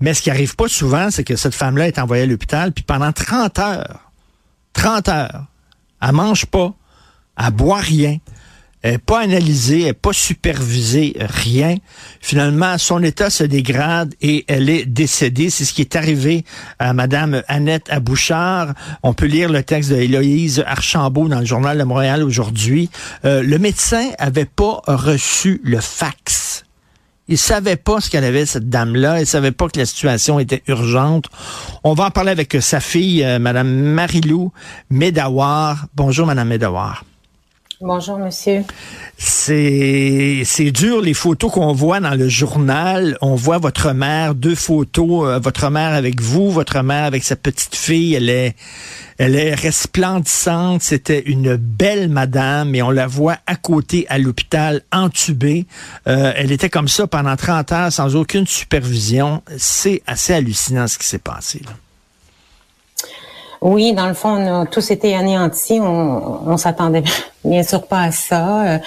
Mais ce qui arrive pas souvent, c'est que cette femme-là est envoyée à l'hôpital, puis pendant 30 heures, 30 heures, elle mange pas, elle boit rien, elle pas analysée, elle pas supervisée, rien. Finalement, son état se dégrade et elle est décédée. C'est ce qui est arrivé à Madame Annette Abouchard. On peut lire le texte de Héloïse Archambault dans le journal de Montréal aujourd'hui. Euh, le médecin avait pas reçu le fax. Il savait pas ce qu'elle avait, cette dame-là. Il savait pas que la situation était urgente. On va en parler avec sa fille, euh, Madame Marilou Médawar. Bonjour, Madame Médawar. Bonjour, monsieur. C'est, c'est dur, les photos qu'on voit dans le journal. On voit votre mère, deux photos, euh, votre mère avec vous, votre mère avec sa petite fille. Elle est, elle est resplendissante. C'était une belle madame et on la voit à côté à l'hôpital entubée. Euh, elle était comme ça pendant 30 heures sans aucune supervision. C'est assez hallucinant ce qui s'est passé. Là. Oui, dans le fond, on a tous été anéantis. On, s'attendait bien sûr pas à ça. Euh,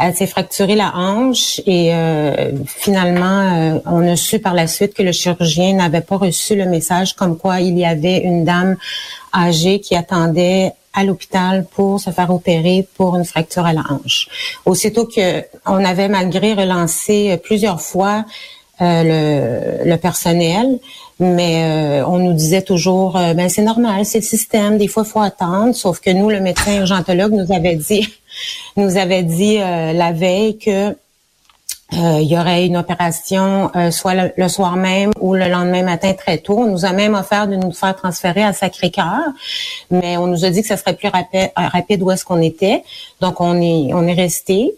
elle s'est fracturée la hanche et euh, finalement, euh, on a su par la suite que le chirurgien n'avait pas reçu le message comme quoi il y avait une dame âgée qui attendait à l'hôpital pour se faire opérer pour une fracture à la hanche. Aussitôt que on avait malgré relancé plusieurs fois le, le personnel, mais euh, on nous disait toujours, euh, ben c'est normal, c'est le système. Des fois, faut attendre. Sauf que nous, le médecin urgentologue nous avait dit, nous avait dit euh, la veille que il y aurait une opération soit le, soir même ou le lendemain matin très tôt. On nous a même offert de nous faire transférer à Sacré-Cœur, mais on nous a dit que ça serait plus rapide, rapide où est-ce qu'on était. Donc on est on est resté.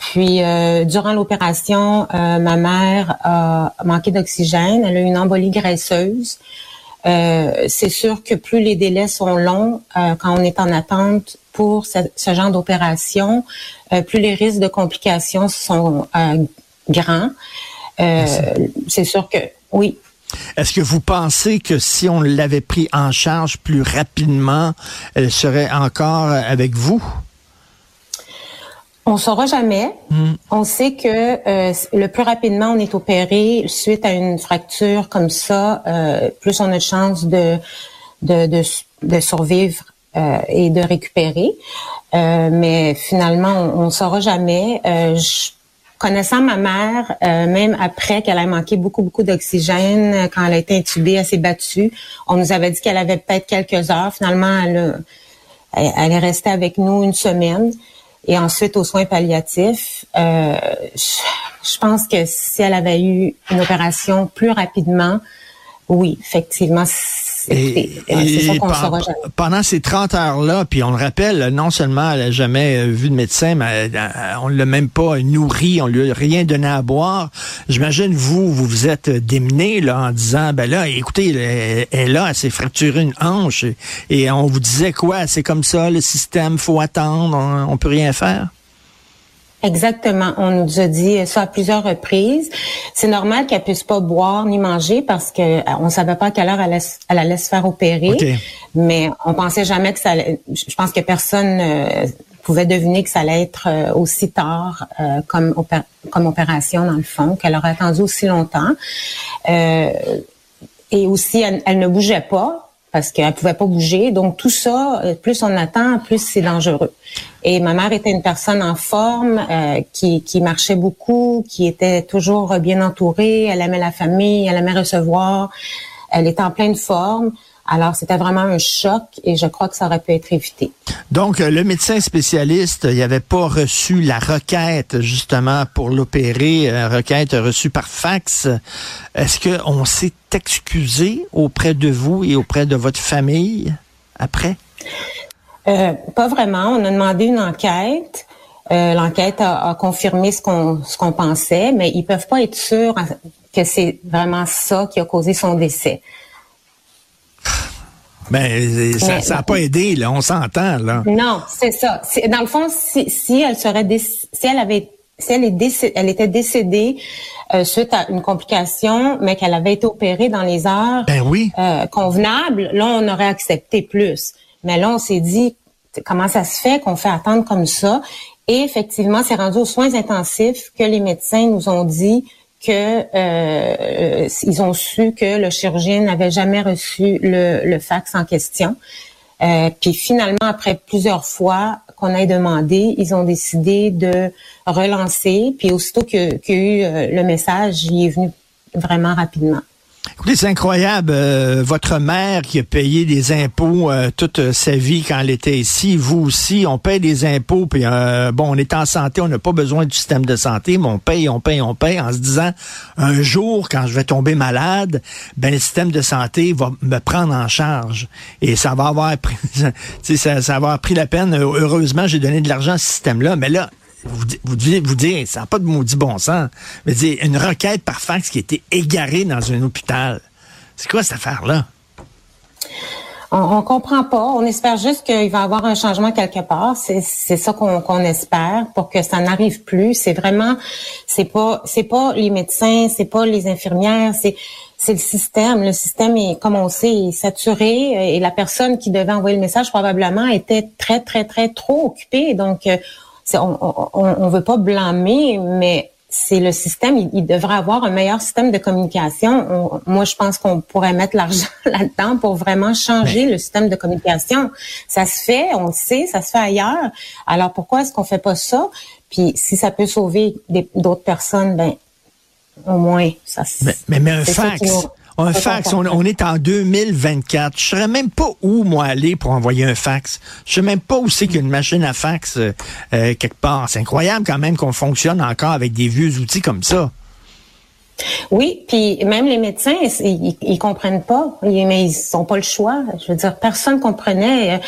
Puis, euh, durant l'opération, euh, ma mère a manqué d'oxygène. Elle a eu une embolie graisseuse. Euh, c'est sûr que plus les délais sont longs quand on est en attente pour ce, genre d'opération, plus les risques de complications sont grands. c'est sûr que oui. Est-ce que vous pensez que si on l'avait pris en charge plus rapidement, elle serait encore avec vous? On saura jamais. Hmm. On sait que euh, le plus rapidement on est opéré suite à une fracture comme ça, euh, plus on a de chance de, de, de, survivre et de récupérer. mais finalement, on ne saura jamais. Je, connaissant ma mère, même après qu'elle ait manqué beaucoup, beaucoup d'oxygène, quand elle a été intubée, elle s'est battue. On nous avait dit qu'elle avait peut-être quelques heures. Finalement, elle, elle, est restée avec nous une semaine. Et ensuite, aux soins palliatifs, euh, je, pense que si elle avait eu une opération plus rapidement, oui, effectivement, et, pendant ces 30 heures-là, puis on le rappelle, non seulement elle n'a jamais euh, vu de médecin, mais euh, on ne l'a même pas nourri, on lui a rien donné à boire. J'imagine, vous, vous vous êtes démené là, en disant, ben là, écoutez, elle, est là, elle s'est fracturée une hanche, et, on vous disait quoi? C'est comme ça, le système, faut attendre, on, on peut rien faire? Exactement. On nous a dit ça à plusieurs reprises. C'est normal qu'elle puisse pas boire ni manger parce que euh, on savait pas à quelle heure elle allait, se faire opérer. Mais on pensait jamais que ça allait, je pense que personne euh, pouvait deviner que ça allait être euh, aussi tard comme, comme opération dans le fond, qu'elle aurait attendu aussi longtemps. et aussi, elle ne bougeait pas parce qu'elle pouvait pas bouger. Donc tout ça, euh, plus on attend, plus c'est dangereux. Et ma mère était une personne en forme, euh, qui, qui marchait beaucoup, qui était toujours bien entourée. Elle aimait la famille, elle aimait recevoir. Elle était en pleine forme. Alors, c'était vraiment un choc et je crois que ça aurait pu être évité. Donc, euh, le médecin spécialiste, il n'avait pas reçu la requête, justement, pour l'opérer, euh, requête reçue par fax. Est-ce qu'on s'est excusé auprès de vous et auprès de votre famille après? Euh, pas vraiment. On a demandé une enquête. L'enquête a, confirmé ce qu'on ce qu'on pensait, mais ils peuvent pas être sûrs que c'est vraiment ça qui a causé son décès. Ben, ça n'a pas aidé, là. On s'entend, là. Non, c'est ça. Dans le fond, si, si elle serait, si elle avait, si elle, est elle était décédée euh, suite à une complication, mais qu'elle avait été opérée dans les heures ben oui. euh, convenables, là, on aurait accepté plus. Mais là, on s'est dit, comment ça se fait qu'on fait attendre comme ça? Et effectivement, c'est rendu aux soins intensifs que les médecins nous ont dit que euh, ils ont su que le chirurgien n'avait jamais reçu le, le fax en question. Euh, puis finalement, après plusieurs fois qu'on ait demandé, ils ont décidé de relancer. Puis aussitôt qu'il euh, le message, il est venu vraiment rapidement. Écoutez, c'est incroyable. Euh, votre mère qui a payé des impôts euh, toute sa vie quand elle était ici, vous aussi, on paye des impôts, puis euh, bon, on est en santé, on n'a pas besoin du système de santé, mais on paye, on paye, on paye, en se disant, un jour, quand je vais tomber malade, ben le système de santé va me prendre en charge. Et ça va avoir pris, ça, ça va avoir pris la peine. Heureusement, j'ai donné de l'argent à ce système-là, mais là, vous, vous devez vous dire, ça n'a pas de maudit bon sens, mais dire, une requête par fax qui a été égarée dans un hôpital. C'est quoi cette affaire-là? On, on comprend pas. On espère juste qu'il va y avoir un changement quelque part. C'est, ça qu'on, espère pour que ça n'arrive plus. C'est vraiment, c'est pas, c'est pas les médecins, c'est pas les infirmières, c'est, c'est le système. Le système est, comme on sait, saturé et la personne qui devait envoyer le message probablement était très, très, très trop occupée. Donc, euh, on, ne veut pas blâmer, mais c'est le système. Il, devrait avoir un meilleur système de communication. moi, je pense qu'on pourrait mettre l'argent là-dedans pour vraiment changer le système de communication. Ça se fait, on le sait, ça se fait ailleurs. Alors pourquoi est-ce qu'on fait pas ça? Puis si ça peut sauver d'autres personnes, ben au moins ça. Mais, mais, mais un fax. Un fax, on, est en 2024. Je ne saurais même pas où, moi, aller pour envoyer un fax. Je sais même pas où c'est qu'il y a une machine à fax euh, euh, quelque part. C'est incroyable quand même qu'on fonctionne encore avec des vieux outils comme ça. Oui, puis même les médecins, ils, ils comprennent pas, mais ils n'ont pas le choix. Je veux dire, personne comprenait.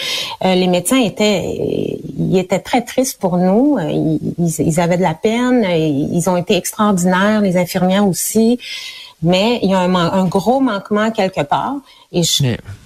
Euh, les médecins étaient, ils étaient très tristes pour nous. Ils, ils, avaient de la peine. Ils ont été extraordinaires, les infirmières aussi mais il y a un, gros manquement quelque part. Et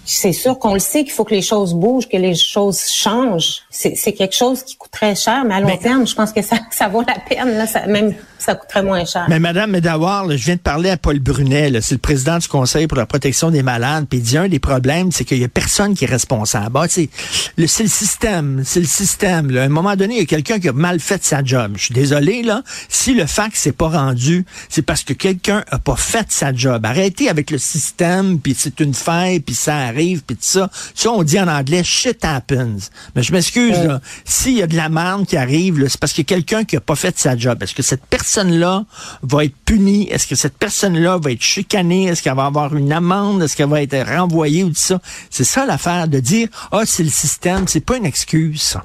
c'est sûr qu'on le sait qu'il faut que les choses bougent, que les choses changent. C'est quelque chose qui coûte très cher, mais à long terme, je pense que ça, ça vaut la peine. Là, ça, même ça coûterait moins cher. Mais Madame Medawar, je viens de parler à Paul Brunet, c'est le président du Conseil pour la protection des malades, puis il dit un des problèmes, c'est qu'il y a personne qui est responsable. Ah, c'est le, système, c'est le système. Là. À un moment donné, il y a quelqu'un qui a mal fait sa job. Je suis désolé, là. Si le fax s'est pas rendu, c'est parce que quelqu'un a pas fait sa job. Arrêtez avec le système, puis c'est une faille, puis ça arrive, puis tout ça. Ça, on dit en anglais, shit happens. Mais je m'excuse, là. S'il y a de la merde qui arrive, c'est parce qu'il y a quelqu'un qui a pas fait sa job. Est-ce que cette personne-là va être punie? Est-ce que cette personne-là va être chicanée? Est-ce qu'elle va avoir une amende? Est-ce qu'elle va être renvoyée ou tout ça? C'est ça l'affaire de dire, ah, c'est le système. C'est pas une excuse, ça.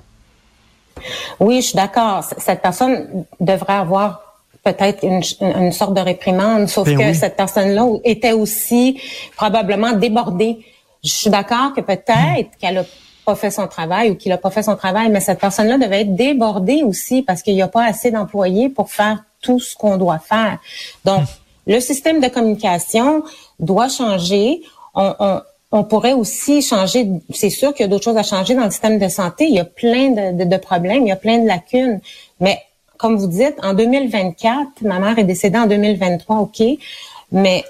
Oui, je suis d'accord. Cette personne devrait avoir peut-être une, une sorte de réprimande, sauf Ben que oui. cette personne-là était aussi probablement débordée. Je suis d'accord que peut-être qu'elle a pas fait son travail ou qu'il a pas fait son travail, mais cette personne-là devait être débordée aussi parce qu'il n'y a pas assez d'employés pour faire tout ce qu'on doit faire. Donc, le système de communication doit changer. On, on, on pourrait aussi changer, c'est sûr qu'il y a d'autres choses à changer dans le système de santé. Il y a plein de, de- de problèmes, il y a plein de lacunes. Mais comme vous dites, en 2024, ma mère est décédée en 2023, OK, mais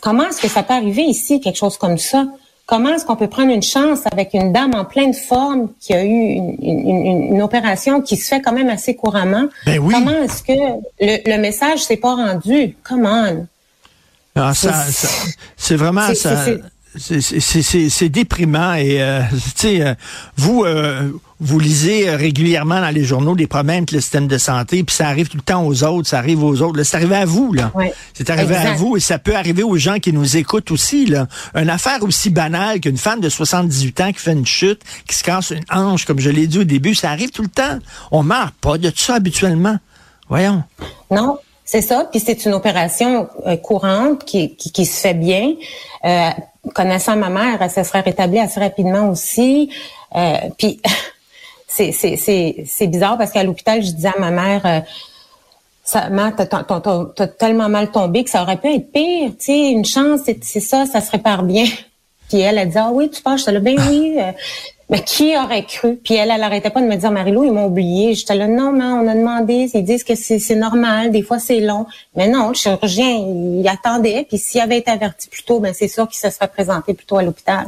comment est-ce que ça peut arriver ici, quelque chose comme ça? Comment est-ce qu'on peut prendre une chance avec une dame en pleine forme qui a eu une, une- une- une opération qui se fait quand même assez couramment? Ben oui. Comment est-ce que le, le message s'est pas rendu? Come on. Ah, ça, C'est- ça- c'est vraiment ça. c'est déprimant et euh, tu sais euh, vous euh, vous lisez euh, régulièrement dans les journaux des problèmes avec le système de santé puis ça arrive tout le temps aux autres ça arrive aux autres Là, c'est arrivé à vous là Ouais. c'est arrivé à vous et ça peut arriver aux gens qui nous écoutent aussi là une affaire aussi banale qu'une femme de 78 ans qui fait une chute qui se casse une hanche comme je l'ai dit au début ça arrive tout le temps on meurt pas de ça habituellement voyons Non, c'est ça. Puis c'est une opération euh, courante qui, qui, qui se fait bien. Euh, connaissant ma mère, elle se serait rétablie assez rapidement aussi. Euh, puis c'est, bizarre parce qu'à l'hôpital, je disais à ma mère, euh, ça, t'as, tellement mal tombé que ça aurait pu être pire. Tu sais, une chance, c'est, ça, ça se répare bien. Puis elle, elle dit, ah oui, tu penses, là, ben oui. euh, mais qui aurait cru? Puis elle, elle arrêtait pas de me dire, Marilou, ils m'ont oublié. J'étais là, non, mais on a demandé. Ils disent que c'est, c'est normal. Des fois, c'est long. Mais non, le chirurgien, il attendait. Puis s'il avait été averti plus tôt, ben c'est sûr qu'il se serait présenté plus tôt à l'hôpital.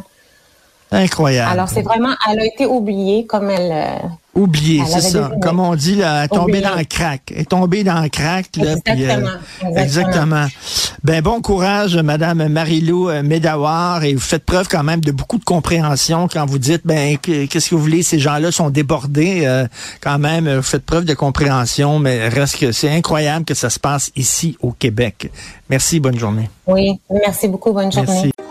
Incroyable Alors, c'est vraiment, elle a été oubliée comme elle... euh, Oublié, Elle c'est ça. Comme on dit, là, elle est tombée dans le crack. Elle est tombée dans le crack. Là, puis, euh, Exactement, exactement. exactement. Ben, bon courage, Madame Marilou euh, Médawar. Et vous faites preuve quand même de beaucoup de compréhension quand vous dites, ben, que- qu'est-ce que vous voulez, ces gens-là sont débordés. euh, quand même, vous faites preuve de compréhension, mais reste que c'est incroyable que ça se passe ici au Québec. Merci, bonne journée. Oui, merci beaucoup. Bonne journée. Merci.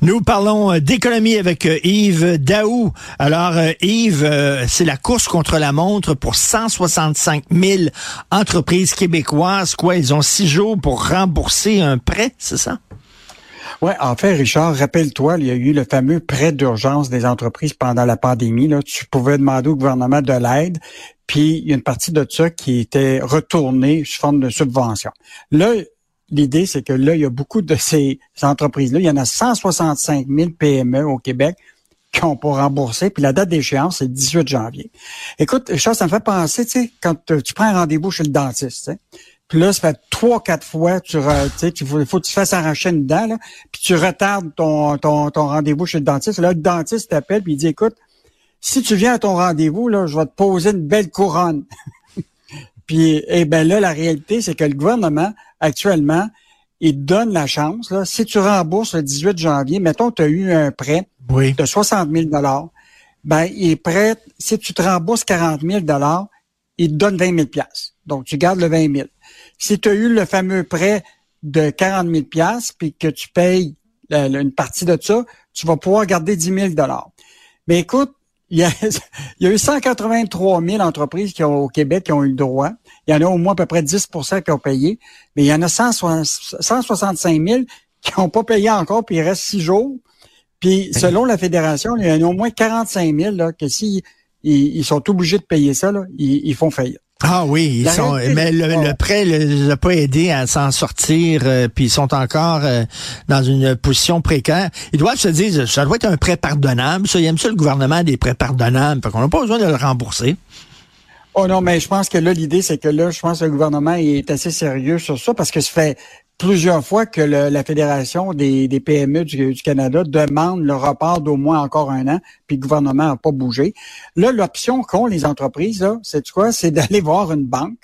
Nous parlons euh, d'économie avec euh, Yves Daou. Alors, euh, Yves, c'est la course contre la montre pour 165 000 entreprises québécoises. Quoi, ils ont six jours pour rembourser un prêt, c'est ça? Oui, en fait, Richard, rappelle-toi, il y a eu le fameux prêt d'urgence des entreprises pendant la pandémie. Là, tu pouvais demander au gouvernement de l'aide, puis il y a une partie de ça qui était retournée sous forme de subvention. Là, l'idée, c'est que là, il y a beaucoup de ces entreprises-là. Il y en a 165 000 PME au Québec qui ont pas remboursé, puis la date d'échéance, c'est le 18 janvier. Écoute, Richard, ça me fait penser, tu sais, quand tu prends un rendez-vous chez le dentiste, puis là, ça fait trois, quatre fois, tu il faut, faut que tu fasses arracher une dent, là, puis tu retardes ton, ton, ton rendez-vous chez le dentiste. Là, le dentiste t'appelle, puis il dit, écoute, si tu viens à ton rendez-vous, là, je vais te poser une belle couronne. Puis, eh ben là, la réalité, c'est que le gouvernement, actuellement, il donne la chance, là, si tu rembourses le 18 janvier, mettons, tu as eu un prêt Oui. de 60 000 ben, il est prêt, si tu te rembourses 40 000 il te donne 20 000 Donc, tu gardes le 20 000 Si tu as eu le fameux prêt de 40 000 puis que tu payes la- une partie de ça, tu vas pouvoir garder 10 000 Mais écoute, il y, a, il y a eu 183 000 entreprises qui ont, au Québec qui ont eu le droit. Il y en a au moins à peu près 10% qui ont payé. Mais il y en a 160 165 000 qui n'ont pas payé encore, puis il reste six jours. Puis, selon la fédération, il y en a au moins 45 000 là, que s'ils ils, ils sont obligés de payer ça, là, ils, ils font faillite. Ah oui, ils sont, mais le, prêt ne les a pas aidés à s'en sortir, euh, puis ils sont encore euh, dans une position précaire. Ils doivent se dire, ça doit être un prêt pardonnable. Ça, ils aiment ça le gouvernement des prêts pardonnables, fait qu'on n'a pas besoin de le rembourser. Oh non, mais je pense que là, l'idée, c'est que là, je pense que le gouvernement est assez sérieux sur ça parce que ça fait plusieurs fois que la Fédération des, PME du, Canada demande le report d'au moins encore un an, puis le gouvernement n'a pas bougé. Là, l'option qu'ont les entreprises, c'est quoi? C'est d'aller voir une banque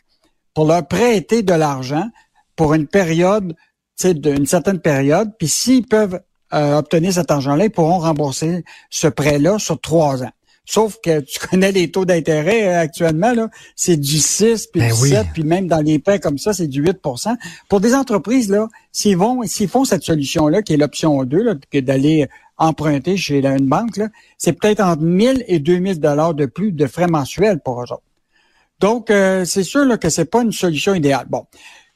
pour leur prêter de l'argent pour une période, d'une certaine période, puis s'ils peuvent euh, obtenir cet argent-là, ils pourront rembourser ce prêt-là sur trois ans. Sauf que tu connais les taux d'intérêt euh, actuellement, là, c'est du 6, puis ben du 7, puis même dans les prêts comme ça, c'est du 8% Pour des entreprises, là, s'ils vont, s'ils font cette solution-là, qui est l'option 2, là, que d'aller emprunter chez une banque, c'est peut-être entre 1000 et 2000 dollars de plus de frais mensuels pour eux autres. Donc, euh, c'est sûr là, que c'est pas une solution idéale. Bon,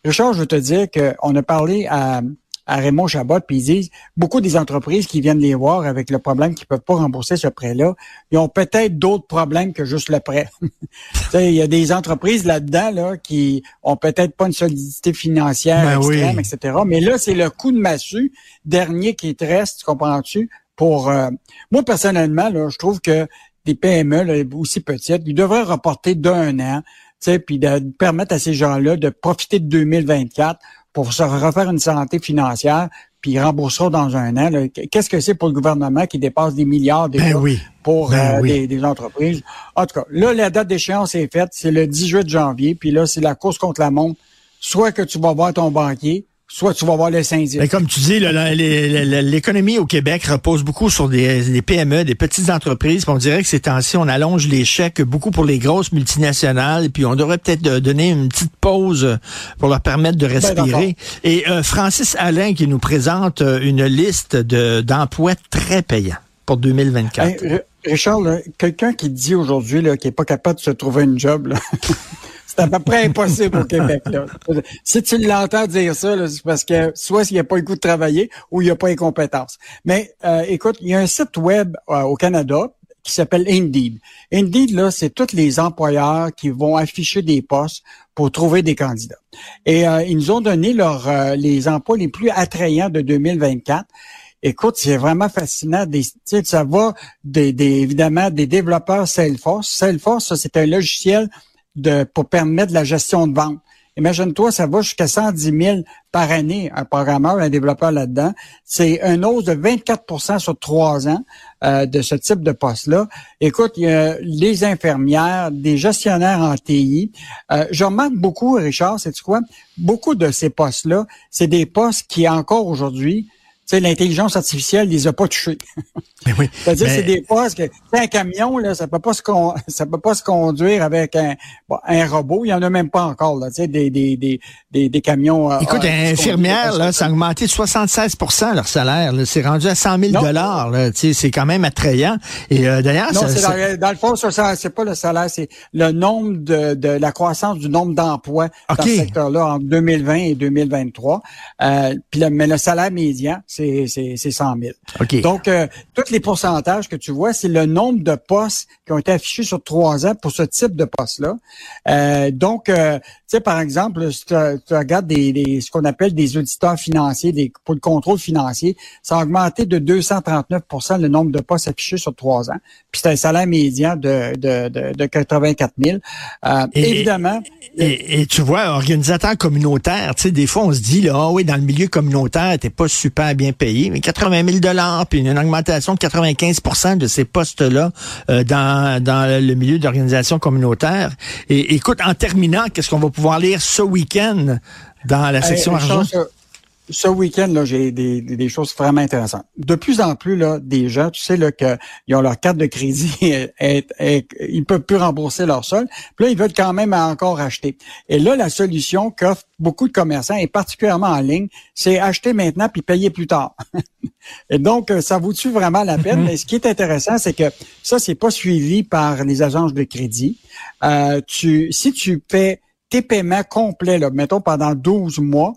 Richard, je veux te dire qu'on a parlé à à Raymond Chabot, puis ils disent beaucoup des entreprises qui viennent les voir avec le problème qu'ils peuvent pas rembourser ce prêt-là, ils ont peut-être d'autres problèmes que juste le prêt. il y a des entreprises là-dedans là qui ont peut-être pas une solidité financière ben extrême, etc. Mais là, c'est le coup de massue dernier qui te reste, comprends-tu? Pour euh, moi personnellement, là, je trouve que des PME là, aussi petites, ils devraient reporter d'un an, puis de permettre à ces gens-là de profiter de 2024 pour se refaire une santé financière, puis ils rembourseront dans un an. Qu'est-ce que c'est pour le gouvernement qui dépasse des milliards ben pour ben euh, des, entreprises? En tout cas, là, la date d'échéance est faite, c'est le 18 janvier, puis là, c'est la course contre la montre. Soit que tu vas voir ton banquier, soit tu vas voir le syndic. Mais comme tu dis, l'économie au Québec repose beaucoup sur des, PME, des petites entreprises. on dirait que ces temps-ci, on allonge les chèques beaucoup pour les grosses multinationales. Puis on devrait peut-être donner une petite pause pour leur permettre de ben, respirer. Et euh, Francis Alain qui nous présente euh, une liste d'emplois très payants pour 2024. Richard, quelqu'un qui dit aujourd'hui qu'il n'est pas capable de se trouver une job, C'est à peu près impossible au Québec. Là. Si tu l'entends dire ça, c'est parce que soit il n'y a pas le goût de travailler ou il n'y a pas les compétences. Mais euh, écoute, il y a un site web euh, au Canada qui s'appelle Indeed. Indeed, là, c'est tous les employeurs qui vont afficher des postes pour trouver des candidats. Et euh, ils nous ont donné leur, les emplois les plus attrayants de 2024. Écoute, c'est vraiment fascinant. Des, ça va des, des, évidemment des développeurs Salesforce. Salesforce, c'est un logiciel pour permettre la gestion de vente. Imagine-toi, ça va jusqu'à 110 000 par année, un programmeur, un développeur là-dedans. C'est un hausse de 24% sur trois ans euh, de ce type de poste-là. Écoute, il y a les infirmières, des gestionnaires en TI. Euh, je remarque beaucoup, Richard, c'est quoi? Beaucoup de ces postes-là, c'est des postes qui, encore aujourd'hui, sais, l'intelligence artificielle les a pas touchés. oui, C'est-à-dire, c'est des postes que un camion là, ça peut pas se ça peut pas se conduire avec un, un robot. Il y en a même pas encore là. Tu sais, des des des des, des camions. Euh, Écoute, un infirmière là, ça a augmenté de 76% leur salaire. C'est rendu à 100 000 dollars. Tu sais, c'est quand même attrayant. Et euh, d'ailleurs, non, dans, dans, le fond, ça, c'est pas le salaire, c'est le nombre de, de la croissance du nombre d'emplois dans ce secteur-là en 2020 et 2023. Euh, puis mais le salaire médian c'est 100 000. Donc, euh, tous les pourcentages que tu vois, c'est le nombre de postes qui ont été affichés sur trois ans pour ce type de poste-là. Euh, donc, euh, tu sais, par exemple, si tu, regardes des, ce qu'on appelle des auditeurs financiers, des, pour le contrôle financier, ça a augmenté de 239% le nombre de postes affichés sur trois ans. Puis c'est un salaire médian de, de, de, de 84 000. évidemment. Et, tu vois, organisateur communautaire, tu sais, des fois, on se dit, là, ah oui, dans le milieu communautaire, t'es pas super bien payé, mais 80 000 dollars, puis une augmentation de 95% de ces postes-là euh, dans, dans le milieu d'organisation communautaire. Et écoute, en terminant, qu'est-ce qu'on va pouvoir lire ce week-end dans la section argent? Ce week-end, là, j'ai des, des, choses vraiment intéressantes. De plus en plus, là, des gens, tu sais, là, qu'ils ont leur carte de crédit, et, et, ils peuvent plus rembourser leur sol. Puis là, ils veulent quand même encore acheter. Et là, la solution qu'offrent beaucoup de commerçants, et particulièrement en ligne, c'est acheter maintenant puis payer plus tard. et donc, ça vaut-tu vraiment la peine? Mm-hmm. Mais ce qui est intéressant, c'est que ça, c'est pas suivi par les agences de crédit. Euh, tu, si tu fais tes paiements complets, là, mettons pendant 12 mois,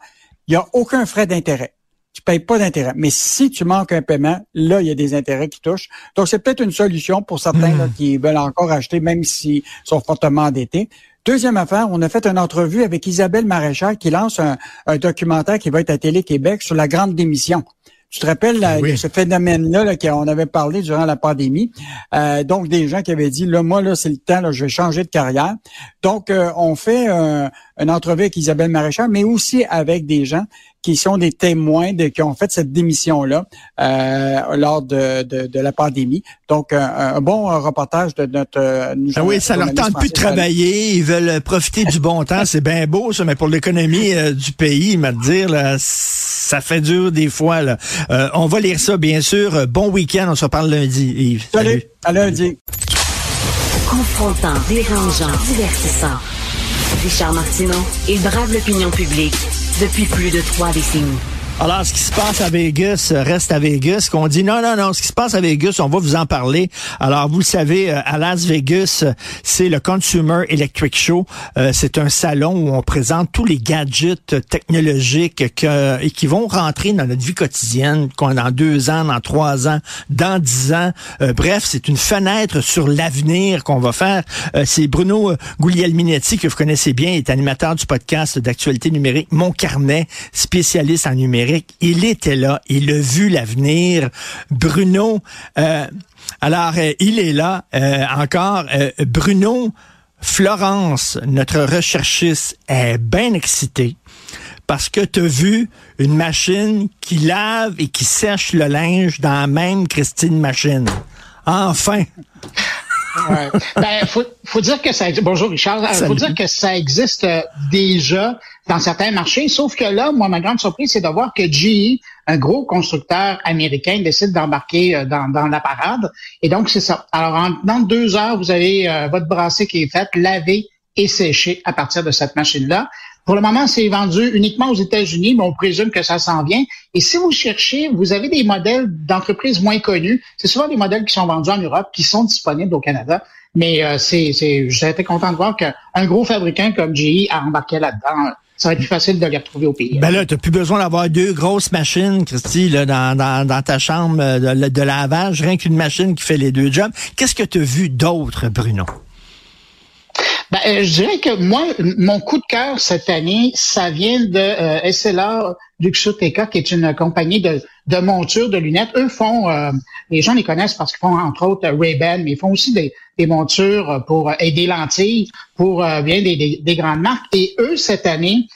il n'y a aucun frais d'intérêt. Tu payes pas d'intérêt. Mais si tu manques un paiement, là, il y a des intérêts qui touchent. Donc, c'est peut-être une solution pour certains hmm. qui veulent encore acheter, même s'ils sont fortement endettés. Deuxième affaire, on a fait une entrevue avec Isabelle Maréchal qui lance un, un documentaire qui va être à Télé-Québec sur la grande démission. Tu te rappelles ce phénomène-là là, qu'on avait parlé durant la pandémie? Euh, donc, des gens qui avaient dit, là, moi, là, c'est le temps, là, je vais changer de carrière. Donc, euh, on fait euh, une entrevue avec Isabelle Maréchal, mais aussi avec des gens qui sont des témoins de, qui ont fait cette démission-là euh, lors de, de, de, la pandémie. Donc, un, bon reportage de notre... Euh, ah oui, ça leur tente plus de travailler, ils veulent profiter du bon temps. C'est bien beau, ça, mais pour l'économie euh, du pays, me dire, là, ça fait dur des fois. Là. Euh, on va lire ça, bien sûr. Bon week-end, on se reparle lundi, Yves. Salut, à lundi. Confrontant, dérangeant, divertissant. Richard Martineau, il brave l'opinion publique depuis plus de trois décennies. Alors, ce qui se passe à Vegas reste à Vegas. Qu'on dit non, non, non, ce qui se passe à Vegas, on va vous en parler. Alors, vous le savez, euh, à Las Vegas, c'est le Consumer Electric Show. Euh, c'est un salon où on présente tous les gadgets technologiques que, qui vont rentrer dans notre vie quotidienne, dans deux ans, dans trois ans, dans dix ans. Euh, bref, c'est une fenêtre sur l'avenir qu'on va faire. c'est Bruno Guglielminetti, que vous connaissez bien, est animateur du podcast d'actualité numérique Mon Carnet, spécialiste en numérique il était là, il a vu l'avenir. Bruno, euh, alors euh, il est là euh, encore. Bruno, Florence, notre recherchiste, est bien excitée parce que tu as vu une machine qui lave et qui sèche le linge dans la même Christine machine. Enfin! Ouais. Ben, faut, faut dire que ça Bonjour Richard. Il Faut dire que ça existe déjà dans certains marchés. Sauf que là, moi, ma grande surprise, c'est de voir que GE, un gros constructeur américain, décide d'embarquer euh, dans, dans, la parade. Et donc, c'est ça. Alors, en, dans deux heures, vous avez euh, votre brassée qui est faite, lavée et séchée à partir de cette machine-là. Pour le moment, c'est vendu uniquement aux États-Unis, mais on présume que ça s'en vient. Et si vous cherchez, vous avez des modèles d'entreprises moins connus. C'est souvent des modèles qui sont vendus en Europe, qui sont disponibles au Canada. Mais euh, c'est, j'ai été content de voir qu'un gros fabricant comme GE a embarqué là-dedans ça va être plus facile de les retrouver au pays. Ben là, tu plus besoin d'avoir deux grosses machines, Christy, dans, ta chambre euh, de lavage, rien qu'une machine qui fait les deux jobs. Qu'est-ce que tu as vu d'autre, Bruno? Ben, euh, je dirais que moi, mon coup de cœur cette année, ça vient de euh, Luxottica, qui est une compagnie de, montures, de lunettes. Eux font, euh, les gens les connaissent parce qu'ils font entre autres Ray-Ban, mais ils font aussi des, des montures pour et des lentilles pour bien des, des, grandes marques. Et eux, cette année,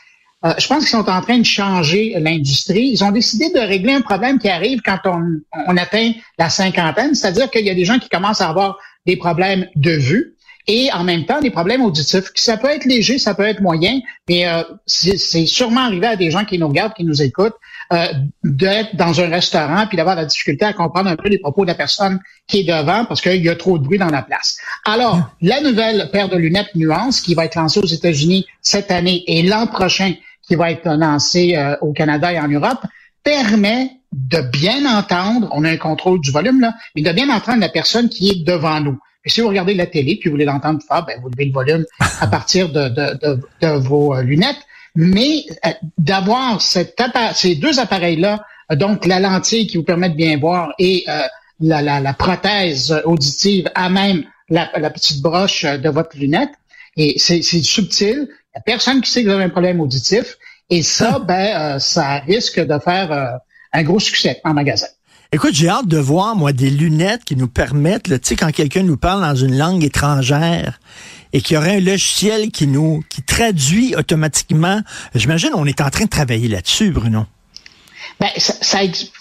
je pense qu'ils sont en train de changer l'industrie. Ils ont décidé de régler un problème qui arrive quand on, on atteint la cinquantaine, c'est-à-dire qu'il y a des gens qui commencent à avoir des problèmes de vue et en même temps des problèmes auditifs. Ça peut être léger, ça peut être moyen, mais euh, c'est sûrement arrivé à des gens qui nous regardent, qui nous écoutent, euh, d'être dans un restaurant puis d'avoir la difficulté à comprendre un peu les propos de la personne qui est devant parce qu'il y a trop de bruit dans la place. Alors, la nouvelle paire de lunettes Nuance qui va être lancée aux États-Unis cette année et l'an prochain qui va être lancée euh, au Canada et en Europe permet de bien entendre, on a un contrôle du volume là, mais de bien entendre la personne qui est devant nous. Et si vous regardez la télé puis vous voulez l'entendre fort, ben, vous levez le volume à partir de, de, de, de vos euh, lunettes. Mais euh, d'avoir ces deux appareils-là, euh, donc la lentille qui vous permet de bien voir et la, la, la, prothèse auditive à même la, la, petite broche de votre lunette, et c'est subtil. Il n'y a personne qui sait que vous avez un problème auditif. Et ça, ben, ça risque de faire un gros succès en magasin. Écoute, j'ai hâte de voir, moi, des lunettes qui nous permettent, tu sais, quand quelqu'un nous parle dans une langue étrangère et qu'il y aurait un logiciel qui nous, qui traduit automatiquement. J'imagine, on est en train de travailler là-dessus, Bruno. Ben, ça,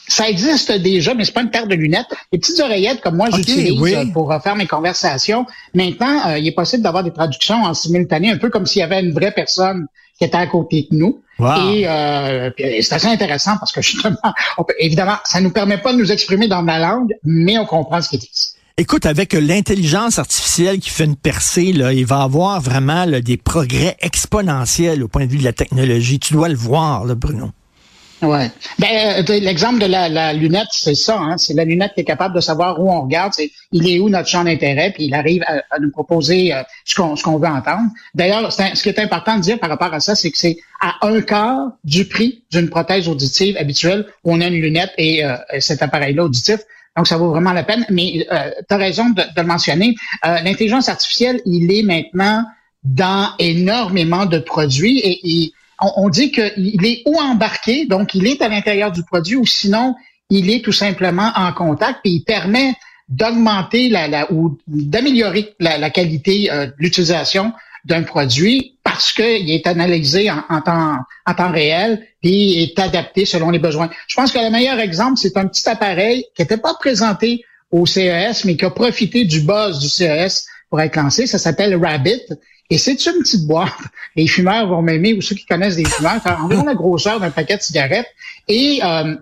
ça, existe déjà, mais c'est pas une paire de lunettes. Les petites oreillettes comme moi j'utilise pour faire mes conversations. Maintenant, euh, il est possible d'avoir des traductions en simultané, un peu comme s'il y avait une vraie personne qui était à côté de nous. Et euh, c'est assez intéressant parce que justement, évidemment, ça nous permet pas de nous exprimer dans ma langue, mais on comprend ce qu'ils disent. Écoute, avec l'intelligence artificielle qui fait une percée, là, il va y avoir vraiment des progrès exponentiels au point de vue de la technologie. Tu dois le voir, là, Bruno. Ouais. Ben, euh, l'exemple de la, la lunette, c'est ça. Hein? C'est la lunette qui est capable de savoir où on regarde. C'est, il est où notre champ d'intérêt, puis il arrive à, nous proposer euh, ce, qu'on, ce qu'on veut entendre. D'ailleurs, ce qui est important de dire par rapport à ça, c'est que c'est à un quart du prix d'une prothèse auditive habituelle où on a une lunette et euh, cet appareil-là auditif. Donc, ça vaut vraiment la peine. Mais tu as raison de, de le mentionner. L'intelligence artificielle, il est maintenant dans énormément de produits et, on, dit qu'il est ou embarqué, donc il est à l'intérieur du produit, ou sinon il est tout simplement en contact et il permet d'augmenter la, ou d'améliorer la, qualité euh, de l'utilisation d'un produit parce qu'il est analysé en, temps, en temps réel et est adapté selon les besoins. Je pense que le meilleur exemple, c'est un petit appareil qui n'était pas présenté au CES, mais qui a profité du buzz du CES pour être lancé. Ça s'appelle Rabbit. Et c'est une petite boîte. Les fumeurs vont m'aimer, ou ceux qui connaissent des fumeurs, environ la grosseur d'un paquet de cigarettes. Et euh,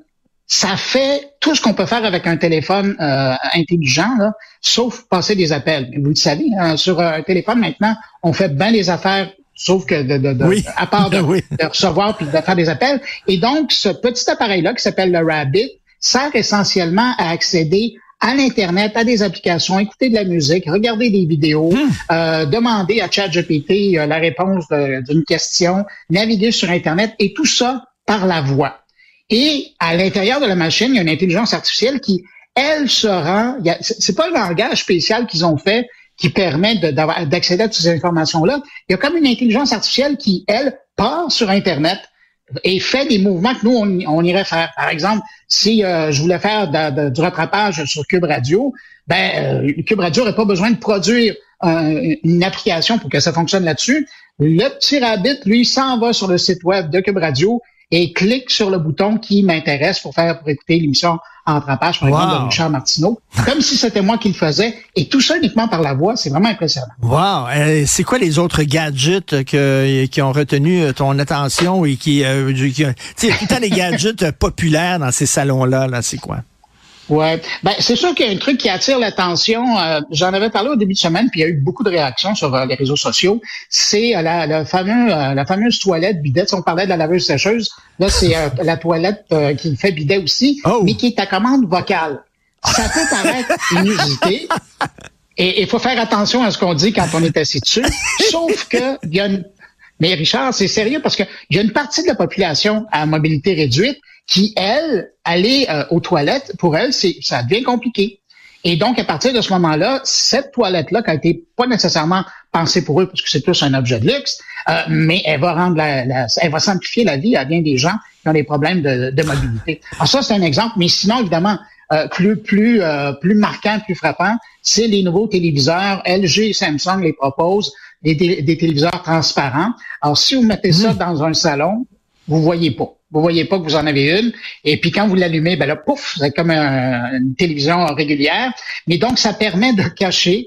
ça fait tout ce qu'on peut faire avec un téléphone euh, intelligent, là, sauf passer des appels. Vous le savez, hein, sur un téléphone maintenant, on fait bien des affaires sauf que de, de, de à part de, de, recevoir puis de faire des appels. Et donc, ce petit appareil-là qui s'appelle le Rabbit sert essentiellement à accéder à l'Internet, à des applications, écouter de la musique, regarder des vidéos, hmm. euh, demander à ChatGPT euh, la réponse d'une question, naviguer sur Internet et tout ça par la voix. Et à l'intérieur de la machine, il y a une intelligence artificielle qui, elle, se rend. C'est pas le langage spécial qu'ils ont fait qui permet d'accéder à toutes ces informations-là. Il y a comme une intelligence artificielle qui, elle, part sur Internet et fait des mouvements que nous, on, irait faire. Par exemple, si euh, je voulais faire du rattrapage sur Cube Radio, ben euh, Cube Radio n'aurait pas besoin de produire une application pour que ça fonctionne là-dessus. Le petit rabbit, lui, s'en va sur le site web de Cube Radio et clique sur le bouton qui m'intéresse pour faire pour écouter l'émission entre pages, par exemple, de Richard Martineau, comme si c'était moi qui le faisais, et tout ça uniquement par la voix, c'est vraiment impressionnant. Wow! Euh, c'est quoi les autres gadgets que, qui ont retenu euh, ton attention et qui, euh, qui tu sais, tout le temps des gadgets populaires dans ces salons-là, là, c'est quoi? Ouais, ben c'est sûr qu'il y a un truc qui attire l'attention. Euh, j'en avais parlé au début de semaine, puis il y a eu beaucoup de réactions sur euh, les réseaux sociaux. C'est euh, la, la, fameux, la fameuse toilette bidet. Si on parlait de la laveuse sécheuse, là c'est la toilette qui fait bidet aussi, oh! mais qui est à commande vocale. Ça peut paraître inusité. Et il faut faire attention à ce qu'on dit quand on est assis dessus. Sauf que il y a une mais Richard, c'est sérieux parce qu'il y a une partie de la population à mobilité réduite qui, elle, aller euh, aux toilettes, pour elle, c'est ça devient compliqué. Et donc, à partir de ce moment-là, cette toilette-là, qui a été pas nécessairement pensée pour eux, parce que c'est plus un objet de luxe, euh, mais elle va rendre la, elle va simplifier la vie à bien des gens qui ont des problèmes de, de mobilité. Alors ça, c'est un exemple, mais sinon, évidemment, euh, plus plus plus marquant, plus frappant, c'est les nouveaux téléviseurs. LG et Samsung les proposent des, des téléviseurs transparents. Alors, si vous mettez ça mmh. dans un salon, vous voyez pas. Vous voyez pas que vous en avez une. Et puis quand vous l'allumez, ben là, pouf, c'est comme une télévision régulière. Mais donc, ça permet de cacher,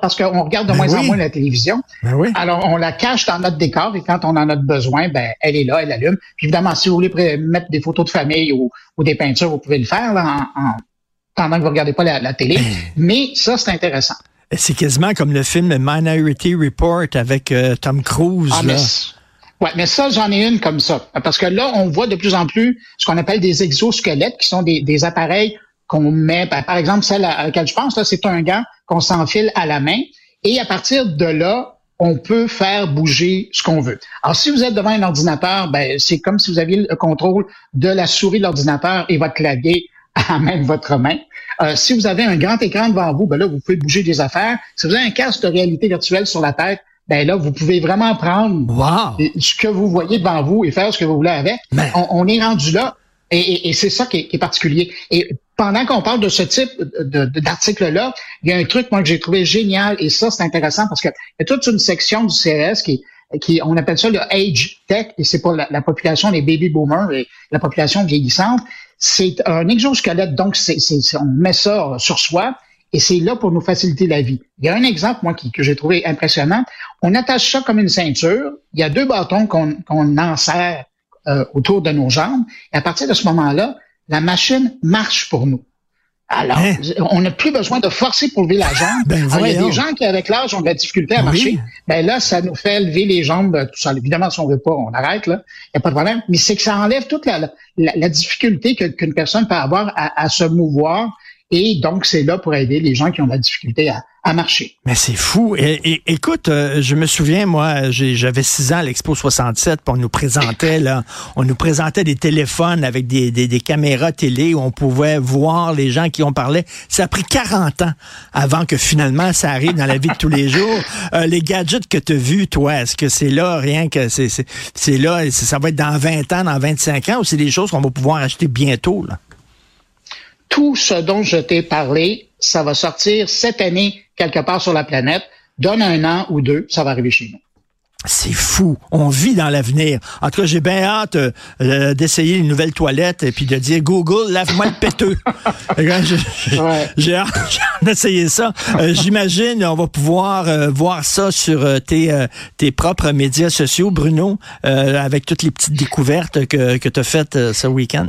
parce qu'on regarde de ben moins en moins la télévision. Ben Alors, on la cache dans notre décor et quand on en a besoin, ben elle est là, elle allume. Puis évidemment, si vous voulez mettre des photos de famille ou, des peintures, vous pouvez le faire là, en, pendant que vous regardez pas la, télé. Ben. Mais ça, c'est intéressant. C'est quasiment comme le film Minority Report avec euh, Tom Cruise. Ah, là. Ouais, mais ça, j'en ai une comme ça. Parce que là, on voit de plus en plus ce qu'on appelle des exosquelettes, qui sont des, des appareils qu'on met, ben, par exemple, celle à laquelle je pense, là, c'est un gant qu'on s'enfile à la main. Et à partir de là, on peut faire bouger ce qu'on veut. Alors, si vous êtes devant un ordinateur, ben, c'est comme si vous aviez le contrôle de la souris de l'ordinateur et votre clavier à même votre main. Euh, si vous avez un grand écran devant vous, ben là, vous pouvez bouger des affaires. Si vous avez un casque de réalité virtuelle sur la tête, ben là, vous pouvez vraiment prendre ce que vous voyez devant vous et faire ce que vous voulez avec. On, est rendu là. Et, c'est ça qui est, particulier. Et pendant qu'on parle de ce type d'article-là, il y a un truc, moi, que j'ai trouvé génial, et ça, c'est intéressant parce qu'il y a toute une section du CRS qui, qui on appelle ça le age tech, et c'est pour la, population des baby boomers et la population vieillissante. C'est un exosquelette, donc c'est, on met ça sur soi, et c'est là pour nous faciliter la vie. Il y a un exemple, moi, qui, que j'ai trouvé impressionnant. On attache ça comme une ceinture. Il y a deux bâtons qu'on qu'on enserre euh, autour de nos jambes. Et à partir de ce moment-là, la machine marche pour nous. Alors, hein? on n'a plus besoin de forcer pour lever la jambe. Ben, il y a des gens qui, avec l'âge, ont de la difficulté à marcher. Ben là, ça nous fait lever les jambes. Euh, tout ça. Évidemment, si on veut pas, on arrête. Là, il n'y a pas de problème. Mais c'est que ça enlève toute la, la, difficulté qu'une personne peut avoir à, à se mouvoir Et donc, c'est là pour aider les gens qui ont de la difficulté à, marcher. Mais c'est fou. Écoute, euh, je me souviens, moi, j'avais six ans à l'Expo 67, puis on nous présentait, là, on nous présentait des téléphones avec des, des, des, caméras télé où on pouvait voir les gens qui ont parlé. Ça a pris 40 ans avant que finalement ça arrive dans la vie de tous les jours. Euh, les gadgets que tu as vus, toi, est-ce que c'est là, rien que c'est là, ça va être dans 20 ans, dans 25 ans, ou c'est des choses qu'on va pouvoir acheter bientôt, là? Tout ce dont je t'ai parlé, ça va sortir cette année quelque part sur la planète. Donne un an ou deux, ça va arriver chez nous. C'est fou. On vit dans l'avenir. En tout cas, j'ai bien hâte euh, d'essayer une nouvelle toilette et puis de dire Google, lave-moi le péteux. j'ai hâte, d'essayer ça. Euh, j'imagine on va pouvoir euh, voir ça sur tes, tes propres médias sociaux, Bruno, avec toutes les petites découvertes que, que tu as faites ce week-end.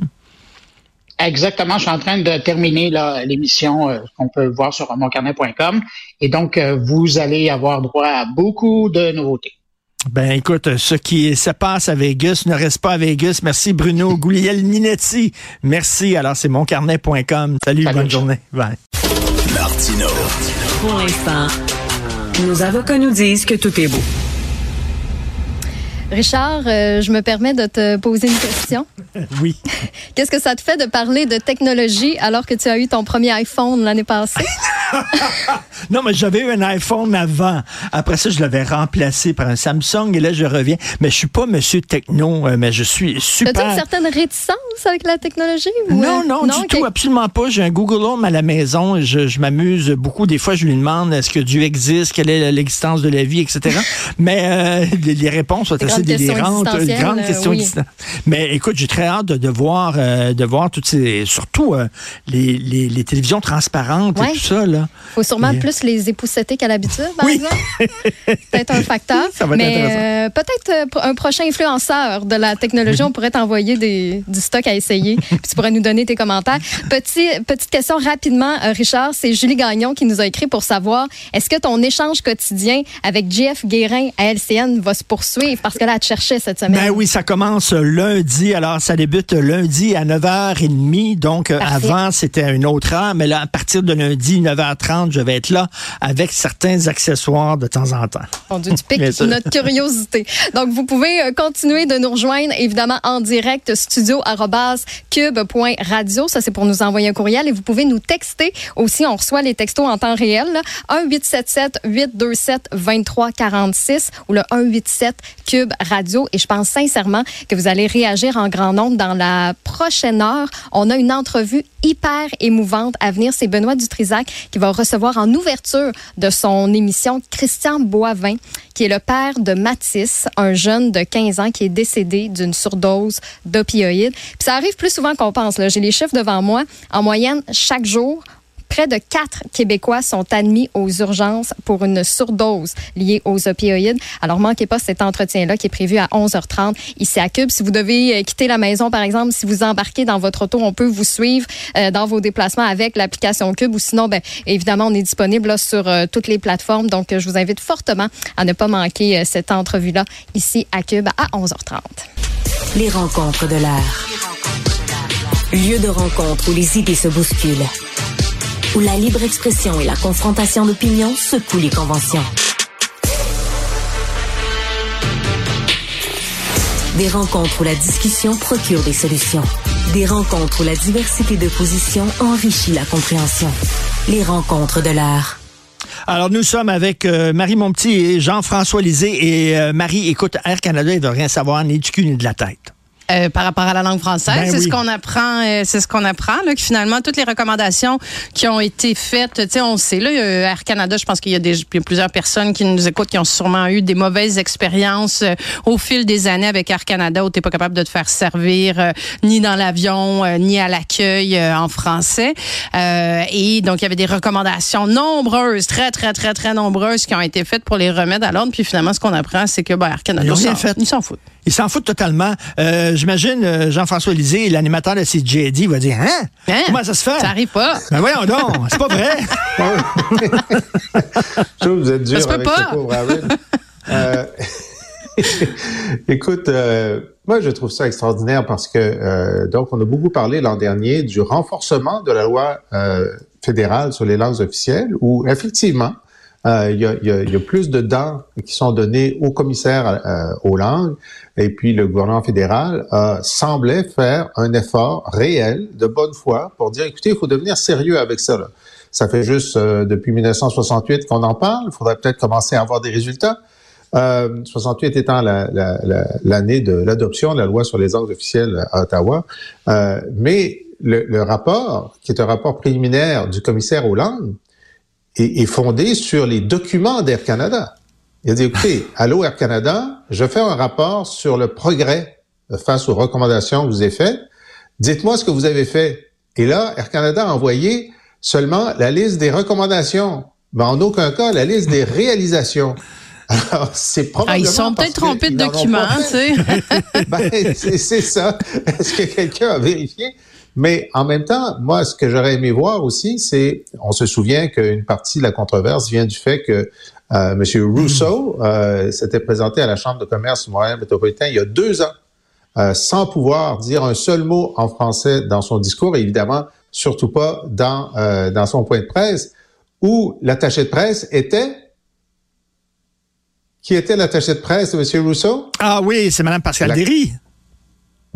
Exactement, je suis en train de terminer l'émission euh, qu'on peut voir sur moncarnet.com et donc euh, vous allez avoir droit à beaucoup de nouveautés. Ben écoute, ce qui se passe à Vegas ne reste pas à Vegas. Merci Bruno Minetti. Merci. Alors c'est moncarnet.com. Salut, Salut, bonne journée. Bye. Martino. Pour l'instant, nos avocats nous disent que tout est beau. Richard, euh, je me permets de te poser une question. oui. Qu'est-ce que ça te fait de parler de technologie alors que tu as eu ton premier iPhone l'année passée? non, mais j'avais eu un iPhone avant. Après ça, je l'avais remplacé par un Samsung et là, je reviens. Mais je suis pas monsieur techno, euh, mais je suis super. As-tu une certaine réticence avec la technologie? Non, non, du tout, absolument pas. J'ai un Google Home à la maison. Je, je m'amuse beaucoup. Des fois, je lui demande est-ce que Dieu existe, quelle est l'existence de la vie, etc. mais euh, les, réponses sont assez délirantes. Une grande question Mais écoute, j'ai très hâte de, de voir, euh, de voir toutes ces, surtout les, les, les, télévisions transparentes et tout ça. Là. Il faut sûrement plus les épousseter qu'à l'habitude, par exemple. peut-être un facteur. Ça va être mais euh, peut-être euh, un prochain influenceur de la technologie, on pourrait t'envoyer du stock à essayer. puis tu pourrais nous donner tes commentaires. Petit, petite question rapidement, euh, Richard. C'est Julie Gagnon qui nous a écrit pour savoir est-ce que ton échange quotidien avec Jeff Guérin à LCN va se poursuivre? Parce que là, elle te cherchait cette semaine. Ben oui, ça commence lundi. Alors, ça débute lundi à 9h30. Donc, avant, c'était une autre heure. Mais là, à partir de lundi, 9h 30 je vais être là avec certains accessoires de temps en temps. Mon Dieu, tu piques notre curiosité. Donc, vous pouvez euh, continuer de nous rejoindre, évidemment, en direct, studio.cube.radio. Ça, c'est pour nous envoyer un courriel. Et vous pouvez nous texter aussi. On reçoit les textos en temps réel. 1-877-827-2346 ou le 187 Cube Et je pense sincèrement que vous allez réagir en grand nombre dans la prochaine heure. On a une entrevue hyper émouvante à venir. C'est Benoît Dutrisac qui va recevoir en ouverture de son émission Christian Boivin, qui est le père de Mathis, un jeune de 15 ans qui est décédé d'une surdose d'opioïdes. Puis ça arrive plus souvent qu'on pense. J'ai les chiffres devant moi. En moyenne, chaque jour, Près de quatre Québécois sont admis aux urgences pour une surdose liée aux opioïdes. Alors, manquez pas cet entretien-là qui est prévu à 11h30 ici à Cube. Si vous devez euh, quitter la maison, par exemple, si vous embarquez dans votre auto, on peut vous suivre euh, dans vos déplacements avec l'application Cube ou sinon, ben, évidemment, on est disponible là, sur euh, toutes les plateformes. Donc, je vous invite fortement à ne pas manquer cette entrevue-là ici à Cube à 11h30. Les rencontres de l'air. Lieu de rencontre où les idées se bousculent où la libre expression et la confrontation d'opinions secouent les conventions. Des rencontres où la discussion procure des solutions. Des rencontres où la diversité de positions enrichit la compréhension. Les rencontres de l'art. Alors, nous sommes avec euh, Marie Monpetit et Jean-François Lisée. Et euh, Marie, écoute, Air Canada, il veut rien savoir ni du cul ni de la tête. Euh, par rapport à la langue française. Ben c'est ce qu'on apprend, euh, c'est ce qu'on apprend là, que finalement toutes les recommandations qui ont été faites, tu sais, on sait là, Air Canada, je pense qu'il y a des plusieurs personnes qui nous écoutent qui ont sûrement eu des mauvaises expériences euh, au fil des années avec Air Canada où t'es pas capable de te faire servir ni dans l'avion ni à l'accueil en français. et donc il y avait des recommandations nombreuses, très très très très nombreuses qui ont été faites pour les remettre à l'ordre. Puis finalement, ce qu'on apprend, c'est que ben, Air Canada, ils s'en foutent. Ils s'en foutent totalement. Euh, J'imagine euh, Jean-François Lisée, l'animateur de CJD, va dire Hein? hein? Comment ça se fait? Ça arrive pas. Ben voyons donc, c'est pas vrai. Je vous êtes dur ça se peut pas. Euh, Écoute, euh, moi je trouve ça extraordinaire parce que euh, donc on a beaucoup parlé l'an dernier du renforcement de la loi euh, fédérale sur les langues officielles, où effectivement il y, a, y, a, plus de dents qui sont données au commissaire aux langues, et puis le gouvernement fédéral semblait faire un effort réel, de bonne foi, pour dire écoutez, il faut devenir sérieux avec ça. Là. Ça fait juste depuis 1968 qu'on en parle. Il faudrait peut-être commencer à avoir des résultats. Euh, 68 étant l'année la, la, de l'adoption de la loi sur les langues officielles à Ottawa. Euh, mais le, le, rapport, qui est un rapport préliminaire du commissaire Hollande, est, est fondé sur les documents d'Air Canada. Il a dit, écoutez, allô Air Canada, je fais un rapport sur le progrès face aux recommandations que vous avez faites. Dites-moi ce que vous avez fait. Et là, Air Canada a envoyé seulement la liste des recommandations, mais en aucun cas la liste des réalisations. Alors, c'est probablement. Ah, ils sont peut-être trompés de documents, tu sais. ben, c'est ça. Est-ce que quelqu'un a vérifié? Mais en même temps, moi, ce que j'aurais aimé voir aussi, c'est, on se souvient qu'une partie de la controverse vient du fait que euh, M. Rousseau euh, s'était présenté à la Chambre de commerce du Montréal métropolitain il y a deux ans, euh, sans pouvoir dire un seul mot en français dans son discours, et évidemment, surtout pas dans, euh, dans son point de presse, où l'attaché de presse était qui était l'attaché de presse de M. Rousseau? Ah oui, c'est Mme Pascal Derry.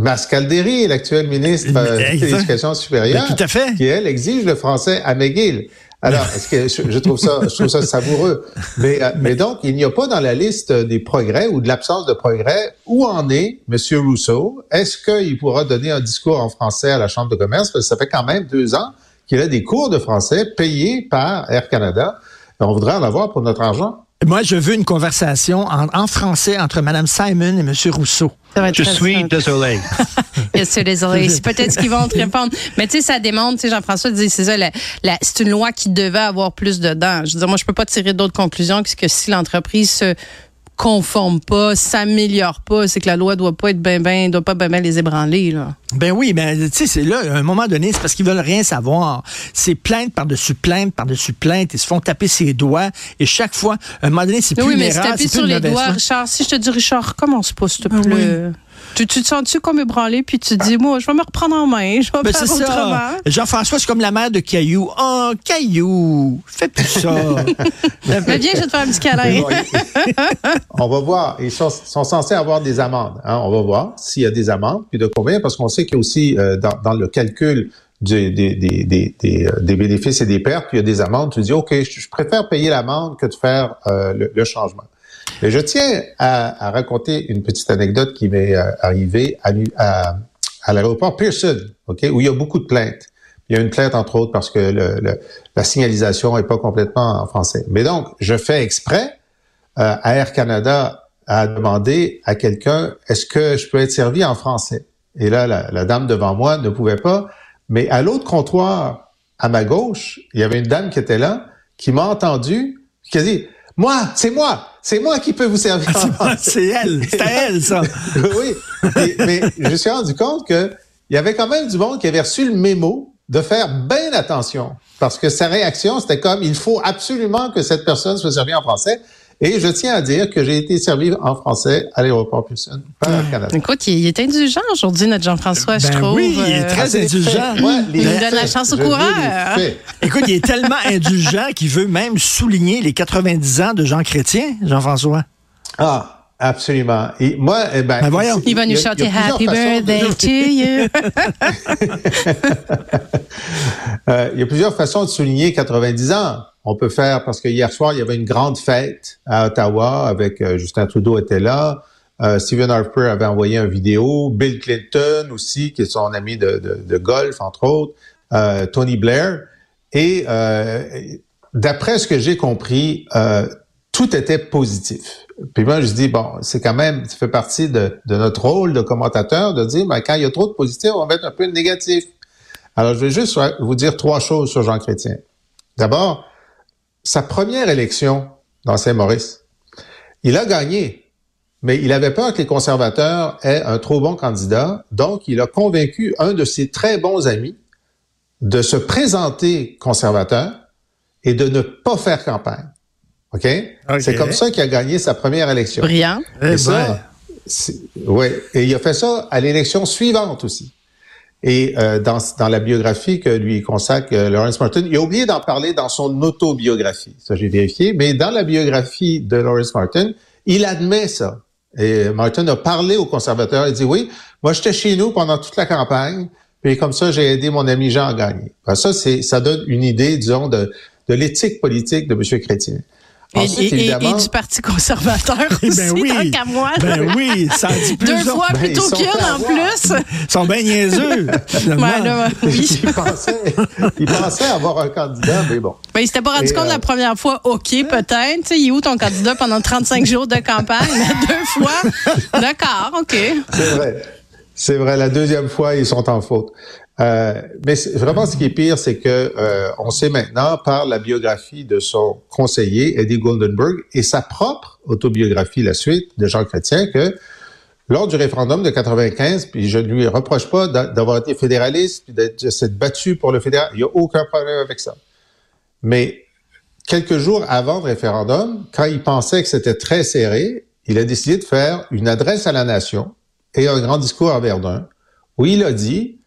Pascal Derry, l'actuel ministre euh, de l'Éducation supérieure, tout à fait. qui, elle, exige le français à McGill. Alors, est-ce que je, trouve ça, je trouve ça savoureux? Mais, euh, mais donc, il n'y a pas dans la liste des progrès ou de l'absence de progrès où en est M. Rousseau? Est-ce qu'il pourra donner un discours en français à la Chambre de commerce? Parce que ça fait quand même deux ans qu'il a des cours de français payés par Air Canada. On voudrait en avoir pour notre argent. Moi, je veux une conversation en, en français entre Mme Simon et M. Rousseau. Je suis désolé. je suis désolé. C'est peut-être ce qu'ils vont te répondre. Mais tu sais, ça démontre, tu sais, Jean-François dit, c'est ça, la, la, c'est une loi qui devait avoir plus de dents. Je veux dire, moi, je peux pas tirer d'autres conclusions que si l'entreprise se conforme pas, s'améliore pas, c'est que la loi doit pas être ben ben, doit pas ben ben les ébranler là. Ben oui, mais tu sais, c'est là, à un moment donné, c'est parce qu'ils veulent rien savoir. C'est plainte par-dessus plainte par-dessus plainte. Ils se font taper ses doigts et chaque fois, à un moment donné, c'est plus oui, une mais erreur, taper c'est sur plus les doigts. Richard. Si je te dis, Richard, commence pas, s'il te Ah plaît. Tu, tu te sens-tu comme ébranlé, puis tu te dis, moi, je vais me reprendre en main, je vais Ben faire autrement. ça. Jean-François, c'est comme la mère de Caillou. Oh, Caillou, fais plus ça. Mais viens, je vais te faire un petit câlin. On va voir. Ils sont, sont censés avoir des amendes. Hein? On va voir s'il y a des amendes, puis de combien, parce qu'on sait qu'il y a aussi euh, dans, dans le calcul des, des, des, euh, des bénéfices et des pertes, puis il y a des amendes. Tu dis, OK, je, je préfère payer l'amende que de faire euh, le, le changement. Je tiens à, à raconter une petite anecdote qui m'est euh, arrivée à, à, à l'aéroport Pearson, OK, où il y a beaucoup de plaintes. Il y a une plainte, entre autres, parce que le, le- la signalisation n'est pas complètement en français. Mais donc, je fais exprès euh, à Air Canada à demander à quelqu'un est-ce que je peux être servi en français? Et là, la, la dame devant moi ne pouvait pas. Mais à l'autre comptoir, à ma gauche, il y avait une dame qui était là, qui m'a entendu, qui a dit moi, c'est moi, c'est moi qui peux vous servir. en français. c'est elle, c'est à elle, ça. oui, Et- mais je me suis rendu compte que il y avait quand même du monde qui avait reçu le mémo de faire bien attention. Parce que sa réaction, c'était comme, il faut absolument que cette personne soit servie en français. Et je tiens à dire que j'ai été servi en français à l'aéroport Pearson par Air Canada. Écoute, il, il est indulgent aujourd'hui, notre Jean-François, je Ben trouve. oui, il est Euh, très indulgent. Il nous donne la chance au coureur. Écoute, il est tellement indulgent qu'il veut même souligner les 90 ans de Jean Chrétien, Jean-François. Ah, absolument. Et moi, eh ben, Ben voyons. Il va nous chanter Happy de- Birthday to you. Euh, il y a plusieurs façons de souligner 90 ans. On peut faire, parce que hier soir, il y avait une grande fête à Ottawa avec euh, Justin Trudeau était là. Euh, Stephen Harper avait envoyé une vidéo. Bill Clinton aussi, qui est son ami de, de- de golf, entre autres. Euh, Tony Blair. Et euh, d'après ce que j'ai compris, euh, tout était positif. Puis moi, je dis, bon, c'est quand même, ça fait partie de, notre rôle de commentateur de dire, ben, quand il y a trop de positif, on va mettre un peu de négatif. Alors, je vais juste vous dire trois choses sur Jean Chrétien. D'abord, sa première élection dans Saint-Maurice, il a gagné, mais il avait peur que les conservateurs aient un trop bon candidat, donc il a convaincu un de ses très bons amis de se présenter conservateur et de ne pas faire campagne. OK? C'est comme ça qu'il a gagné sa première élection. Brillant. Et ça, oui. Et il a fait ça à l'élection suivante aussi. Et euh, dans, dans la biographie que lui consacre euh, Lawrence Martin, il a oublié d'en parler dans son autobiographie. Ça, j'ai vérifié. Mais dans la biographie de Lawrence Martin, il admet ça. Et Martin a parlé aux conservateurs. Il dit, oui, moi, j'étais chez nous pendant toute la campagne. Puis comme ça, j'ai aidé mon ami Jean à gagner. ça, c'est, ça donne une idée, disons, de, de l'éthique politique de M. Chrétien. Ensuite, et, et, et, du Parti conservateur eh aussi, ben oui, tant qu'à moi. Ben oui, ça dit plus Deux fois Ben, plutôt ils sont qu'une en plus. Ils sont bien niaiseux. finalement. Ouais, là, oui. il, pensait, il pensait avoir un candidat, mais bon. Ben, il s'était pas rendu Et, compte euh, la première fois, OK, peut-être. Tu sais, il est où ton candidat pendant 35 jours de campagne? Mais deux fois, d'accord, OK. C'est vrai. C'est vrai. La deuxième fois, ils sont en faute. Euh, mais vraiment, ce qui est pire, c'est que euh, on sait maintenant par la biographie de son conseiller Eddie Goldenberg et sa propre autobiographie, la suite de Jean Chrétien, que lors du référendum de 95, puis je ne lui reproche pas d'a- d'avoir été fédéraliste, puis d'être- battu pour le fédéral, il n'y a aucun problème avec ça. Mais quelques jours avant le référendum, quand il pensait que c'était très serré, il a décidé de faire une adresse à la nation et un grand discours à Verdun, où il a dit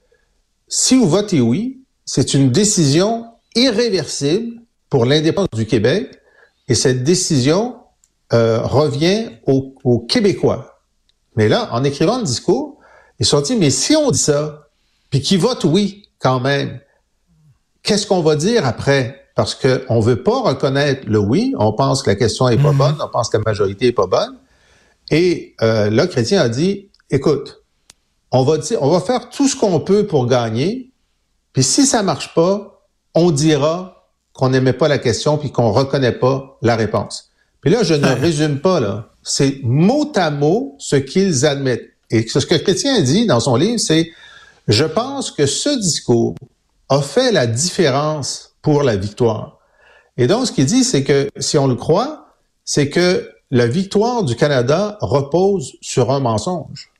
si vous votez oui, c'est une décision irréversible pour l'indépendance du Québec et cette décision euh, revient aux, aux Québécois. Mais là, en écrivant le discours, ils se sont dit, mais si on dit ça, puis qu'ils votent oui quand même, qu'est-ce qu'on va dire après? Parce qu'on veut pas reconnaître le oui, on pense que la question est pas bonne, on pense que la majorité est pas bonne. Et euh, là, Chrétien a dit, écoute, on va dire, on va faire tout ce qu'on peut pour gagner. Puis si ça marche pas, on dira qu'on n'aimait pas la question puis qu'on reconnaît pas la réponse. Puis là, je ne résume pas là. C'est mot à mot ce qu'ils admettent. Et ce que Chrétien dit dans son livre, c'est je pense que ce discours a fait la différence pour la victoire. Et donc, ce qu'il dit, c'est que si on le croit, c'est que la victoire du Canada repose sur un mensonge.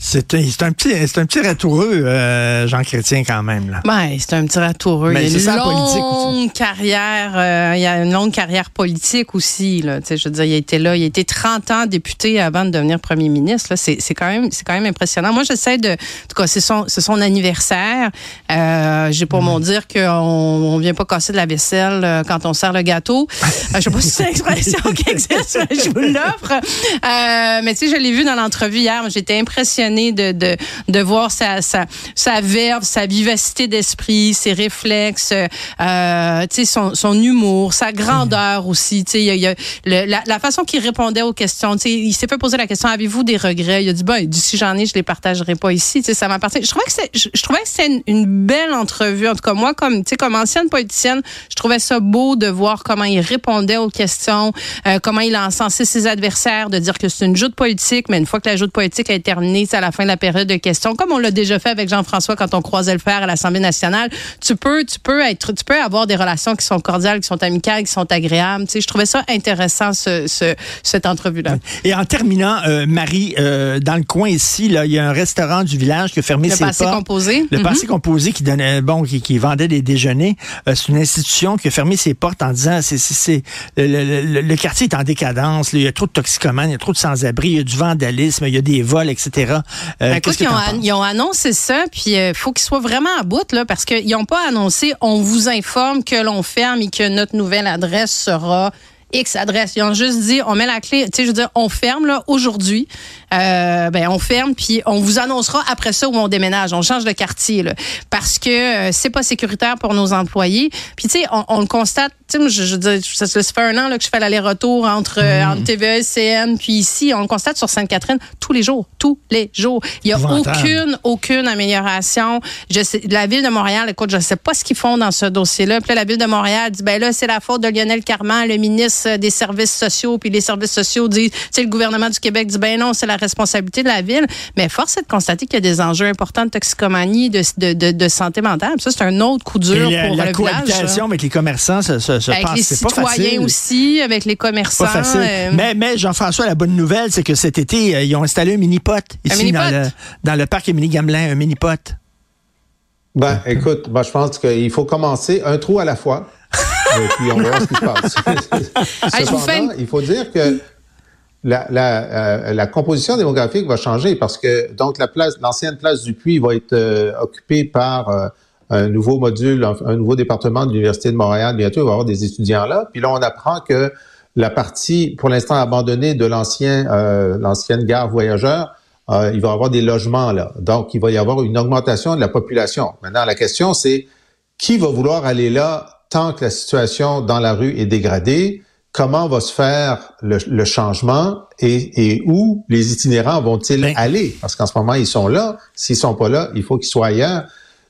C'est un, un petit, c'est un petit ratoureux, euh, Jean Chrétien, quand même. Là. Ben, c'est un petit ratoureux. Mais il y c'est a une longue carrière, euh, il y a une longue carrière politique aussi. Là. Je veux dire, il a été là, il a été 30 ans député avant de devenir premier ministre. C'est, quand même, c'est quand même impressionnant. Moi, j'essaie de, en tout cas, c'est son, c'est son anniversaire. Euh, j'ai pour mon dire qu'on on vient pas casser de la vaisselle euh, quand on sert le gâteau. Je sais pas si c'est une expression qui existe, mais je vous l'offre. Mais tu sais, je l'ai vu dans l'entrevue hier. J'étais impressionnée de, de, de voir sa, sa, sa verve, sa vivacité d'esprit, ses réflexes, euh, son, son humour, sa grandeur aussi. Y a, y a le- la, façon qu'il répondait aux questions. Il s'est fait poser la question avez-vous des regrets? Il a dit ben, il dit, si j'en ai, je les partagerai pas ici. Ça m'appartient. Je trouvais que c'était une, belle entrevue. En tout cas, moi, comme comme ancienne politicienne, je trouvais ça beau de voir comment il répondait aux questions, euh, comment il a encensé ses adversaires, de dire que c'est une joute politique, mais une fois que la joute politique est terminée, à la fin de la période de questions, comme on l'a déjà fait avec Jean-François quand on croisait le fer à l'Assemblée nationale, tu peux, tu peux être, tu peux avoir des relations qui sont cordiales, qui sont amicales, qui sont agréables. Tu sais, je trouvais ça intéressant ce, ce- cette entrevue-là. Et en terminant, euh, Marie, euh, dans le coin ici, là, il y a un restaurant du village qui a fermé Le ses passé portes. composé. Le passé composé qui donnait, bon, qui, qui vendait des déjeuners. Euh, c'est une institution qui a fermé ses portes en disant, c'est, c'est, le, le- le- le quartier est en décadence. là. il y a trop de toxicomanes, il y a trop de sans-abri, il y a du vandalisme, il y a des vols, etc. Euh, Ben, écoute, ils ont, ils annoncé ça, puis il faut qu'ils soient vraiment à bout, là, parce qu'ils n'ont pas annoncé on vous informe que l'on ferme et que notre nouvelle adresse sera X adresse. Ils ont juste dit on met la clé, tu sais, je veux dire, on ferme là aujourd'hui. Euh, ben on ferme puis on vous annoncera après ça où on déménage, on change de quartier là, parce que euh, c'est pas sécuritaire pour nos employés. Puis tu sais, on, on le constate. Tu sais, moi, je, je, dire, ça, ça fait un an là, que je fais l'aller-retour entre, euh, entre TVA, CN, puis ici, on le constate sur Sainte-Catherine tous les jours, tous les jours. Il y a aucune, aucune amélioration. Je sais, la ville de Montréal, écoute, je sais pas ce qu'ils font dans ce dossier-là. Puis là, la ville de Montréal dit, ben là, c'est la faute de Lionel Carman, le ministre des services sociaux. Puis les services sociaux disent, tu sais, le gouvernement du Québec dit, ben non, c'est la responsabilité de la ville. Mais force est de constater qu'il y a des enjeux importants de toxicomanie, de, de, de, de santé mentale. Puis ça, c'est un autre coup dur Et la, pour la le cohabitation avec les commerçants se Avec passe. les C'est pas citoyens aussi, avec les commerçants. Pas facile. euh, Mais, mais Jean-François, la bonne nouvelle, c'est que cet été, euh, ils ont installé un mini-pot ici? Dans, le, dans le parc Émilie Gamelin, un mini-pot. Ben, écoute, moi, je pense qu'il faut commencer un trou à la fois. Et puis, on va voir ce qui se passe. Cependant, il faut dire que la, la, euh, la, composition démographique va changer parce que donc la place, l'ancienne place du Puy va être euh, occupée par euh, un nouveau module, un, nouveau département de l'Université de Montréal. Bientôt, il va y avoir des étudiants là. Puis là, on apprend que la partie, pour l'instant abandonnée de l'ancien, l'ancienne gare voyageurs, il va y avoir des logements là. Donc, il va y avoir une augmentation de la population. Maintenant, la question, c'est qui va vouloir aller là tant que la situation dans la rue est dégradée? comment va se faire le, changement? Et, où les itinérants vont-ils ben aller? Parce qu'en ce moment, ils sont là. S'ils sont pas là, il faut qu'ils soient ailleurs.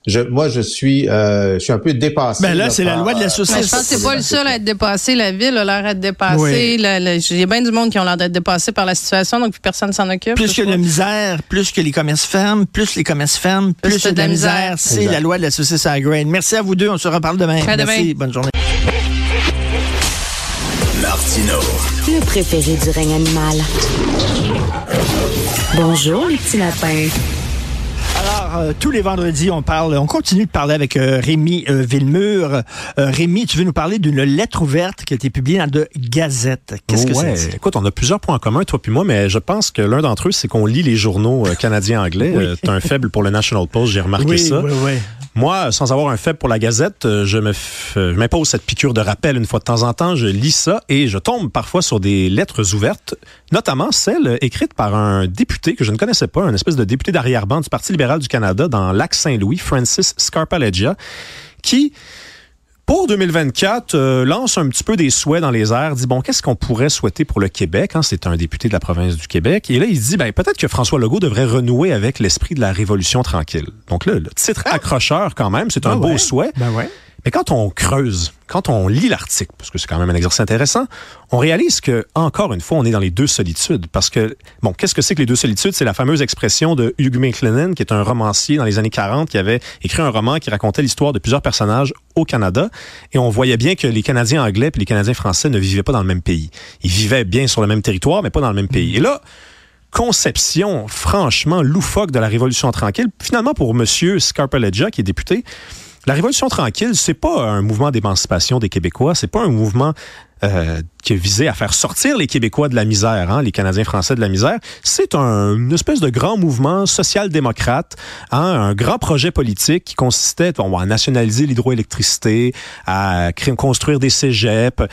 Je, moi, je suis, euh, je suis un peu dépassé. Ben là, c'est la loi de la euh, société. je pense que c'est pas le seul à être dépassé. La ville a l'air d'être dépassée. Il y a bien du monde qui ont l'air d'être dépassé par la situation, donc plus personne s'en occupe. Plus que la misère, plus que les commerces ferment, plus les commerces ferment, plus, de la misère. C'est la loi de la saucisse à grain. Merci à vous deux. On se reparle demain. Merci. Bonne journée. Le préféré du règne animal. Bonjour, les petits lapins. Alors, euh, tous les vendredis, on parle, on continue de parler avec euh, Rémi euh, Villemur. Rémi, tu veux nous parler d'une lettre ouverte qui a été publiée dans de Gazette. Qu'est-ce que c'est? Écoute, on a plusieurs points en commun, toi puis moi, mais je pense que l'un d'entre eux, c'est qu'on lit les journaux canadiens-anglais. tu as un faible pour le National Post, j'ai remarqué ça. Oui, oui. Moi, sans avoir un faible pour la Gazette, euh, je m'impose cette piqûre de rappel une fois de temps en temps. Je lis ça et je tombe parfois sur des lettres ouvertes, notamment celle écrite par un député que je ne connaissais pas, un espèce de député d'arrière-ban du Parti libéral du Canada dans Lac-Saint-Louis, Francis Scarpaleggia, qui pour 2024, euh, lance un petit peu des souhaits dans les airs, dit bon, qu'est-ce qu'on pourrait souhaiter pour le Québec hein? C'est un député de la province du Québec. Et là, il dit ben peut-être que François Legault devrait renouer avec l'esprit de la révolution tranquille. Donc là, le titre accrocheur quand même, c'est un ah beau souhait. Ben ouais. Mais quand on creuse, quand on lit l'article, parce que c'est quand même un exercice intéressant, on réalise que, encore une fois, on est dans les deux solitudes. Parce que, bon, qu'est-ce que c'est que les deux solitudes? C'est la fameuse expression de Hugh McLennan, qui est un romancier dans les années 40, qui avait écrit un roman qui racontait l'histoire de plusieurs personnages au Canada. Et on voyait bien que les Canadiens anglais et les Canadiens français ne vivaient pas dans le même pays. Ils vivaient bien sur le même territoire, mais pas dans le même pays. Et là, conception franchement loufoque de la Révolution tranquille, finalement pour M. Scarpaleggia, qui est député, la Révolution tranquille, c'est pas un mouvement d'émancipation des Québécois, c'est pas un mouvement euh, qui visait à faire sortir les Québécois de la misère, hein, les Canadiens français de la misère. C'est un, une espèce de grand mouvement social-démocrate, hein, un grand projet politique qui consistait à nationaliser l'hydroélectricité, à construire des cégeps.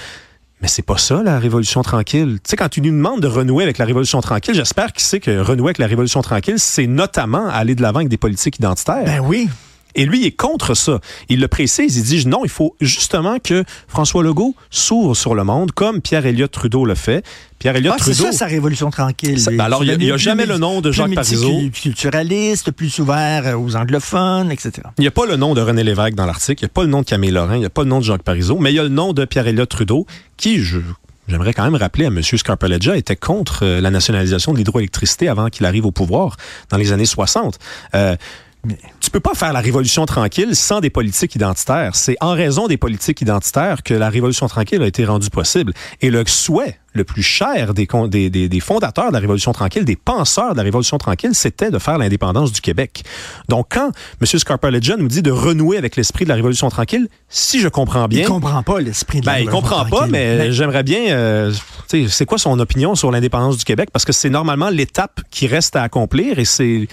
Mais c'est pas ça, la Révolution tranquille. Tu sais, quand tu nous demandes de renouer avec la Révolution tranquille, j'espère qu'il sait que renouer avec la Révolution tranquille, c'est notamment aller de l'avant avec des politiques identitaires. Ben oui. Et lui, il est contre ça. Il le précise, il dit non, il faut justement que François Legault s'ouvre sur le monde, comme Pierre Elliott Trudeau le fait. Pierre Elliott ah, Trudeau. C'est ça sa révolution tranquille. Ben alors, il n'y a, jamais le nom de Jacques Parizeau. Plus culturaliste, plus ouvert aux anglophones, etc. Il n'y a pas le nom de René Lévesque dans l'article, il n'y a pas le nom de Camille Lorrain, il n'y a pas le nom de Jacques Parizeau, mais il y a le nom de Pierre Elliott Trudeau, qui, je, J'aimerais quand même rappeler à M. Scarpaleggia était contre euh, la nationalisation de l'hydroélectricité avant qu'il arrive au pouvoir dans les années 60. Euh, tu peux pas faire la révolution tranquille sans des politiques identitaires. C'est en raison des politiques identitaires que la révolution tranquille a été rendue possible. Et le souhait le plus cher des, des, des, fondateurs de la Révolution tranquille, des penseurs de la Révolution tranquille, c'était de faire l'indépendance du Québec. Donc, quand M. Scarpaleggia nous dit de renouer avec l'esprit de la Révolution tranquille, si je comprends bien... Il comprend pas l'esprit de la ben, Révolution Il comprend pas, mais j'aimerais bien... Euh, c'est quoi son opinion sur l'indépendance du Québec? Parce que c'est normalement l'étape qui reste à accomplir et c'est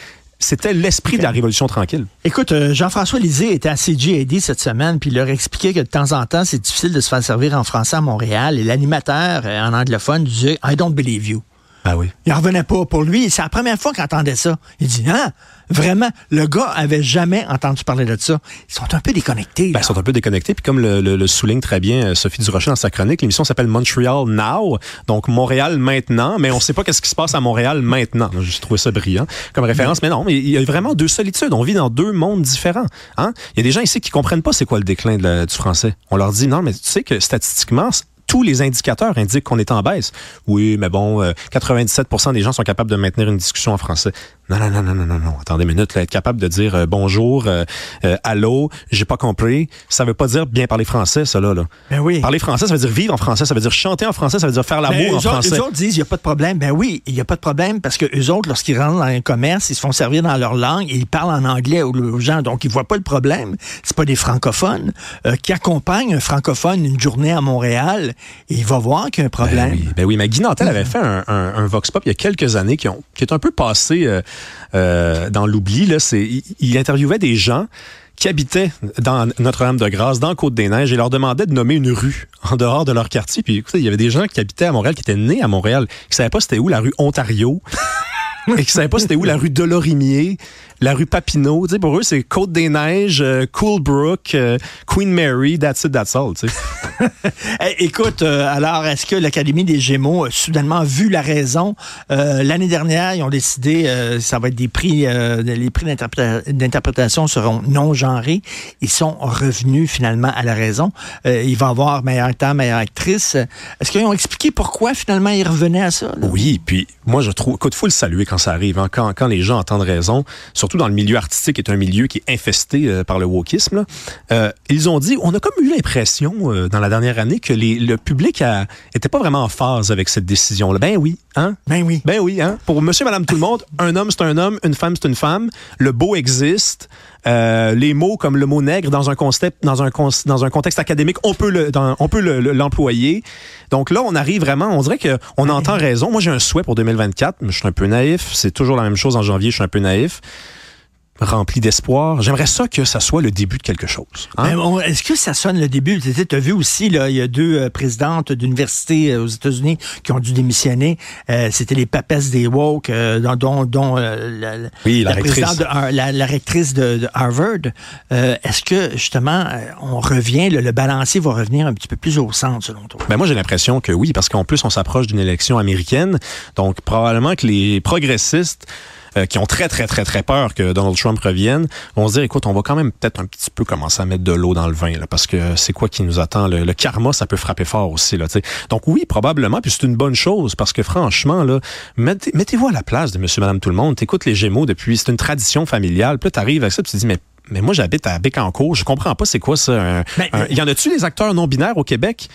c'était l'esprit de la Révolution tranquille. Écoute, euh, Jean-François Lisée était à CGAD cette semaine, puis il leur expliquait que de temps en temps, c'est difficile de se faire servir en français à Montréal. Et l'animateur euh, en anglophone disait I don't believe you. Ah oui. Il revenait pas. Pour lui, c'est la première fois qu'il entendait ça. Il dit, ah, vraiment, le gars avait jamais entendu parler de ça. Ils sont un peu déconnectés. Ben, ils sont un peu déconnectés. Puis comme le, souligne très bien euh, Sophie Durocher dans sa chronique, l'émission s'appelle Montreal Now, donc Montréal maintenant, mais on ne sait pas qu'est-ce qui se passe à Montréal maintenant. J'ai trouvé ça brillant comme référence. Mais non, il y a vraiment deux solitudes. On vit dans deux mondes différents. Hein? Il y a des gens ici qui comprennent pas c'est quoi le déclin du français. On leur dit, non, mais tu sais que statistiquement, tous les indicateurs indiquent qu'on est en baisse. Oui, mais bon, 97% euh, des gens sont capables de maintenir une discussion en français. Non, non, non, non, non, non, non. Attendez une minute, là, être capable de dire euh, bonjour, euh, euh, allô, j'ai pas compris. Ça veut pas dire bien parler français, ça, là. là. Ben oui. Parler français, ça veut dire vivre en français, ça veut dire chanter en français, ça veut dire faire l'amour Ben, en autres- français. Eux autres disent, il n'y a pas de problème. Ben oui, il n'y a pas de problème parce que eux autres, lorsqu'ils rentrent dans un commerce, ils se font servir dans leur langue et ils parlent en anglais aux, gens. Donc, ils voient pas le problème. C'est pas des francophones euh, qui accompagnent un francophone une journée à Montréal et il va voir qu'il y a un problème. Ben oui, ben oui, mais Guy Nantel avait fait un, un- un Vox Pop il y a quelques années qui, ont, qui est un peu passé euh, dans l'oubli. Là, c'est, il, interviewait des gens qui habitaient dans Notre-Dame-de-Grâce, dans Côte-des-Neiges, et leur demandait de nommer une rue en dehors de leur quartier. Puis écoutez, il y avait des gens qui habitaient à Montréal, qui étaient nés à Montréal, qui savaient pas c'était où la rue Ontario. et qui savaient pas c'était où la rue Delorimier, la rue Papineau. Tu sais, pour eux, c'est Côte-des-Neiges, euh, Coolbrook, euh, Queen Mary, that's it, that's all. Tu sais. Eh, écoute, euh, alors, est-ce que l'Académie des Gémeaux a soudainement vu la raison? L'année dernière, ils ont décidé, ça va être des prix, les prix d'interpréta- d'interprétation seront non genrés. Ils sont revenus finalement à la raison. Il va y avoir meilleur acteur, meilleure actrice. Est-ce qu'ils ont expliqué pourquoi finalement ils revenaient à ça? là? Oui, puis moi je trouve, écoute, faut le saluer quand ça arrive, hein, quand, quand les gens entendent raison, surtout dans le milieu artistique, est un milieu qui est infesté euh, par le wokisme. là. Euh, ils ont dit, on a comme eu l'impression euh, dans la dernière année que les, le public a, était pas vraiment en phase avec cette décision-là. Ben oui, hein? Ben oui. Ben oui, hein? Pour Monsieur, Madame, tout le monde, un homme c'est un homme, une femme c'est une femme, le beau existe. Euh, les mots comme le mot nègre dans un concept, dans un con- dans un contexte académique, on peut le, dans- on peut le- le- l'employer. Donc là, on arrive vraiment, on dirait que on entend raison. Moi, j'ai un souhait pour 2024, mais je suis un peu naïf. C'est toujours la même chose en janvier. Je suis un peu naïf, rempli d'espoir. J'aimerais ça que ça soit le début de quelque chose. hein? Est-ce que ça sonne le début? Tu as vu aussi, là, il y a deux euh, présidentes d'universités euh, aux États-Unis qui ont dû démissionner. Euh, C'était les papesses des woke, euh, dont, euh, la, Oui, la la rectrice. de Har- la, la rectrice de, de Harvard. Est-ce que, justement, on revient, le, le balancier va revenir un petit peu plus au centre, selon toi? Ben moi, j'ai l'impression que oui, parce qu'en plus, on s'approche d'une élection américaine. Donc, probablement que les progressistes euh, qui ont très, très, très, très peur que Donald Trump revienne, vont se dire, écoute, on va quand même peut-être un petit peu commencer à mettre de l'eau dans le vin, là, parce que c'est quoi qui nous attend? Le, le karma, ça peut frapper fort aussi. Là, tu sais. Donc oui, probablement, puis c'est une bonne chose, parce que franchement, là, mettez- mettez-vous à la place de monsieur, madame, tout le monde. T'écoutes les Gémeaux depuis, c'est une tradition familiale. Puis là, t'arrives avec ça, puis tu te dis, mais mais moi, j'habite à Bécancourt. Je comprends pas c'est quoi ça. un- un- y en a-tu des acteurs non binaires au Québec?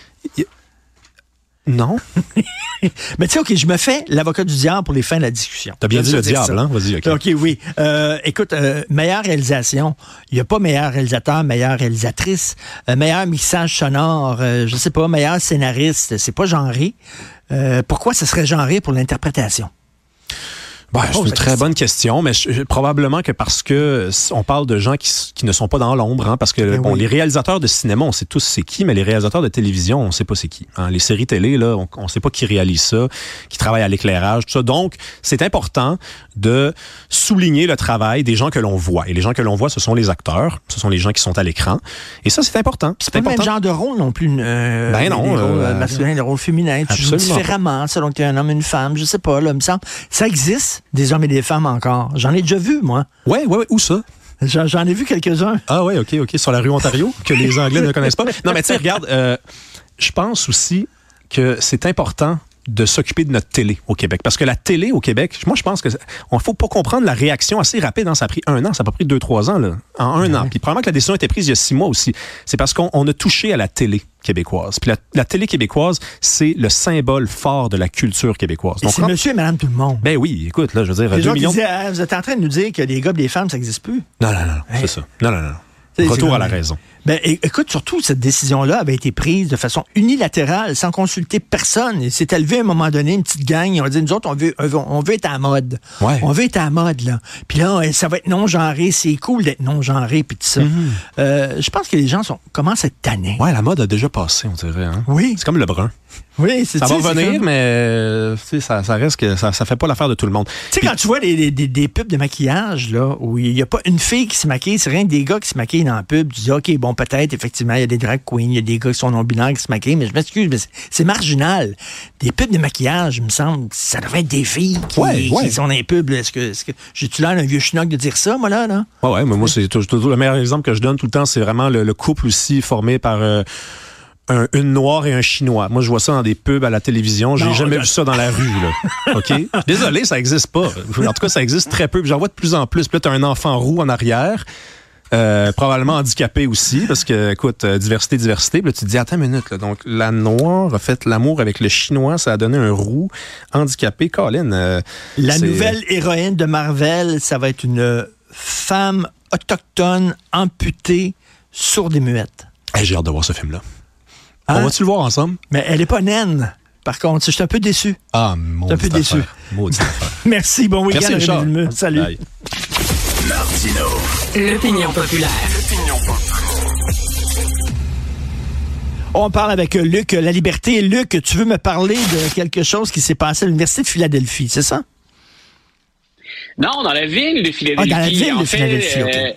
Non. Mais tu sais, OK, je me fais l'avocat du diable pour les fins de la discussion. T'as bien dit le diable, ça. hein? Vas-y, OK. OK, oui. Euh, écoute, euh, meilleure réalisation. Il n'y a pas meilleur réalisateur, meilleure réalisatrice. Euh, meilleur mixage sonore, je sais pas, meilleur scénariste. C'est pas genré. Pourquoi ce serait genré pour l'interprétation? Ouais, c'est pose une très question. bonne question, mais je- je- probablement que parce que on parle de gens qui, ne sont pas dans l'ombre, hein, parce que Ben bon, oui. les réalisateurs de cinéma, on sait tous c'est qui, mais les réalisateurs de télévision, on sait pas c'est qui. hein. Les séries télé, là, on, on sait pas qui réalise ça, qui travaille à l'éclairage, tout ça. Donc, c'est important de souligner le travail des gens que l'on voit. Et les gens que l'on voit, ce sont les acteurs, ce sont les gens qui sont à l'écran. Et ça, c'est important. C'est pas le même genre de rôle non plus. Euh, Ben non, les rôles euh, euh, masculins, les rôles féminins. Tu joues différemment selon que tu es un homme, une femme. Je sais pas, là, il me semble. Ça existe, des hommes et des femmes encore. J'en ai déjà vu, moi. Ouais, ouais, ouais. Où ça? J'en ai vu quelques-uns. Ah ouais, ok, ok, sur la rue Ontario, que les Anglais ne connaissent pas. Non, mais tu sais, regarde, euh, je pense aussi que c'est important de s'occuper de notre télé au Québec. Parce que la télé au Québec, moi, je pense que on faut pas comprendre la réaction assez rapide. hein. Ça a pris un an, ça a pas pris deux, trois ans, là. En un an. Puis probablement que la décision a été prise il y a six mois aussi. C'est parce qu'on on a touché à la télé québécoise. Puis la, la télé québécoise, c'est le symbole fort de la culture québécoise. C'est monsieur et madame tout le monde. Ben oui, écoute, là, je veux dire, Les deux gens millions... disaient, Ah, vous êtes en train de nous dire que les gars et les femmes, ça n'existe plus. Non, non, non, non, c'est ça. Non, non, non. Retour à la raison. Ben, écoute, surtout, cette décision-là avait été prise de façon unilatérale, sans consulter personne. Il s'est élevé à un moment donné, une petite gang, ils ont dit, nous autres, on veut, on veut être à la mode. Ouais. On veut être à la mode, là. Puis là, euh, ça va être non-genré, c'est cool d'être non-genré, puis tout ça. Euh, je pense que les gens sont, commencent à être tannés. Ouais, la mode a déjà passé, on dirait. Hein? Oui. C'est comme le brun. Oui, c'est Ça va comme- mais euh, ça, ça reste que ça, ça fait pas l'affaire de tout le monde. Tu sais, quand tu vois des, des- des- des pubs de maquillage, là, où il n'y a pas une fille qui se maquille, c'est rien que des gars qui se maquillent dans la pub, tu dis, OK, bon, peut-être, effectivement, il y a des drag queens, il y a des gars qui sont non-binaires qui se maquillent, mais je m'excuse, mais c'est- marginal. Des pubs de maquillage, il me semble, ça devrait être des filles qui, Ouais, ouais. qui sont dans les pubs. Est-ce que, est-ce que j'ai-tu l'air d'un vieux schnock de dire ça, moi, là, là? Ouais, ouais, mais moi, c'est toujours, le meilleur exemple que je donne tout le temps, c'est vraiment le, le couple aussi formé par euh, une noire et un chinois. Moi, je vois ça dans des pubs à la télévision. J'ai jamais vu ça dans la rue. Là. OK? Désolé, ça existe pas. En tout cas, ça existe très peu. J'en vois de plus en plus. Puis là, tu as un enfant roux en arrière. Euh, probablement handicapé aussi, parce que, écoute, euh, diversité, diversité. Puis là, tu te dis, attends une minute, là, donc la noire a fait l'amour avec le chinois, ça a donné un roux handicapé. Colin. Euh, la nouvelle héroïne de Marvel, ça va être une femme autochtone amputée, sourde et muette. J'ai hâte de voir ce film-là. On hein? va-tu le voir ensemble? Mais elle est pas naine. Par contre, je suis un peu déçu. Ah, mon un peu déçu. Merci, bon week-end. Salut. Martino. L'opinion populaire. On parle avec Luc La Liberté. Luc, tu veux me parler de quelque chose qui s'est passé à l'Université de Philadelphie, c'est ça? Non, dans la ville de Philadelphie. Ah, dans la ville de Philadelphie, euh,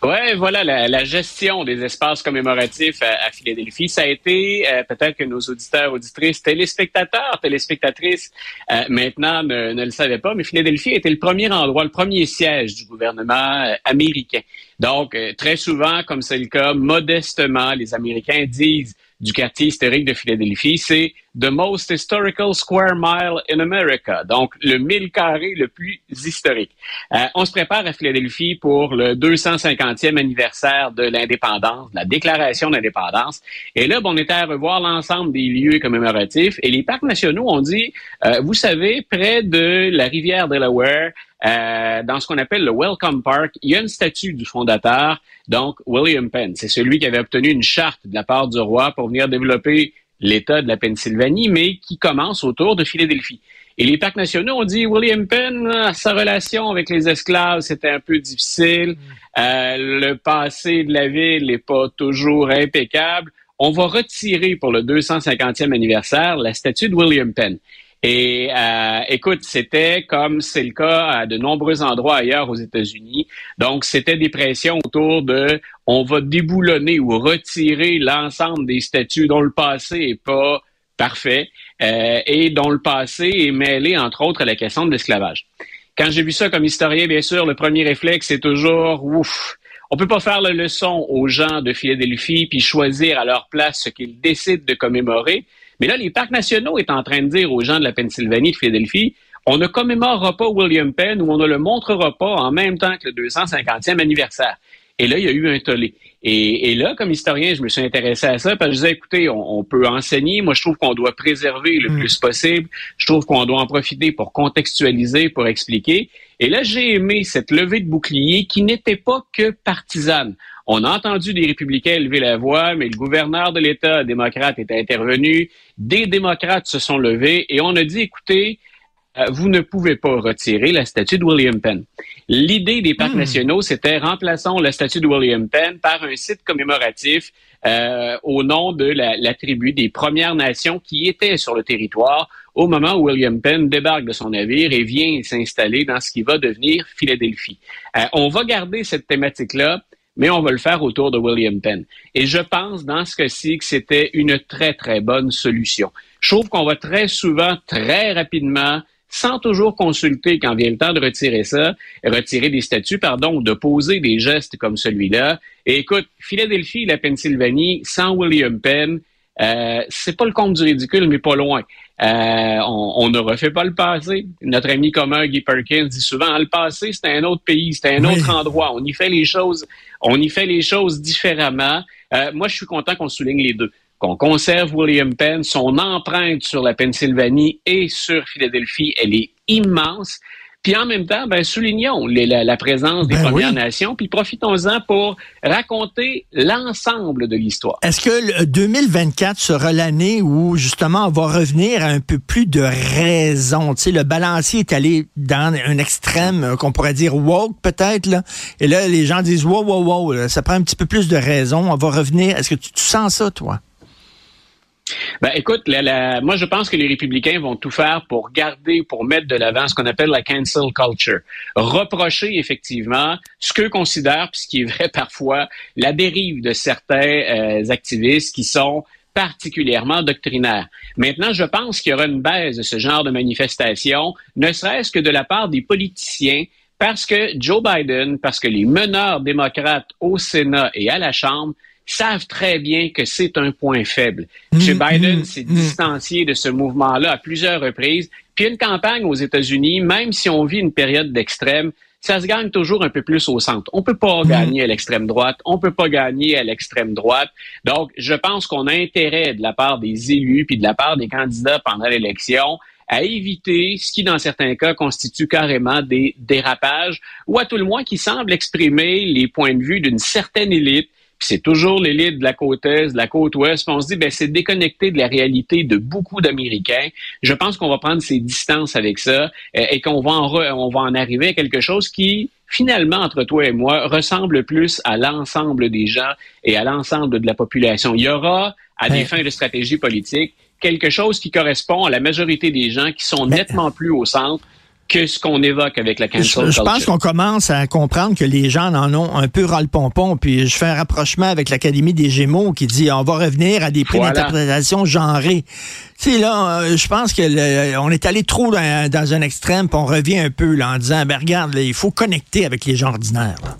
Ouais, voilà, la, gestion des espaces commémoratifs à, Philadelphie, ça a été euh, peut-être que nos auditeurs, auditrices, téléspectateurs, téléspectatrices euh, maintenant ne, le savaient pas, mais Philadelphie était le premier endroit, le premier siège du gouvernement euh, américain. Donc, très souvent, comme c'est le cas, modestement, les Américains disent du quartier historique de Philadelphie, c'est The Most Historical Square Mile in America, donc le mille carré le plus historique. Euh, on se prépare à Philadelphie pour le 250e anniversaire de l'indépendance, de la déclaration d'indépendance. Et là, bon, on était à revoir l'ensemble des lieux commémoratifs et les parcs nationaux ont dit, euh, vous savez, près de la rivière Delaware, euh, dans ce qu'on appelle le Welcome Park, il y a une statue du fondateur, donc William Penn. C'est celui qui avait obtenu une charte de la part du roi pour venir développer l'État de la Pennsylvanie, mais qui commence autour de Philadelphie. Et les parcs nationaux ont dit William Penn, sa relation avec les esclaves, c'était un peu difficile. Euh, le passé de la ville n'est pas toujours impeccable. On va retirer pour le 250e anniversaire la statue de William Penn. Et euh, écoute, c'était comme c'est le cas à de nombreux endroits ailleurs aux États-Unis. Donc, c'était des pressions autour de on va déboulonner ou retirer l'ensemble des statuts dont le passé est pas parfait euh, et dont le passé est mêlé, entre autres, à la question de l'esclavage. Quand j'ai vu ça comme historien, bien sûr, le premier réflexe, c'est toujours ouf. On peut pas faire la leçon aux gens de Philadelphie puis choisir à leur place ce qu'ils décident de commémorer. Mais là, les parcs nationaux est en train de dire aux gens de la Pennsylvanie, de Philadelphie, on ne commémorera pas William Penn ou on ne le montrera pas en même temps que le 250e anniversaire. Et là, il y a eu un tollé. Et, là, comme historien, je me suis intéressé à ça parce que je disais, écoutez, on, peut enseigner. Moi, je trouve qu'on doit préserver le mm. plus possible. Je trouve qu'on doit en profiter pour contextualiser, pour expliquer. Et là, j'ai aimé cette levée de bouclier qui n'était pas que partisane. On a entendu des républicains élever la voix, mais le gouverneur de l'État démocrate est intervenu. Des démocrates se sont levés et on a dit, écoutez, vous ne pouvez pas retirer la statue de William Penn. L'idée des parcs hmm. nationaux, c'était remplaçons la statue de William Penn par un site commémoratif euh, au nom de la, tribu des Premières Nations qui étaient sur le territoire au moment où William Penn débarque de son navire et vient s'installer dans ce qui va devenir Philadelphie. Euh, on va garder cette thématique-là mais on va le faire autour de William Penn. Et je pense dans ce cas-ci que c'était une très, très bonne solution. Je trouve qu'on va très souvent, très rapidement, sans toujours consulter quand vient le temps de retirer ça, retirer des statuts, pardon, ou de poser des gestes comme celui-là. Et écoute, Philadelphie, la Pennsylvanie, sans William Penn, euh, c'est pas le compte du ridicule, mais pas loin. Euh, on, ne refait pas le passé. Notre ami commun Guy Perkins dit souvent le passé, c'était un autre pays, c'était un autre endroit. On y fait les choses, on y fait les choses différemment. Euh, moi, je suis content qu'on souligne les deux. Qu'on conserve William Penn, son empreinte sur la Pennsylvanie et sur Philadelphie, elle est immense. Puis en même temps, ben, soulignons la, présence des ben Premières Nations, puis profitons-en pour raconter l'ensemble de l'histoire. Est-ce que le 2024 sera l'année où justement on va revenir à un peu plus de raison? Tu sais, le balancier est allé dans un extrême euh, qu'on pourrait dire woke peut-être, là. Et là, les gens disent wow, wow, wow, ça prend un petit peu plus de raison. On va revenir. Est-ce que tu sens ça, toi? Ben, écoute, moi, je pense que les républicains vont tout faire pour garder, pour mettre de l'avant ce qu'on appelle la cancel culture. Reprocher, effectivement, ce qu'eux considèrent, puis ce qui est vrai parfois, la dérive de certains euh, activistes qui sont particulièrement doctrinaires. Maintenant, je pense qu'il y aura une baisse de ce genre de manifestation, ne serait-ce que de la part des politiciens, parce que Joe Biden, parce que les meneurs démocrates au Sénat et à la Chambre savent très bien que c'est un point faible. M. Mm, Biden mm, s'est mm. distancié de ce mouvement-là à plusieurs reprises. Puis une campagne aux États-Unis, même si on vit une période d'extrême, ça se gagne toujours un peu plus au centre. On peut pas gagner à l'extrême droite, on peut pas gagner à l'extrême droite. Donc, je pense qu'on a intérêt de la part des élus puis de la part des candidats pendant l'élection à éviter ce qui, dans certains cas, constitue carrément des dérapages ou à tout le moins qui semble exprimer les points de vue d'une certaine élite puis c'est toujours l'élite de la côte est, de la côte ouest. Puis on se dit, ben c'est déconnecté de la réalité de beaucoup d'Américains. Je pense qu'on va prendre ses distances avec ça euh, et qu'on va en re- on va en arriver à quelque chose qui finalement, entre toi et moi, ressemble plus à l'ensemble des gens et à l'ensemble de la population. Il y aura, à des Ouais. fins de stratégie politique, quelque chose qui correspond à la majorité des gens qui sont nettement plus au centre que ce qu'on évoque avec la cancel Je, je pense qu'on commence à comprendre que les gens en ont un peu ras le pompon. Puis je fais un rapprochement avec l'Académie des Gémeaux qui dit on va revenir à des prix Voilà. d'interprétation genrées. Tu sais, là, euh, je pense que le- on est allé trop dans, dans un extrême, puis on revient un peu là, en disant ben regarde, là, il faut connecter avec les gens ordinaires. là.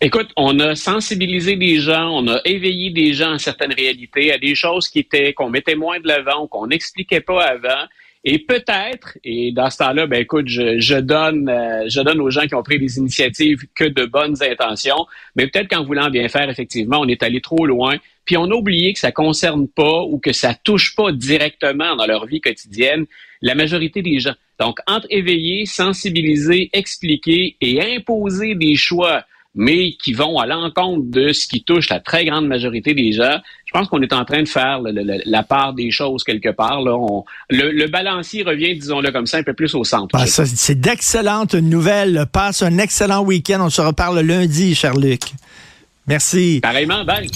Écoute, on a sensibilisé des gens, on a éveillé des gens à certaines réalités, à des choses qui étaient qu'on mettait moins de l'avant, qu'on n'expliquait pas avant. Et peut-être, et dans ce temps-là, ben écoute, je, je donne, euh, je donne aux gens qui ont pris des initiatives que de bonnes intentions, mais peut-être qu'en voulant bien faire, effectivement, on est allé trop loin, puis on a oublié que ça concerne pas ou que ça touche pas directement dans leur vie quotidienne la majorité des gens. Donc, entre éveiller, sensibiliser, expliquer et imposer des choix mais qui vont à l'encontre de ce qui touche la très grande majorité des gens. Je pense qu'on est en train de faire le- le- la part des choses quelque part. Là. On- le, le balancier revient, disons-le comme ça, un peu plus au centre. Ah, ça, c'est d'excellentes nouvelles. Passe un excellent week-end. On se reparle lundi, cher Luc. Merci. Pareillement, bye.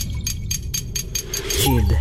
Cube.